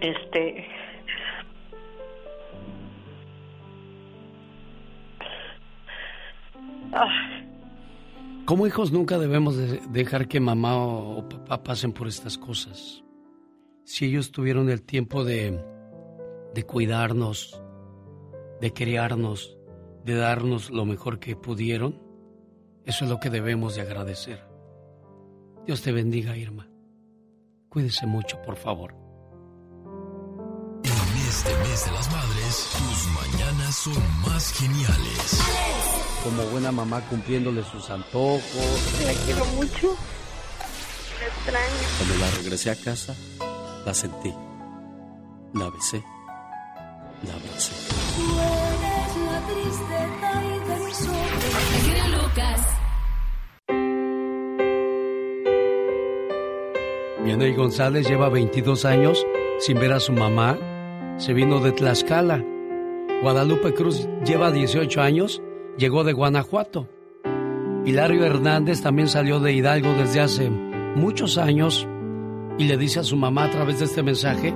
Este, Como hijos nunca debemos dejar que mamá o papá pasen por estas cosas. Si ellos tuvieron el tiempo de, de cuidarnos, de criarnos, de darnos lo mejor que pudieron, eso es lo que debemos de agradecer. Dios te bendiga, Irma. Cuídese mucho, por favor. En este mes de las madres, tus mañanas son más geniales como buena mamá cumpliéndole sus antojos. La quiero mucho. La extraño. Cuando la regresé a casa, la sentí. La besé. La abracé. Lucas. Viene González lleva 22 años sin ver a su mamá. Se vino de Tlaxcala. Guadalupe Cruz lleva 18 años llegó de Guanajuato. Hilario Hernández también salió de Hidalgo desde hace muchos años y le dice a su mamá a través de este mensaje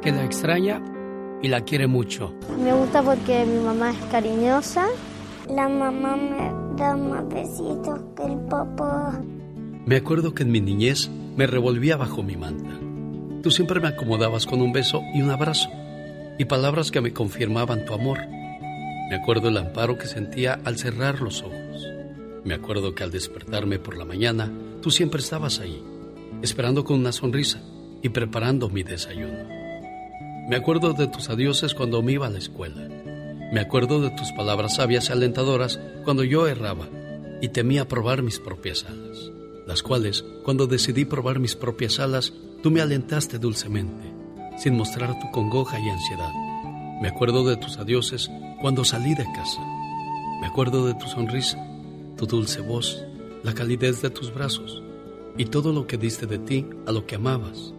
que la extraña y la quiere mucho. Me gusta porque mi mamá es cariñosa. La mamá me da más besitos que el papá. Me acuerdo que en mi niñez me revolvía bajo mi manta. Tú siempre me acomodabas con un beso y un abrazo y palabras que me confirmaban tu amor. Me acuerdo el amparo que sentía al cerrar los ojos. Me acuerdo que al despertarme por la mañana, tú siempre estabas ahí, esperando con una sonrisa y preparando mi desayuno. Me acuerdo de tus adioses cuando me iba a la escuela. Me acuerdo de tus palabras sabias y alentadoras cuando yo erraba y temía probar mis propias alas, las cuales, cuando decidí probar mis propias alas, tú me alentaste dulcemente, sin mostrar tu congoja y ansiedad. Me acuerdo de tus adioses Cuando salí de casa, me acuerdo de tu sonrisa, tu dulce voz, la calidez de tus brazos y todo lo que diste de ti a lo que amabas.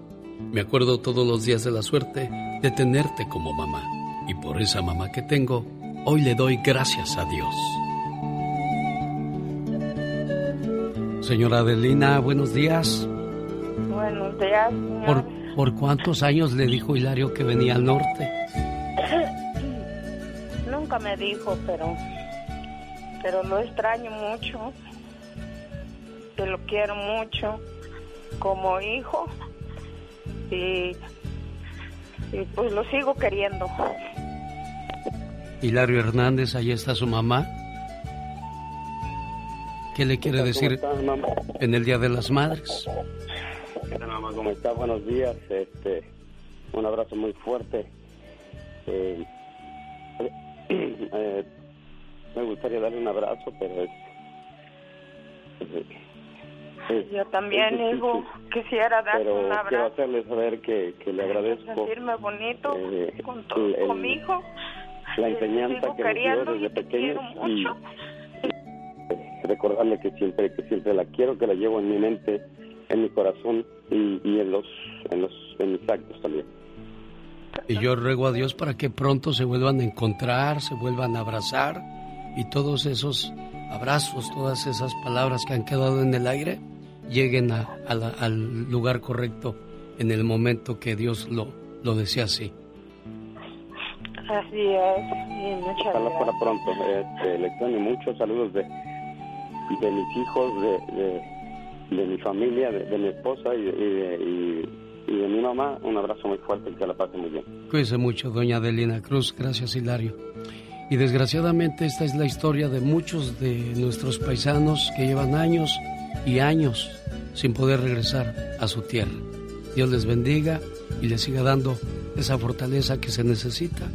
Me acuerdo todos los días de la suerte de tenerte como mamá. Y por esa mamá que tengo, hoy le doy gracias a Dios. Señora Adelina, buenos días. Buenos días. ¿Por, ¿Por cuántos años le dijo Hilario que venía al norte? Nunca me dijo, pero, pero lo extraño mucho. Que lo quiero mucho como hijo y, y pues lo sigo queriendo. Hilario Hernández, ahí está su mamá. ¿Qué le quiere decir en el Día de las Madres? Hola mamá, ¿cómo está? Buenos días. Este, un abrazo muy fuerte. Eh, eh, me gustaría darle un abrazo, pero es... Yo también, digo, quisiera darle un abrazo. Quiero hacerle saber que, que le agradezco. Sentirme bonito eh, con, todo, el, con mi hijo. La enseñanza que recibió desde pequeño y recordarle que siempre, que siempre la quiero, que la llevo en mi mente, en mi corazón y, y en los, en los, en mis actos también. Y yo ruego a Dios para que pronto se vuelvan a encontrar, se vuelvan a abrazar y todos esos abrazos, todas esas palabras que han quedado en el aire lleguen a, a la, al lugar correcto en el momento que Dios lo, lo desea así. Así es, y muchas Ojalá gracias. para pronto. Este, le extraño mucho. Saludos de, de mis hijos, de, de, de mi familia, de, de mi esposa y, de- y, y- y de mi mamá. Un abrazo muy fuerte y que la pase muy bien. Cuídese mucho, doña Adelina Cruz. Gracias, Hilario. Y desgraciadamente esta es la historia de muchos de nuestros paisanos que llevan años y años sin poder regresar a su tierra. Dios les bendiga y les siga dando esa fortaleza que se necesita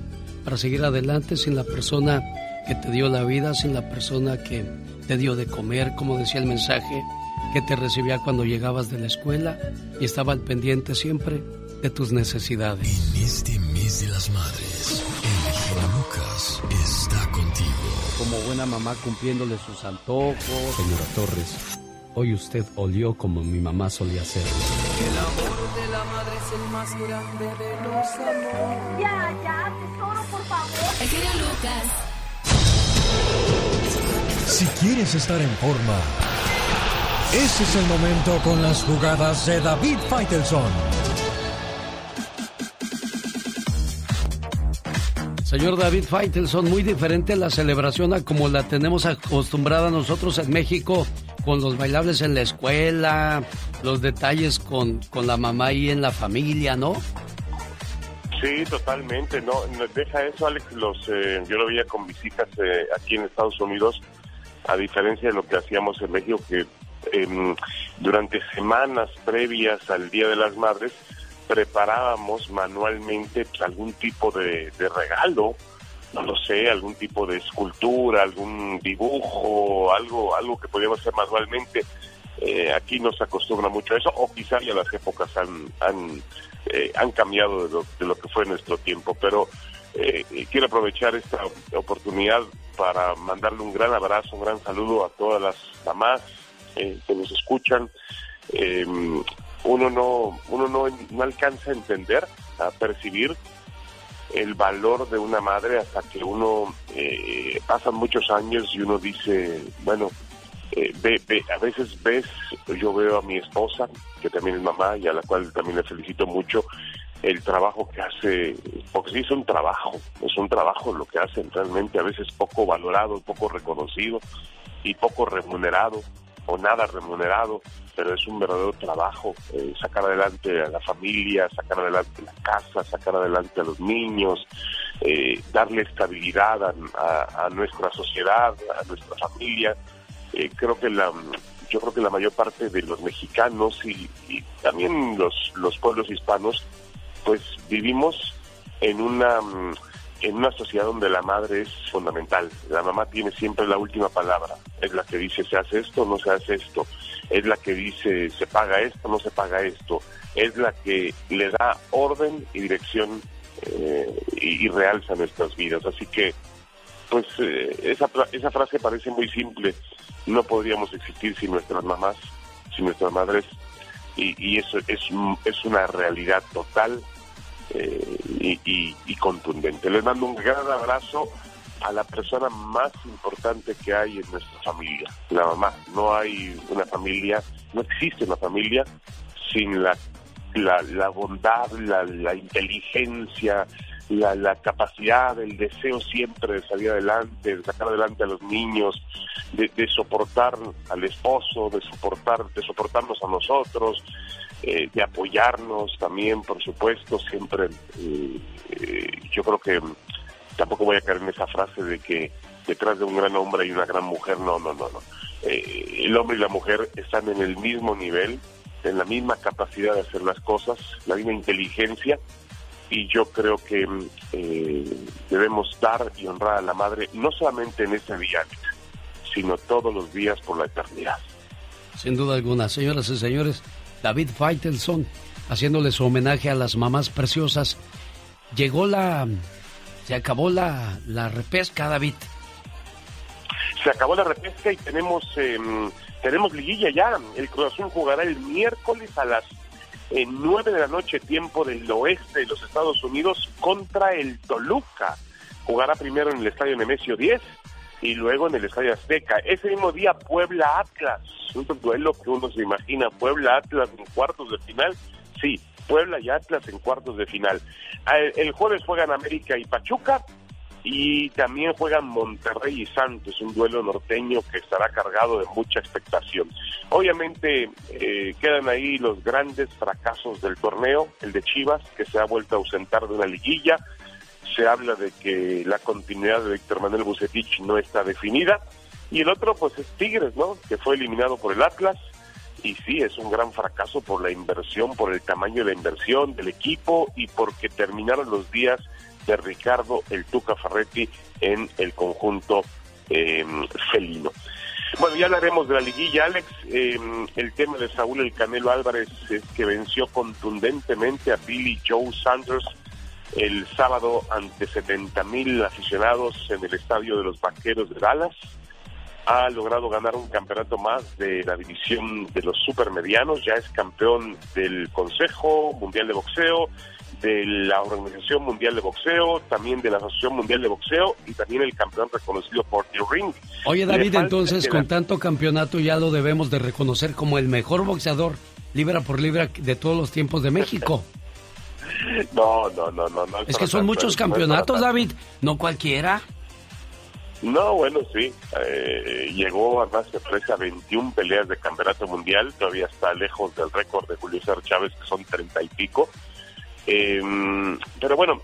para seguir adelante sin la persona que te dio la vida, sin la persona que te dio de comer, como decía el mensaje, que te recibía cuando llegabas de la escuela y estaba al pendiente siempre de tus necesidades. En este mes de las madres, el genio Lucas está contigo. Como buena mamá cumpliéndole sus antojos. Señora Torres, hoy usted olió como mi mamá solía hacer. El amor de la madre es el más grande de los amores. Ya, ya, tesoro, por favor. El genio Lucas. Si quieres estar en forma, ese es el momento con las jugadas de David Faitelson. Señor David Faitelson, muy diferente la celebración a como la tenemos acostumbrada nosotros en México, con los bailables en la escuela, los detalles con, con la mamá ahí en la familia, ¿no? Sí, totalmente. No, no, deja eso, Alex. Los, eh, yo lo veía con mis hijas eh, aquí en Estados Unidos, a diferencia de lo que hacíamos en México, que em, durante semanas previas al Día de las Madres preparábamos manualmente algún tipo de, regalo, no lo sé, algún tipo de escultura, algún dibujo, algo, algo que podíamos hacer manualmente. Eh, aquí no se acostumbra mucho a eso, o quizá ya las épocas han, han, eh, han cambiado de lo, de lo que fue nuestro tiempo, pero eh, quiero aprovechar esta oportunidad para mandarle un gran abrazo, un gran saludo a todas las mamás eh, que nos escuchan. Eh, uno no, uno no, no alcanza a entender, a percibir el valor de una madre hasta que uno eh, pasan muchos años y uno dice, bueno, eh, ve, ve, a veces ves, yo veo a mi esposa, que también es mamá y a la cual también le felicito mucho, el trabajo que hace, porque sí es un trabajo, es un trabajo lo que hacen realmente, a veces poco valorado, poco reconocido y poco remunerado o nada remunerado, pero es un verdadero trabajo eh, sacar adelante a la familia, sacar adelante la casa, sacar adelante a los niños, eh, darle estabilidad a, nuestra sociedad, a nuestra familia. Eh, creo que la yo creo que la mayor parte de los mexicanos y, y también los, los pueblos hispanos, pues vivimos en una en una sociedad donde la madre es fundamental. La mamá tiene siempre la última palabra. Es la que dice se hace esto, no se hace esto. Es la que dice se paga esto, no se paga esto. Es la que le da orden y dirección eh, y, y, realza nuestras vidas. Así que pues eh, esa, esa frase parece muy simple. No podríamos existir sin nuestras mamás, sin nuestras madres, y, eso es, es una realidad total eh, y, y, contundente. Les mando un gran abrazo a la persona más importante que hay en nuestra familia, la mamá. No hay una familia, no existe una familia sin la, la, bondad, la, inteligencia, la, la, capacidad, el deseo siempre de salir adelante, de sacar adelante a los niños, de, soportar al esposo, de soportar, de soportarnos a nosotros, eh, de apoyarnos también, por supuesto, siempre. Eh, eh, yo creo que tampoco voy a caer en esa frase de que detrás de un gran hombre hay una gran mujer. No, no, no, no. el hombre y la mujer están en el mismo nivel, en la misma capacidad de hacer las cosas, la misma inteligencia y yo creo que eh, debemos dar y honrar a la madre no solamente en este día, sino todos los días por la eternidad. Sin duda alguna, señoras y señores, David Faitelson haciéndole su homenaje a las mamás preciosas. Llegó la... Se acabó la, la repesca, David. Se acabó la repesca y tenemos, em, tenemos liguilla ya. El Cruz Azul jugará el miércoles a las en 9 de la noche, tiempo del oeste de los Estados Unidos, contra el Toluca. Jugará primero en el Estadio Nemesio 10 y luego en el Estadio Azteca. Ese mismo día, Puebla-Atlas. Un duelo que uno se imagina, Puebla-Atlas en cuartos de final. Sí, Puebla y Atlas en cuartos de final. El jueves juegan América y Pachuca y también juegan Monterrey y Santos, un duelo norteño que estará cargado de mucha expectación. Obviamente eh, quedan ahí los grandes fracasos del torneo, el de Chivas, que se ha vuelto a ausentar de una liguilla. Se habla de que la continuidad de Víctor Manuel Bucetich no está definida. Y el otro, pues es Tigres, ¿no? Que fue eliminado por el Atlas. Y sí, es un gran fracaso por la inversión, por el tamaño de la inversión del equipo y porque terminaron los días de Ricardo el Tuca Ferretti en el conjunto em, felino. Bueno, ya hablaremos de la liguilla, Alex. Em, el tema de Saúl El Canelo Álvarez es que venció contundentemente a Billy Joe Sanders el sábado ante 70 mil aficionados en el estadio de los Vaqueros de Dallas. Ha logrado ganar un campeonato más de la división de los supermedianos, ya es campeón del Consejo Mundial de Boxeo, de la Organización Mundial de Boxeo, también de la Asociación Mundial de Boxeo y también el campeón reconocido por The Ring. Oye David, entonces con tanto campeonato ya lo debemos de reconocer como el mejor boxeador libra por libra de todos los tiempos de México. No, no, no, no. es que son muchos campeonatos, David, no cualquiera. No, bueno, sí. Eh, llegó además se ofrece a 21 peleas de campeonato mundial. Todavía está lejos del récord de Julio César Chávez, que son 30 y pico. Eh, pero bueno,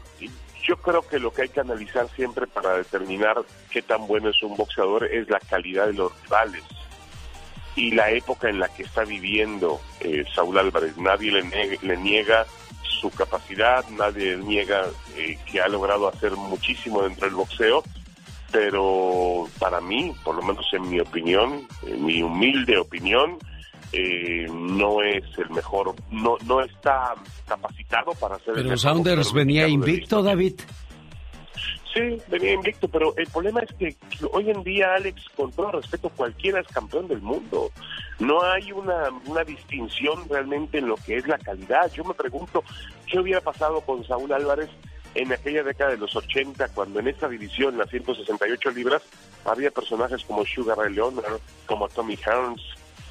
yo creo que lo que hay que analizar siempre para determinar qué tan bueno es un boxeador es la calidad de los rivales y la época en la que está viviendo eh, Saúl Álvarez. Nadie le, niega su capacidad, nadie niega eh, que ha logrado hacer muchísimo dentro del boxeo, pero para mí, por lo menos en mi opinión, en mi humilde opinión, eh, no es el mejor, no, no está capacitado para ser pero Saunders venía invicto, David. Sí, venía invicto, pero el problema es que hoy en día, Alex, con todo respeto, cualquiera es campeón del mundo. No hay una, una distinción realmente en lo que es la calidad. Yo me pregunto, ¿qué hubiera pasado con Saúl Álvarez en aquella década de los 80, cuando en esta división, las 168 libras, había personajes como Sugar Ray Leonard, como Tommy Hearns,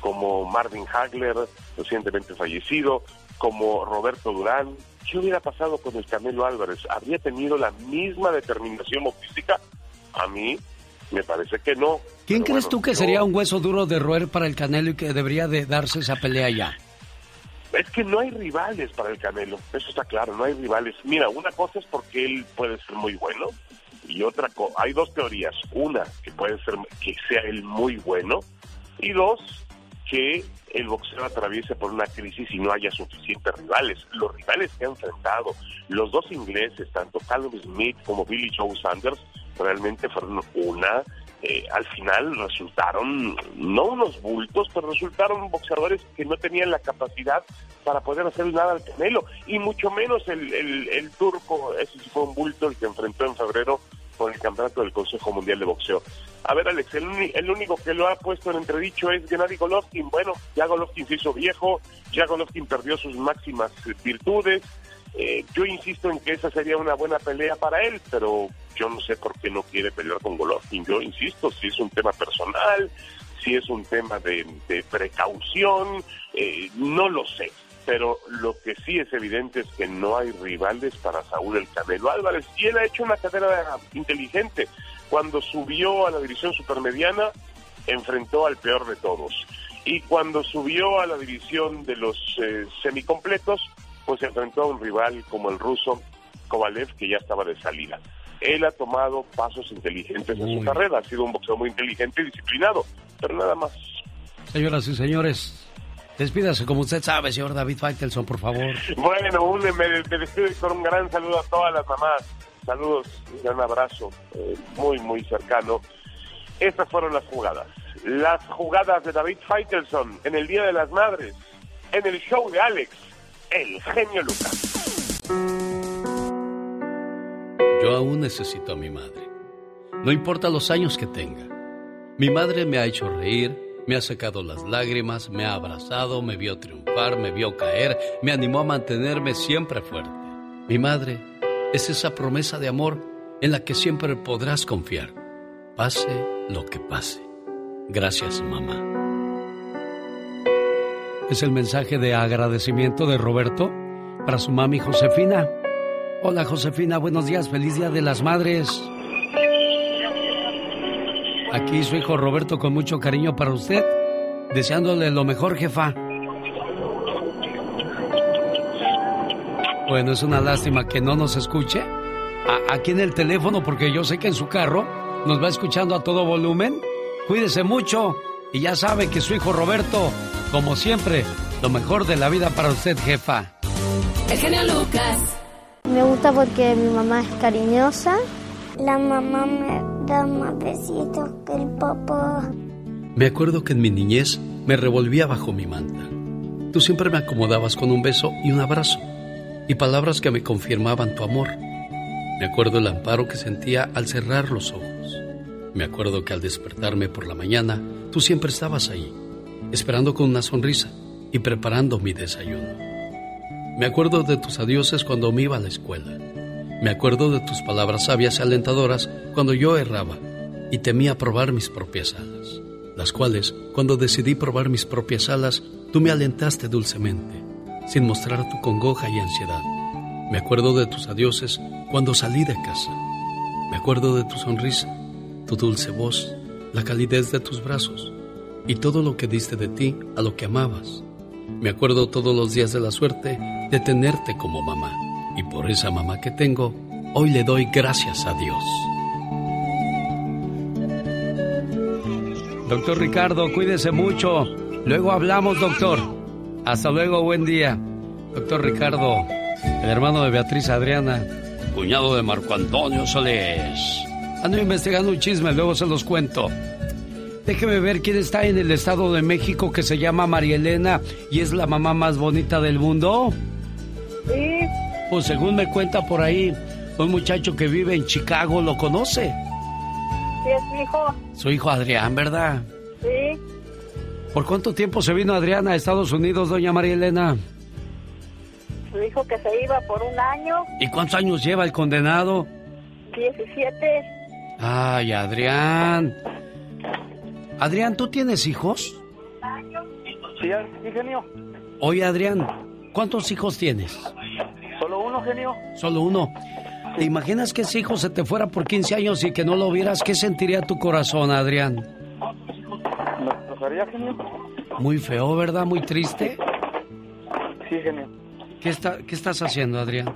como Marvin Hagler, recientemente fallecido, como Roberto Durán. ¿Qué hubiera pasado con el Canelo Álvarez? ¿Habría tenido la misma determinación física? A mí me parece que no. ¿Quién crees tú que sería un hueso duro de roer para el Canelo y que debería de darse esa pelea ya? Es que no hay rivales para el Canelo, eso está claro, no hay rivales. Mira, una cosa es porque él puede ser muy bueno y otra hay dos teorías. Una, que puede ser que sea él muy bueno y dos, que el boxeo atraviese por una crisis y no haya suficientes rivales. Los rivales que ha enfrentado, los dos ingleses, tanto Callum Smith como Billy Joe Sanders, realmente fueron una, eh, al final resultaron, no unos bultos, pero resultaron boxeadores que no tenían la capacidad para poder hacer nada al Canelo, y mucho menos el, el, el turco, ese sí fue un bulto el que enfrentó en febrero por el campeonato del Consejo Mundial de Boxeo. A ver, Alex, el, único que lo ha puesto en entredicho es Gennady Golovkin. Bueno, ya Golovkin se hizo viejo, ya Golovkin perdió sus máximas virtudes. Eh, yo insisto en que esa sería una buena pelea para él, pero yo no sé por qué no quiere pelear con Golovkin. Yo insisto, si es un tema personal, si es un tema de, precaución, eh, no lo sé. Pero lo que sí es evidente es que no hay rivales para Saúl el Canelo Álvarez. Y él ha hecho una carrera inteligente. Cuando subió a la división supermediana, enfrentó al peor de todos. Y cuando subió a la división de los eh, semicompletos, pues enfrentó a un rival como el ruso Kovalev, que ya estaba de salida él ha tomado pasos inteligentes en su carrera, ha sido un boxeo muy inteligente y disciplinado, pero nada más. Señoras y señores, despídase como usted sabe, señor David Faitelson, por favor. Bueno, me, despido con un gran saludo a todas las mamás. Saludos, un gran abrazo, eh, muy, muy cercano. Estas fueron las jugadas. Las jugadas de David Faitelson en el Día de las Madres, en el show de Alex, el genio Lucas. Yo aún necesito a mi madre. No importa los años que tenga. Mi madre me ha hecho reír, me ha sacado las lágrimas, me ha abrazado, me vio triunfar, me vio caer, me animó a mantenerme siempre fuerte. Mi madre es esa promesa de amor en la que siempre podrás confiar, pase lo que pase. Gracias, mamá. Es el mensaje de agradecimiento de Roberto para su mami Josefina Hola Josefina, buenos días, feliz Día de las Madres. Aquí su hijo Roberto con mucho cariño para usted, deseándole lo mejor, jefa. Bueno, es una lástima que no nos escuche aquí en el teléfono porque yo sé que en su carro nos va escuchando a todo volumen. Cuídese mucho y ya sabe que su hijo Roberto, como siempre, lo mejor de la vida para usted, jefa. El genio Lucas. Me gusta porque mi mamá es cariñosa. La mamá me da más besitos que el papá. Me acuerdo que en mi niñez me revolvía bajo mi manta. Tú siempre me acomodabas con un beso y un abrazo y palabras que me confirmaban tu amor. Me acuerdo el amparo que sentía al cerrar los ojos. Me acuerdo que al despertarme por la mañana, tú siempre estabas ahí, esperando con una sonrisa y preparando mi desayuno. Me acuerdo de tus adioses cuando me iba a la escuela. Me acuerdo de tus palabras sabias y alentadoras cuando yo erraba y temía probar mis propias alas, las cuales, cuando decidí probar mis propias alas, tú me alentaste dulcemente, sin mostrar tu congoja y ansiedad. Me acuerdo de tus adioses cuando salí de casa. Me acuerdo de tu sonrisa, tu dulce voz, la calidez de tus brazos y todo lo que diste de ti a lo que amabas. Me acuerdo todos los días de la suerte de tenerte como mamá. Y por esa mamá que tengo, hoy le doy gracias a Dios. Doctor Ricardo, cuídese mucho. Luego hablamos, doctor. Hasta luego, buen día. Doctor Ricardo, el hermano de Beatriz Adriana, cuñado de Marco Antonio Solés. Ando investigando un chisme, luego se los cuento. Déjeme ver quién está en el Estado de México que se llama María Elena y es la mamá más bonita del mundo. Sí. Pues según me cuenta por ahí, un muchacho que vive en Chicago lo conoce. Sí, es su hijo. Su hijo Adrián, ¿verdad? Sí. ¿Por cuánto tiempo se vino Adrián a Estados Unidos, doña María Elena? Su hijo que se iba por un año. ¿Y cuántos años lleva el condenado? Diecisiete. Ay, Adrián. Adrián, ¿tú tienes hijos? Sí, genio. Oye, Adrián, ¿Cuántos hijos tienes? Solo uno, genio. Solo uno. ¿Te imaginas que ese hijo se te fuera por 15 años y que no lo vieras? ¿Qué sentiría tu corazón, Adrián? Me pasaría, genio. Muy feo, ¿verdad? Muy triste. Sí, genio. ¿Qué, está, qué estás haciendo, Adrián?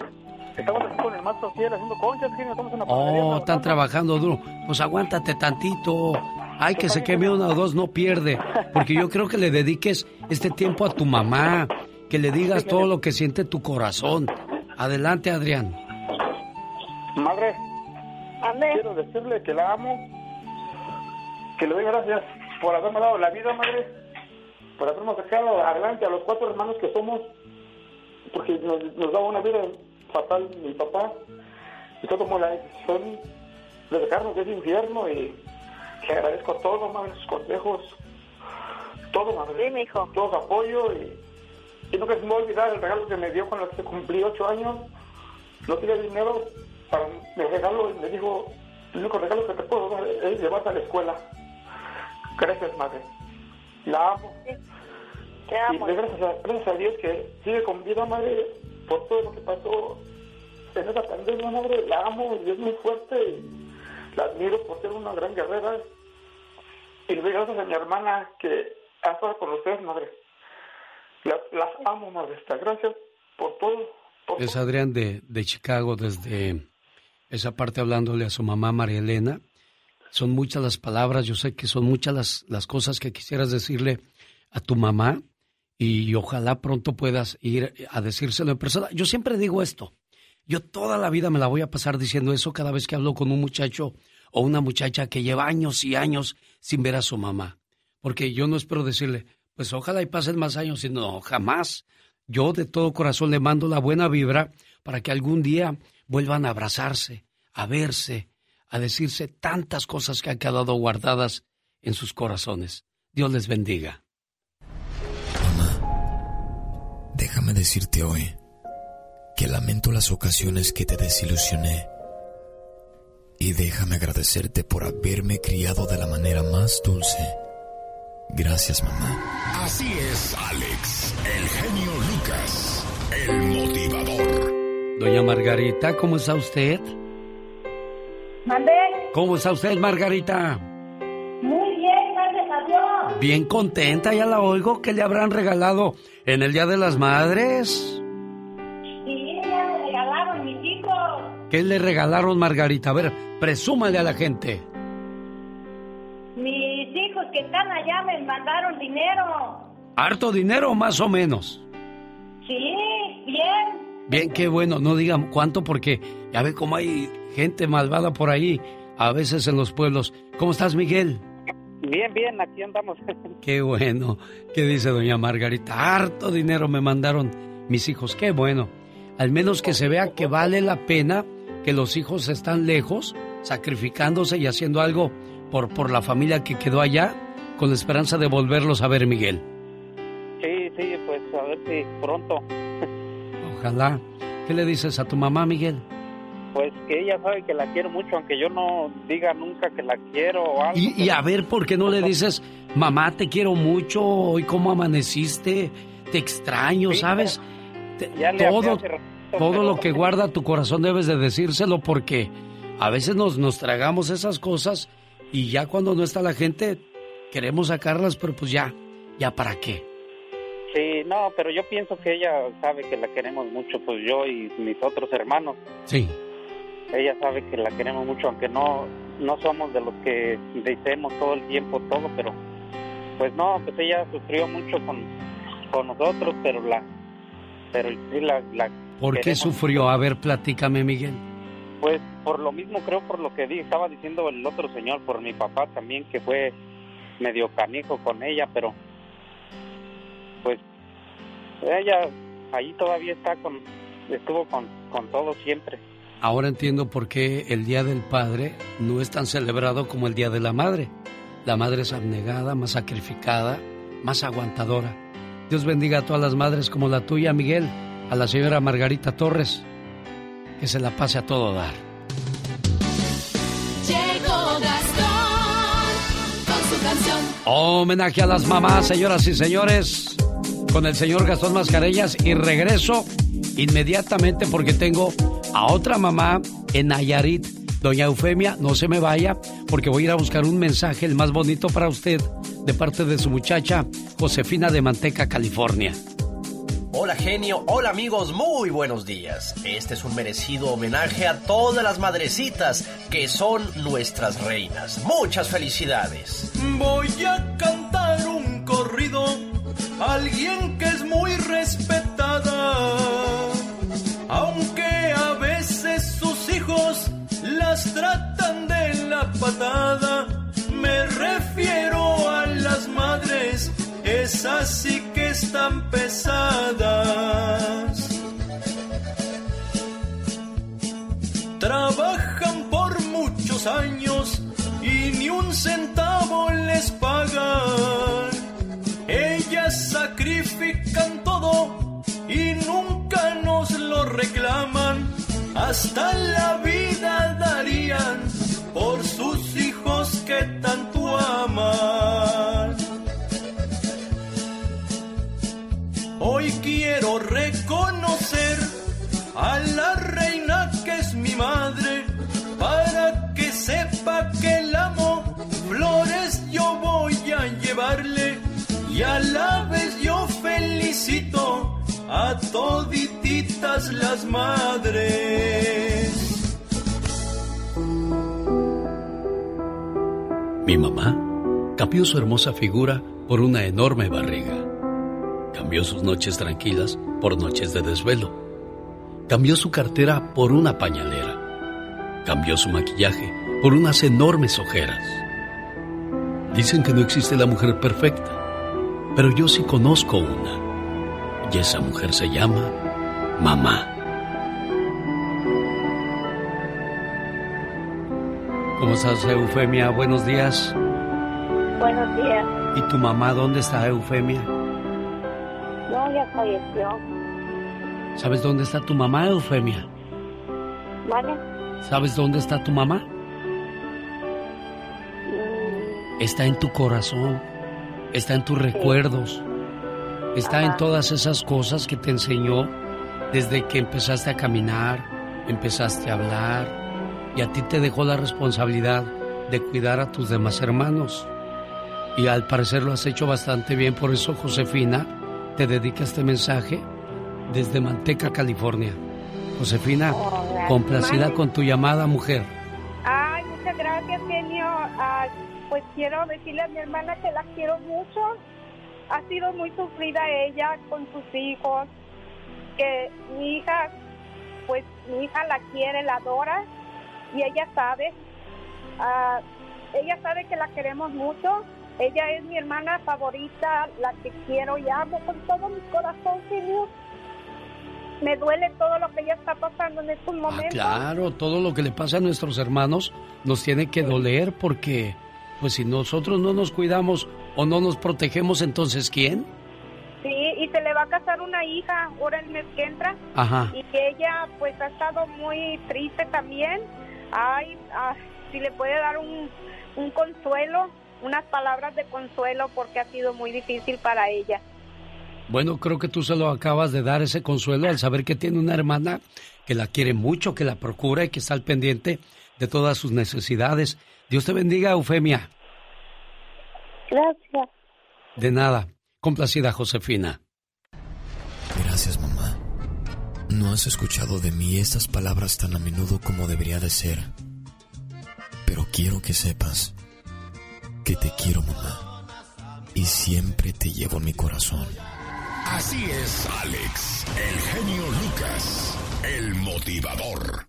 Estamos aquí con el maestro fiel haciendo conchas, genio. Estamos en la Oh, están trabajando duro. Pues aguántate tantito. Ay, que se queme una o dos, no pierde. Porque yo creo que le dediques este tiempo a tu mamá que le digas todo lo que siente tu corazón. Adelante, Adrián. Madre, quiero decirle que la amo, que le doy gracias por haberme dado la vida, madre, por habernos sacado adelante a los cuatro hermanos que somos, porque nos, nos daba una vida fatal mi papá, y todo como la decisión de sacarnos de ese infierno y le agradezco todo, madre, sus consejos, todo, madre. Sí, hijo. Todo su apoyo y, y nunca se me va a olvidar el regalo que me dio cuando se cumplí ocho años. No tenía dinero para mi regalo y me dijo, el único regalo que te puedo dar es llevarte a la escuela. Gracias, madre. La amo. Te amo. Y gracias a, gracias a Dios que sigue con vida, madre, por todo lo que pasó en esa pandemia, madre. La amo y es muy fuerte y la admiro por ser una gran guerrera. Y le doy gracias a mi hermana que ha estado con ustedes, madre. Las, las amo, madre. Gracias por todo. Por es Adrián de, de Chicago desde esa parte hablándole a su mamá María Elena. Son muchas las palabras, yo sé que son muchas las, las cosas que quisieras decirle a tu mamá y ojalá pronto puedas ir a decírselo en persona. Yo siempre digo esto, yo toda la vida me la voy a pasar diciendo eso cada vez que hablo con un muchacho o una muchacha que lleva años y años sin ver a su mamá. Porque yo no espero decirle, pues ojalá y pasen más años, sino jamás. Yo de todo corazón le mando la buena vibra para que algún día vuelvan a abrazarse, a verse, a decirse tantas cosas que han quedado guardadas en sus corazones. Dios les bendiga. Mamá, déjame decirte hoy que lamento las ocasiones que te desilusioné. Y déjame agradecerte por haberme criado de la manera más dulce. Gracias, mamá. Así es, Alex, el genio Lucas, el motivador. Doña Margarita, ¿cómo está usted? ¿Mandé? ¿Cómo está usted, Margarita? Muy bien, gracias a Dios. Bien contenta, ya la oigo. ¿Qué le habrán regalado en el Día de las Madres? Sí, ya me regalaron mis hijos. ¿Qué le regalaron, Margarita? A ver, presúmale a la gente. Allá me mandaron dinero. ¿Harto dinero más o menos? Sí, bien. Bien, qué bueno. No digan cuánto porque ya ve cómo hay gente malvada por ahí, a veces en los pueblos. ¿Cómo estás, Miguel? Bien, bien, aquí andamos. Qué bueno. ¿Qué dice doña Margarita? Harto dinero me mandaron mis hijos. Qué bueno. Al menos que se vea que vale la pena que los hijos están lejos, sacrificándose y haciendo algo por, por la familia que quedó allá, con la esperanza de volverlos a ver, Miguel. Sí, sí, pues a ver si pronto. Ojalá. ¿Qué le dices a tu mamá, Miguel? Pues que ella sabe que la quiero mucho, aunque yo no diga nunca que la quiero o algo. Y, y a ver, ¿por qué no le dices, mamá, te quiero mucho, hoy cómo amaneciste, te extraño, ¿sabes? Te- Ya le hablé todo ratito, todo lo que guarda tu corazón debes de decírselo porque a veces nos, nos tragamos esas cosas y ya cuando no está la gente queremos sacarlas, pero pues ya, ya para qué. Sí, no, pero yo pienso que ella sabe que la queremos mucho, pues yo y mis otros hermanos. Sí. Ella sabe que la queremos mucho, aunque no no somos de los que decimos todo el tiempo todo, pero pues no, pues ella sufrió mucho con, con nosotros, pero la pero sí la, la ¿Por qué sufrió? A ver, platícame, Miguel. Pues por lo mismo creo por lo que di- estaba diciendo el otro señor, por mi papá también que fue medio canijo con ella, pero pues ella ahí todavía está con estuvo con con todo siempre. Ahora entiendo por qué el Día del Padre no es tan celebrado como el Día de la Madre. La madre es abnegada, más sacrificada, más aguantadora. Dios bendiga a todas las madres como la tuya, Miguel, a la señora Margarita Torres, que se la pase a todo dar. Homenaje a las mamás, señoras y señores, con el señor Gastón Mascareñas y regreso inmediatamente porque tengo a otra mamá en Nayarit. Doña Eufemia, no se me vaya porque voy a ir a buscar un mensaje, el más bonito para usted, de parte de su muchacha Josefina de Manteca, California. Hola genio, hola amigos, muy buenos días. Este es un merecido homenaje a todas las madrecitas que son nuestras reinas. Muchas felicidades. Voy a cantar un corrido a alguien que es muy respetada, aunque a veces sus hijos las tratan de la patada. Me refiero a las madres, esas sí que están pesadas. Trabajan por muchos años y ni un centavo les pagan. Ellas sacrifican todo y nunca nos lo reclaman. Hasta la vida darían por sus hijos que tanto aman. Hoy quiero reconocer a la reina que es mi madre para que sepa que la amo. Flores yo voy a llevarle y a la vez yo felicito a todititas las madres. Mi mamá cambió su hermosa figura por una enorme barriga. Cambió sus noches tranquilas por noches de desvelo. Cambió su cartera por una pañalera. Cambió su maquillaje por unas enormes ojeras. Dicen que no existe la mujer perfecta, pero yo sí conozco una. Y esa mujer se llama mamá. ¿Cómo estás, Eufemia? Buenos días. Buenos días. ¿Y tu mamá dónde está, Eufemia? No, ya falleció. ¿Sabes dónde está tu mamá, Eufemia? ¿Vale? ¿Sabes dónde está tu mamá? Mm. Está en tu corazón, está en tus recuerdos, está en todas esas cosas que te enseñó desde que empezaste a caminar, empezaste a hablar, y a ti te dejó la responsabilidad de cuidar a tus demás hermanos. Y al parecer lo has hecho bastante bien, por eso Josefina te dedica este mensaje desde Manteca, California. Josefina, complacida con tu llamada, mujer. Ay, muchas gracias, genio. Pues quiero decirle a mi hermana que la quiero mucho. Ha sido muy sufrida ella con sus hijos. Que mi hija, pues mi hija la quiere, la adora y ella sabe, ah, ella sabe que la queremos mucho. Ella es mi hermana favorita, la que quiero y amo con todo mi corazón, Señor. Me duele todo lo que ella está pasando en estos momentos. Claro, todo lo que le pasa a nuestros hermanos nos tiene que doler porque, pues si nosotros no nos cuidamos o no nos protegemos, entonces ¿quién? Sí, y se le va a casar una hija ahora el mes que entra. Ajá. Y que ella pues ha estado muy triste también. Ay, ah, si le puede dar un, un consuelo, unas palabras de consuelo porque ha sido muy difícil para ella. Bueno, creo que tú se lo acabas de dar ese consuelo al saber que tiene una hermana que la quiere mucho, que la procura y que está al pendiente de todas sus necesidades. Dios te bendiga, Eufemia. Gracias. De nada. Complacida, Josefina. Gracias, mamá. No has escuchado de mí estas palabras tan a menudo como debería de ser. Pero quiero que sepas que te quiero, mamá. Y siempre te llevo en mi corazón. Así es, Alex, el genio Lucas, el motivador.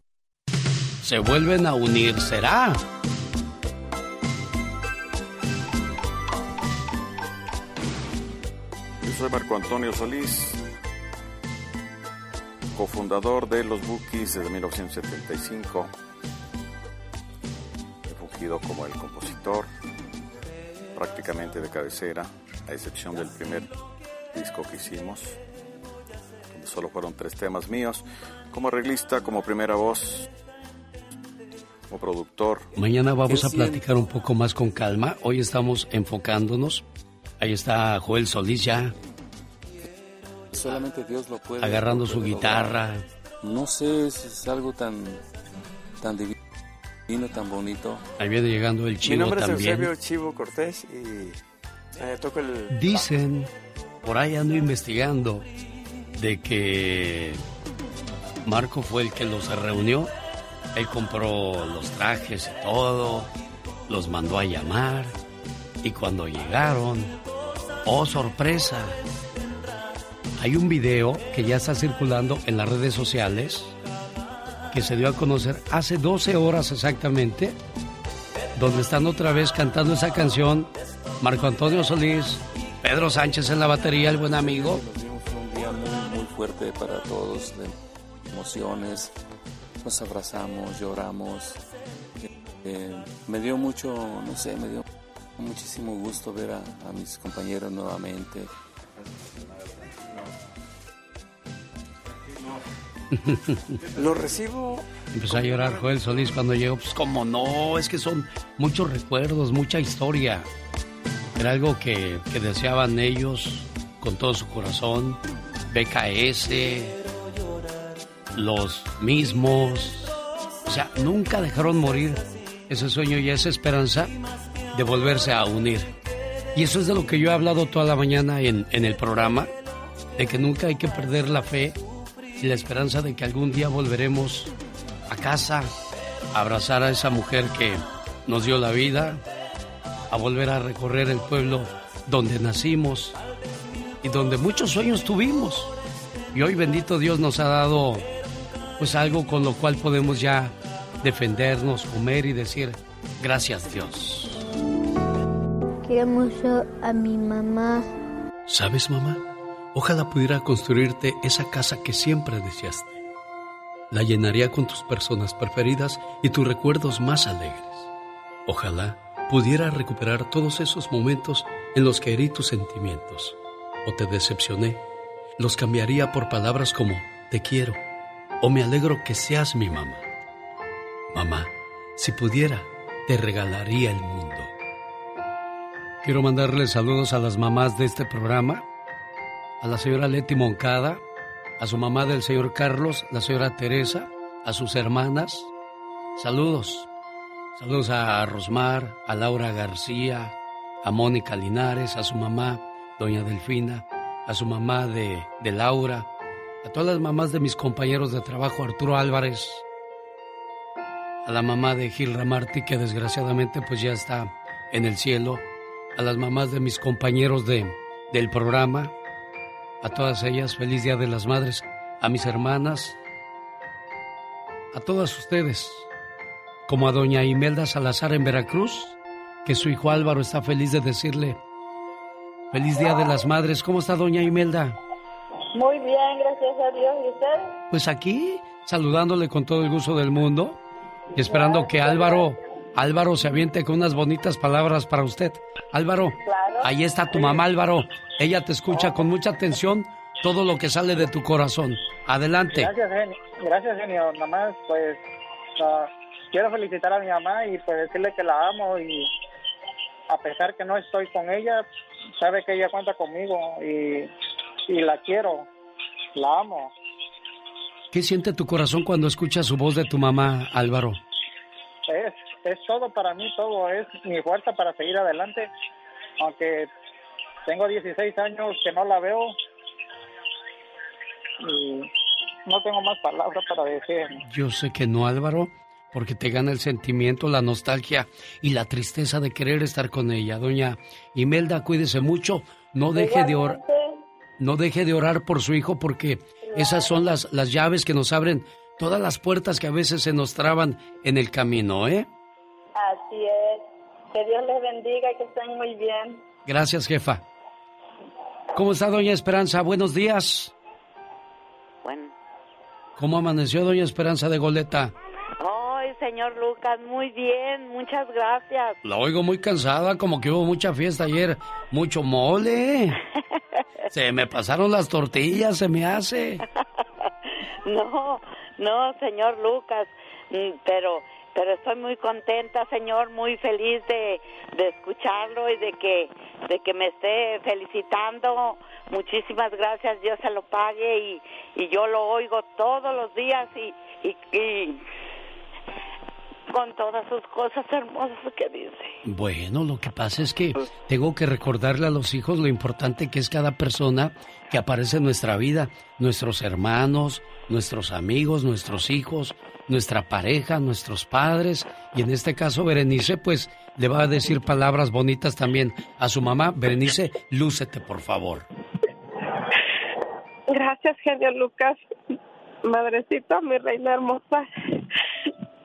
Se vuelven a unir, ¿será? Yo soy Marco Antonio Solís, cofundador de los Bookies desde 1975. He fungido como el compositor, prácticamente de cabecera, a excepción del primer disco que hicimos, donde solo fueron tres temas míos, como arreglista, como primera voz, como productor. Mañana vamos a platicar un poco más con calma. Hoy estamos enfocándonos. Ahí está Joel Solís ya. Solamente Dios lo puede. Agarrando lo su guitarra. lograr. No sé, es, es algo tan, tan divino, tan bonito. Ahí viene llegando el Mi chivo nombre es también. Eusebio Chivo Cortés y eh, toco el... Dicen, por ahí ando investigando, de que Marco fue el que los reunió. Él compró los trajes y todo, los mandó a llamar. Y cuando llegaron, oh sorpresa, hay un video que ya está circulando en las redes sociales que se dio a conocer hace 12 horas exactamente, donde están otra vez cantando esa canción Marco Antonio Solís, Pedro Sánchez en la batería, el buen amigo. Vimos un día muy, muy fuerte para todos, de emociones. Nos abrazamos, lloramos. Eh, me dio mucho, no sé, me dio muchísimo gusto ver a mis compañeros nuevamente. Lo recibo. Empezó a llorar Joel Solís cuando llegó. Pues como no, es que son muchos recuerdos, mucha historia. Era algo que, que deseaban ellos con todo su corazón. BKS, los mismos. O sea, nunca dejaron morir ese sueño y esa esperanza de volverse a unir. Y eso es de lo que yo he hablado toda la mañana en, en el programa, de que nunca hay que perder la fe y la esperanza de que algún día volveremos a casa, a abrazar a esa mujer que nos dio la vida, a volver a recorrer el pueblo donde nacimos y donde muchos sueños tuvimos. Y hoy bendito Dios nos ha dado pues algo con lo cual podemos ya defendernos, comer y decir gracias Dios. Quiero mucho a mi mamá. ¿Sabes, mamá? Ojalá pudiera construirte esa casa que siempre deseaste. La llenaría con tus personas preferidas y tus recuerdos más alegres. Ojalá pudiera recuperar todos esos momentos en los que herí tus sentimientos o te decepcioné. Los cambiaría por palabras como te quiero o me alegro que seas mi mamá. Mamá, si pudiera, te regalaría el mundo. Quiero mandarle saludos a las mamás de este programa, a la señora Leti Moncada, a su mamá del señor Carlos, la señora Teresa, a sus hermanas. Saludos. Saludos a Rosmar, a Laura García, a Mónica Linares, a su mamá, doña Delfina, a su mamá de, de Laura, a todas las mamás de mis compañeros de trabajo, Arturo Álvarez, a la mamá de Gil Ramarti, que desgraciadamente pues ya está en el cielo, a las mamás de mis compañeros de, del programa, a todas ellas, feliz Día de las Madres, a mis hermanas, a todas ustedes, como a doña Imelda Salazar en Veracruz, que su hijo Álvaro está feliz de decirle, feliz Día de las Madres, ¿cómo está doña Imelda? Muy bien, gracias a Dios. ¿Y usted? Pues aquí, saludándole con todo el gusto del mundo y esperando que Álvaro, Álvaro se aviente con unas bonitas palabras para usted. Álvaro, ahí está tu mamá Álvaro. Ella te escucha con mucha atención todo lo que sale de tu corazón. Adelante. Gracias, genio. Gracias, genio. Nada más, pues, quiero felicitar a mi mamá y pues decirle que la amo y a pesar que no estoy con ella, sabe que ella cuenta conmigo y y la quiero, la amo. ¿Qué siente tu corazón cuando escuchas su voz de tu mamá, Álvaro? Es, es todo para mí, todo es mi fuerza para seguir adelante, aunque tengo 16 años que no la veo y no tengo más palabras para decir. Yo sé que no, Álvaro, porque te gana el sentimiento, la nostalgia y la tristeza de querer estar con ella. Doña Imelda, cuídese mucho, no deje de orar no deje de orar por su hijo porque esas son las, las llaves que nos abren todas las puertas que a veces se nos traban en el camino, ¿eh? Que Dios les bendiga y que estén muy bien. Gracias, jefa. ¿Cómo está, doña Esperanza? Buenos días. Bueno. ¿Cómo amaneció, doña Esperanza de Goleta? Ay, señor Lucas, muy bien, muchas gracias. La oigo muy cansada, como que hubo mucha fiesta ayer, mucho mole. Se me pasaron las tortillas, se me hace. no, no, señor Lucas, mm, pero pero estoy muy contenta, señor, muy feliz de, de escucharlo y de que de que me esté felicitando. Muchísimas gracias, Dios se lo pague y, y yo lo oigo todos los días y, y, y con todas sus cosas hermosas que dice. Bueno, lo que pasa es que tengo que recordarle a los hijos lo importante que es cada persona que aparece en nuestra vida, nuestros hermanos, nuestros amigos, nuestros hijos, nuestra pareja, nuestros padres y en este caso Berenice pues le va a decir palabras bonitas también a su mamá. Berenice, lúcete por favor. Gracias, genio Lucas. Madrecita, mi reina hermosa.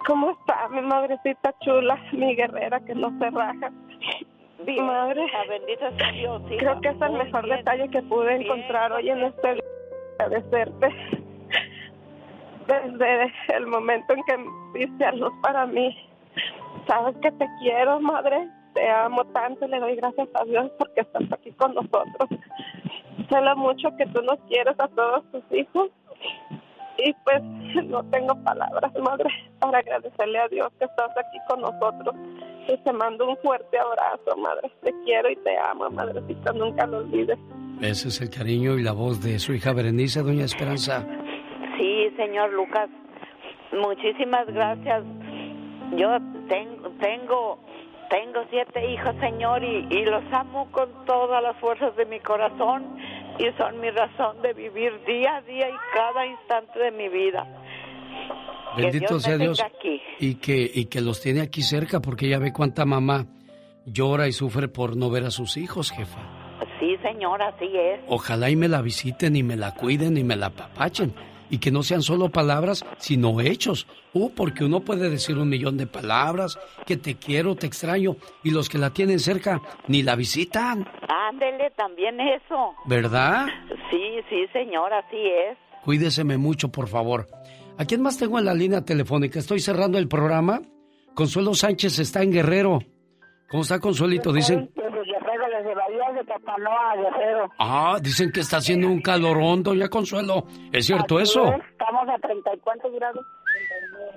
¿Cómo está mi madrecita chula, mi guerrera que no se raja? Mi madre. Dios, Creo que es el mejor detalle que pude encontrar hoy en este día. Agradecerte desde el momento en que viste a luz para mí. Sabes que te quiero, madre. Te amo tanto y le doy gracias a Dios porque estás aquí con nosotros. Sé lo mucho que tú nos quieres a todos tus hijos Y pues no tengo palabras, madre, para agradecerle a Dios que estás aquí con nosotros. Y te mando un fuerte abrazo, madre. Te quiero y te amo, madrecita, nunca lo olvides. Ese es el cariño y la voz de su hija Berenice, doña Esperanza. Sí, señor Lucas, muchísimas gracias. Yo tengo, tengo, tengo siete hijos, señor, y, y los amo con todas las fuerzas de mi corazón y son mi razón de vivir día a día y cada instante de mi vida. Bendito sea Dios. Y que, y que los tiene aquí cerca, porque ya ve cuánta mamá llora y sufre por no ver a sus hijos, jefa. Sí, señora, así es. Ojalá y me la visiten y me la cuiden y me la papachen. Y que no sean solo palabras, sino hechos. Uh, porque uno puede decir un millón de palabras, que te quiero, te extraño, y los que la tienen cerca ni la visitan. Ándele, también eso. ¿Verdad? Sí, sí, señora, así es. Cuídeseme mucho, por favor. ¿A quién más tengo en la línea telefónica? Estoy cerrando el programa. Consuelo Sánchez está en Guerrero. ¿Cómo está Consuelito? Dicen... Ah, dicen que está haciendo un calorón, doña Consuelo. ¿Es cierto eso? Estamos a 30 y cuántos grados.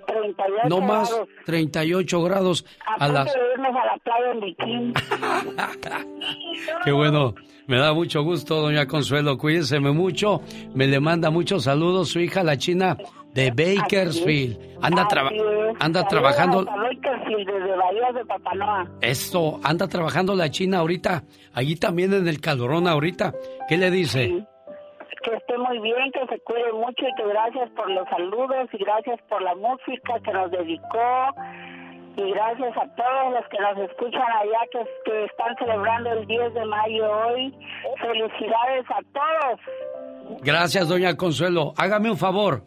38 no más 38 grados a, las a la playa en bikini. Qué bueno. Me da mucho gusto, doña Consuelo. Cuídeseme mucho. Me le manda muchos saludos su hija, la china de Bakersfield. Anda, anda trabajando. Bakersfield, desde Bahía de Papanoa. Esto, anda trabajando la china ahorita. Allí también en el calorón ahorita. ¿Qué le dice? Que esté muy bien, que se cuide mucho y que gracias por los saludos y gracias por la música que nos dedicó y gracias a todos los que nos escuchan allá que, que están celebrando el 10 de mayo hoy. Felicidades a todos. Gracias, doña Consuelo. Hágame un favor.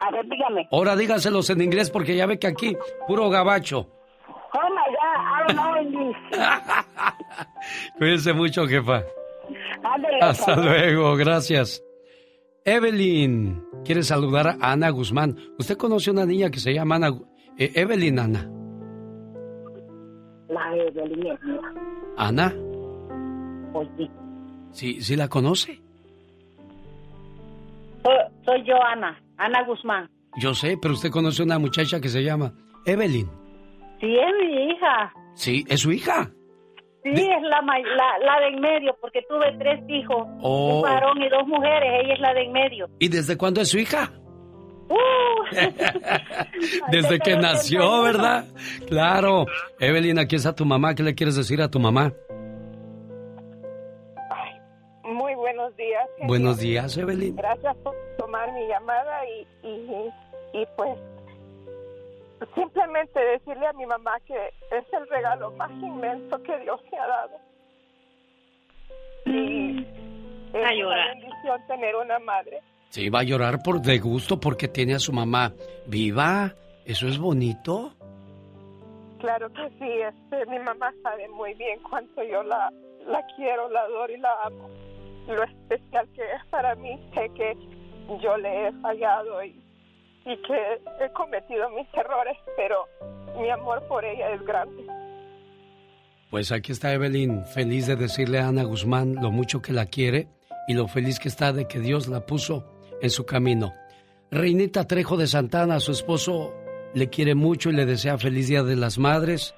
A ver, dígame. Ahora dígaselos en inglés porque ya ve que aquí puro gabacho. Oh my God, I don't know Cuídense mucho, jefa. Hasta luego, gracias. Evelyn quiere saludar a Ana Guzmán. ¿Usted conoce una niña que se llama Ana, eh, Evelyn Ana? La Evelyn ¿Ana? Pues sí. ¿Sí, sí la conoce? Soy yo, Ana. Ana Guzmán. Yo sé, pero usted conoce una muchacha que se llama Evelyn. Sí, es mi hija. Sí, es su hija. Sí, es la, la, de en medio, porque tuve tres hijos, un oh. varón y dos mujeres, ella es la de en medio. ¿Y desde cuándo es su hija? Uh. desde que nació, ¿verdad? Claro. Evelyn, aquí está tu mamá, ¿qué le quieres decir a tu mamá? Buenos días. Buenos días, Evelyn. Gracias por tomar mi llamada y, y, pues simplemente decirle a mi mamá que es el regalo más inmenso que Dios me ha dado. Y es una bendición tener una madre. Sí, va a llorar por de gusto porque tiene a su mamá viva. ¿Eso es bonito? Claro que sí, este, mi mamá sabe muy bien cuánto yo la, la quiero, la adoro y la amo. Lo especial que es para mí, sé que yo le he fallado y, y que he cometido mis errores, pero mi amor por ella es grande. Pues aquí está Evelyn, feliz de decirle a Ana Guzmán lo mucho que la quiere y lo feliz que está de que Dios la puso en su camino. Reinita Trejo de Santana, su esposo, le quiere mucho y le desea feliz Día de las Madres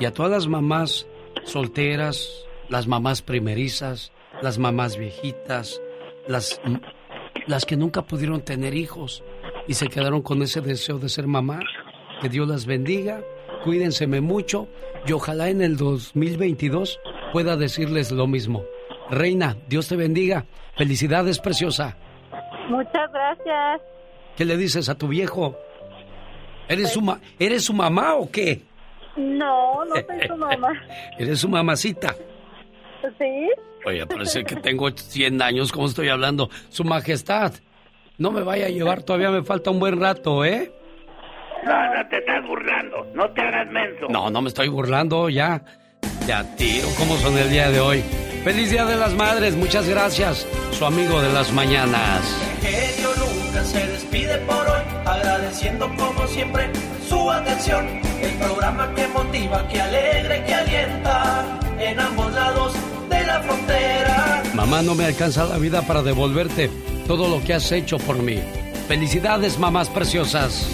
y a todas las mamás solteras, las mamás primerizas, las mamás viejitas, las las que nunca pudieron tener hijos y se quedaron con ese deseo de ser mamá. Que Dios las bendiga, cuídenseme mucho y ojalá en el 2022 pueda decirles lo mismo. Reina, Dios te bendiga. Felicidades, preciosa. Muchas gracias. ¿Qué le dices a tu viejo? ¿Eres, su, ¿eres su mamá o qué? No, no soy su mamá. ¿Eres su mamacita? Sí. Oye, parece que tengo 100 años, ¿cómo estoy hablando? Su Majestad, no me vaya a llevar, todavía me falta un buen rato, ¿eh? No, no te estás burlando, no te hagas menso. No, no me estoy burlando, ya. Ya tiro, ¿cómo son el día de hoy? Feliz Día de las Madres, muchas gracias. Su amigo de las mañanas. Genio nunca se despide por hoy, agradeciendo como siempre su atención. El programa que motiva, que alegra, que alienta en ambos lados la frontera. Mamá, no me alcanza la vida para devolverte todo lo que has hecho por mí. Felicidades, mamás preciosas.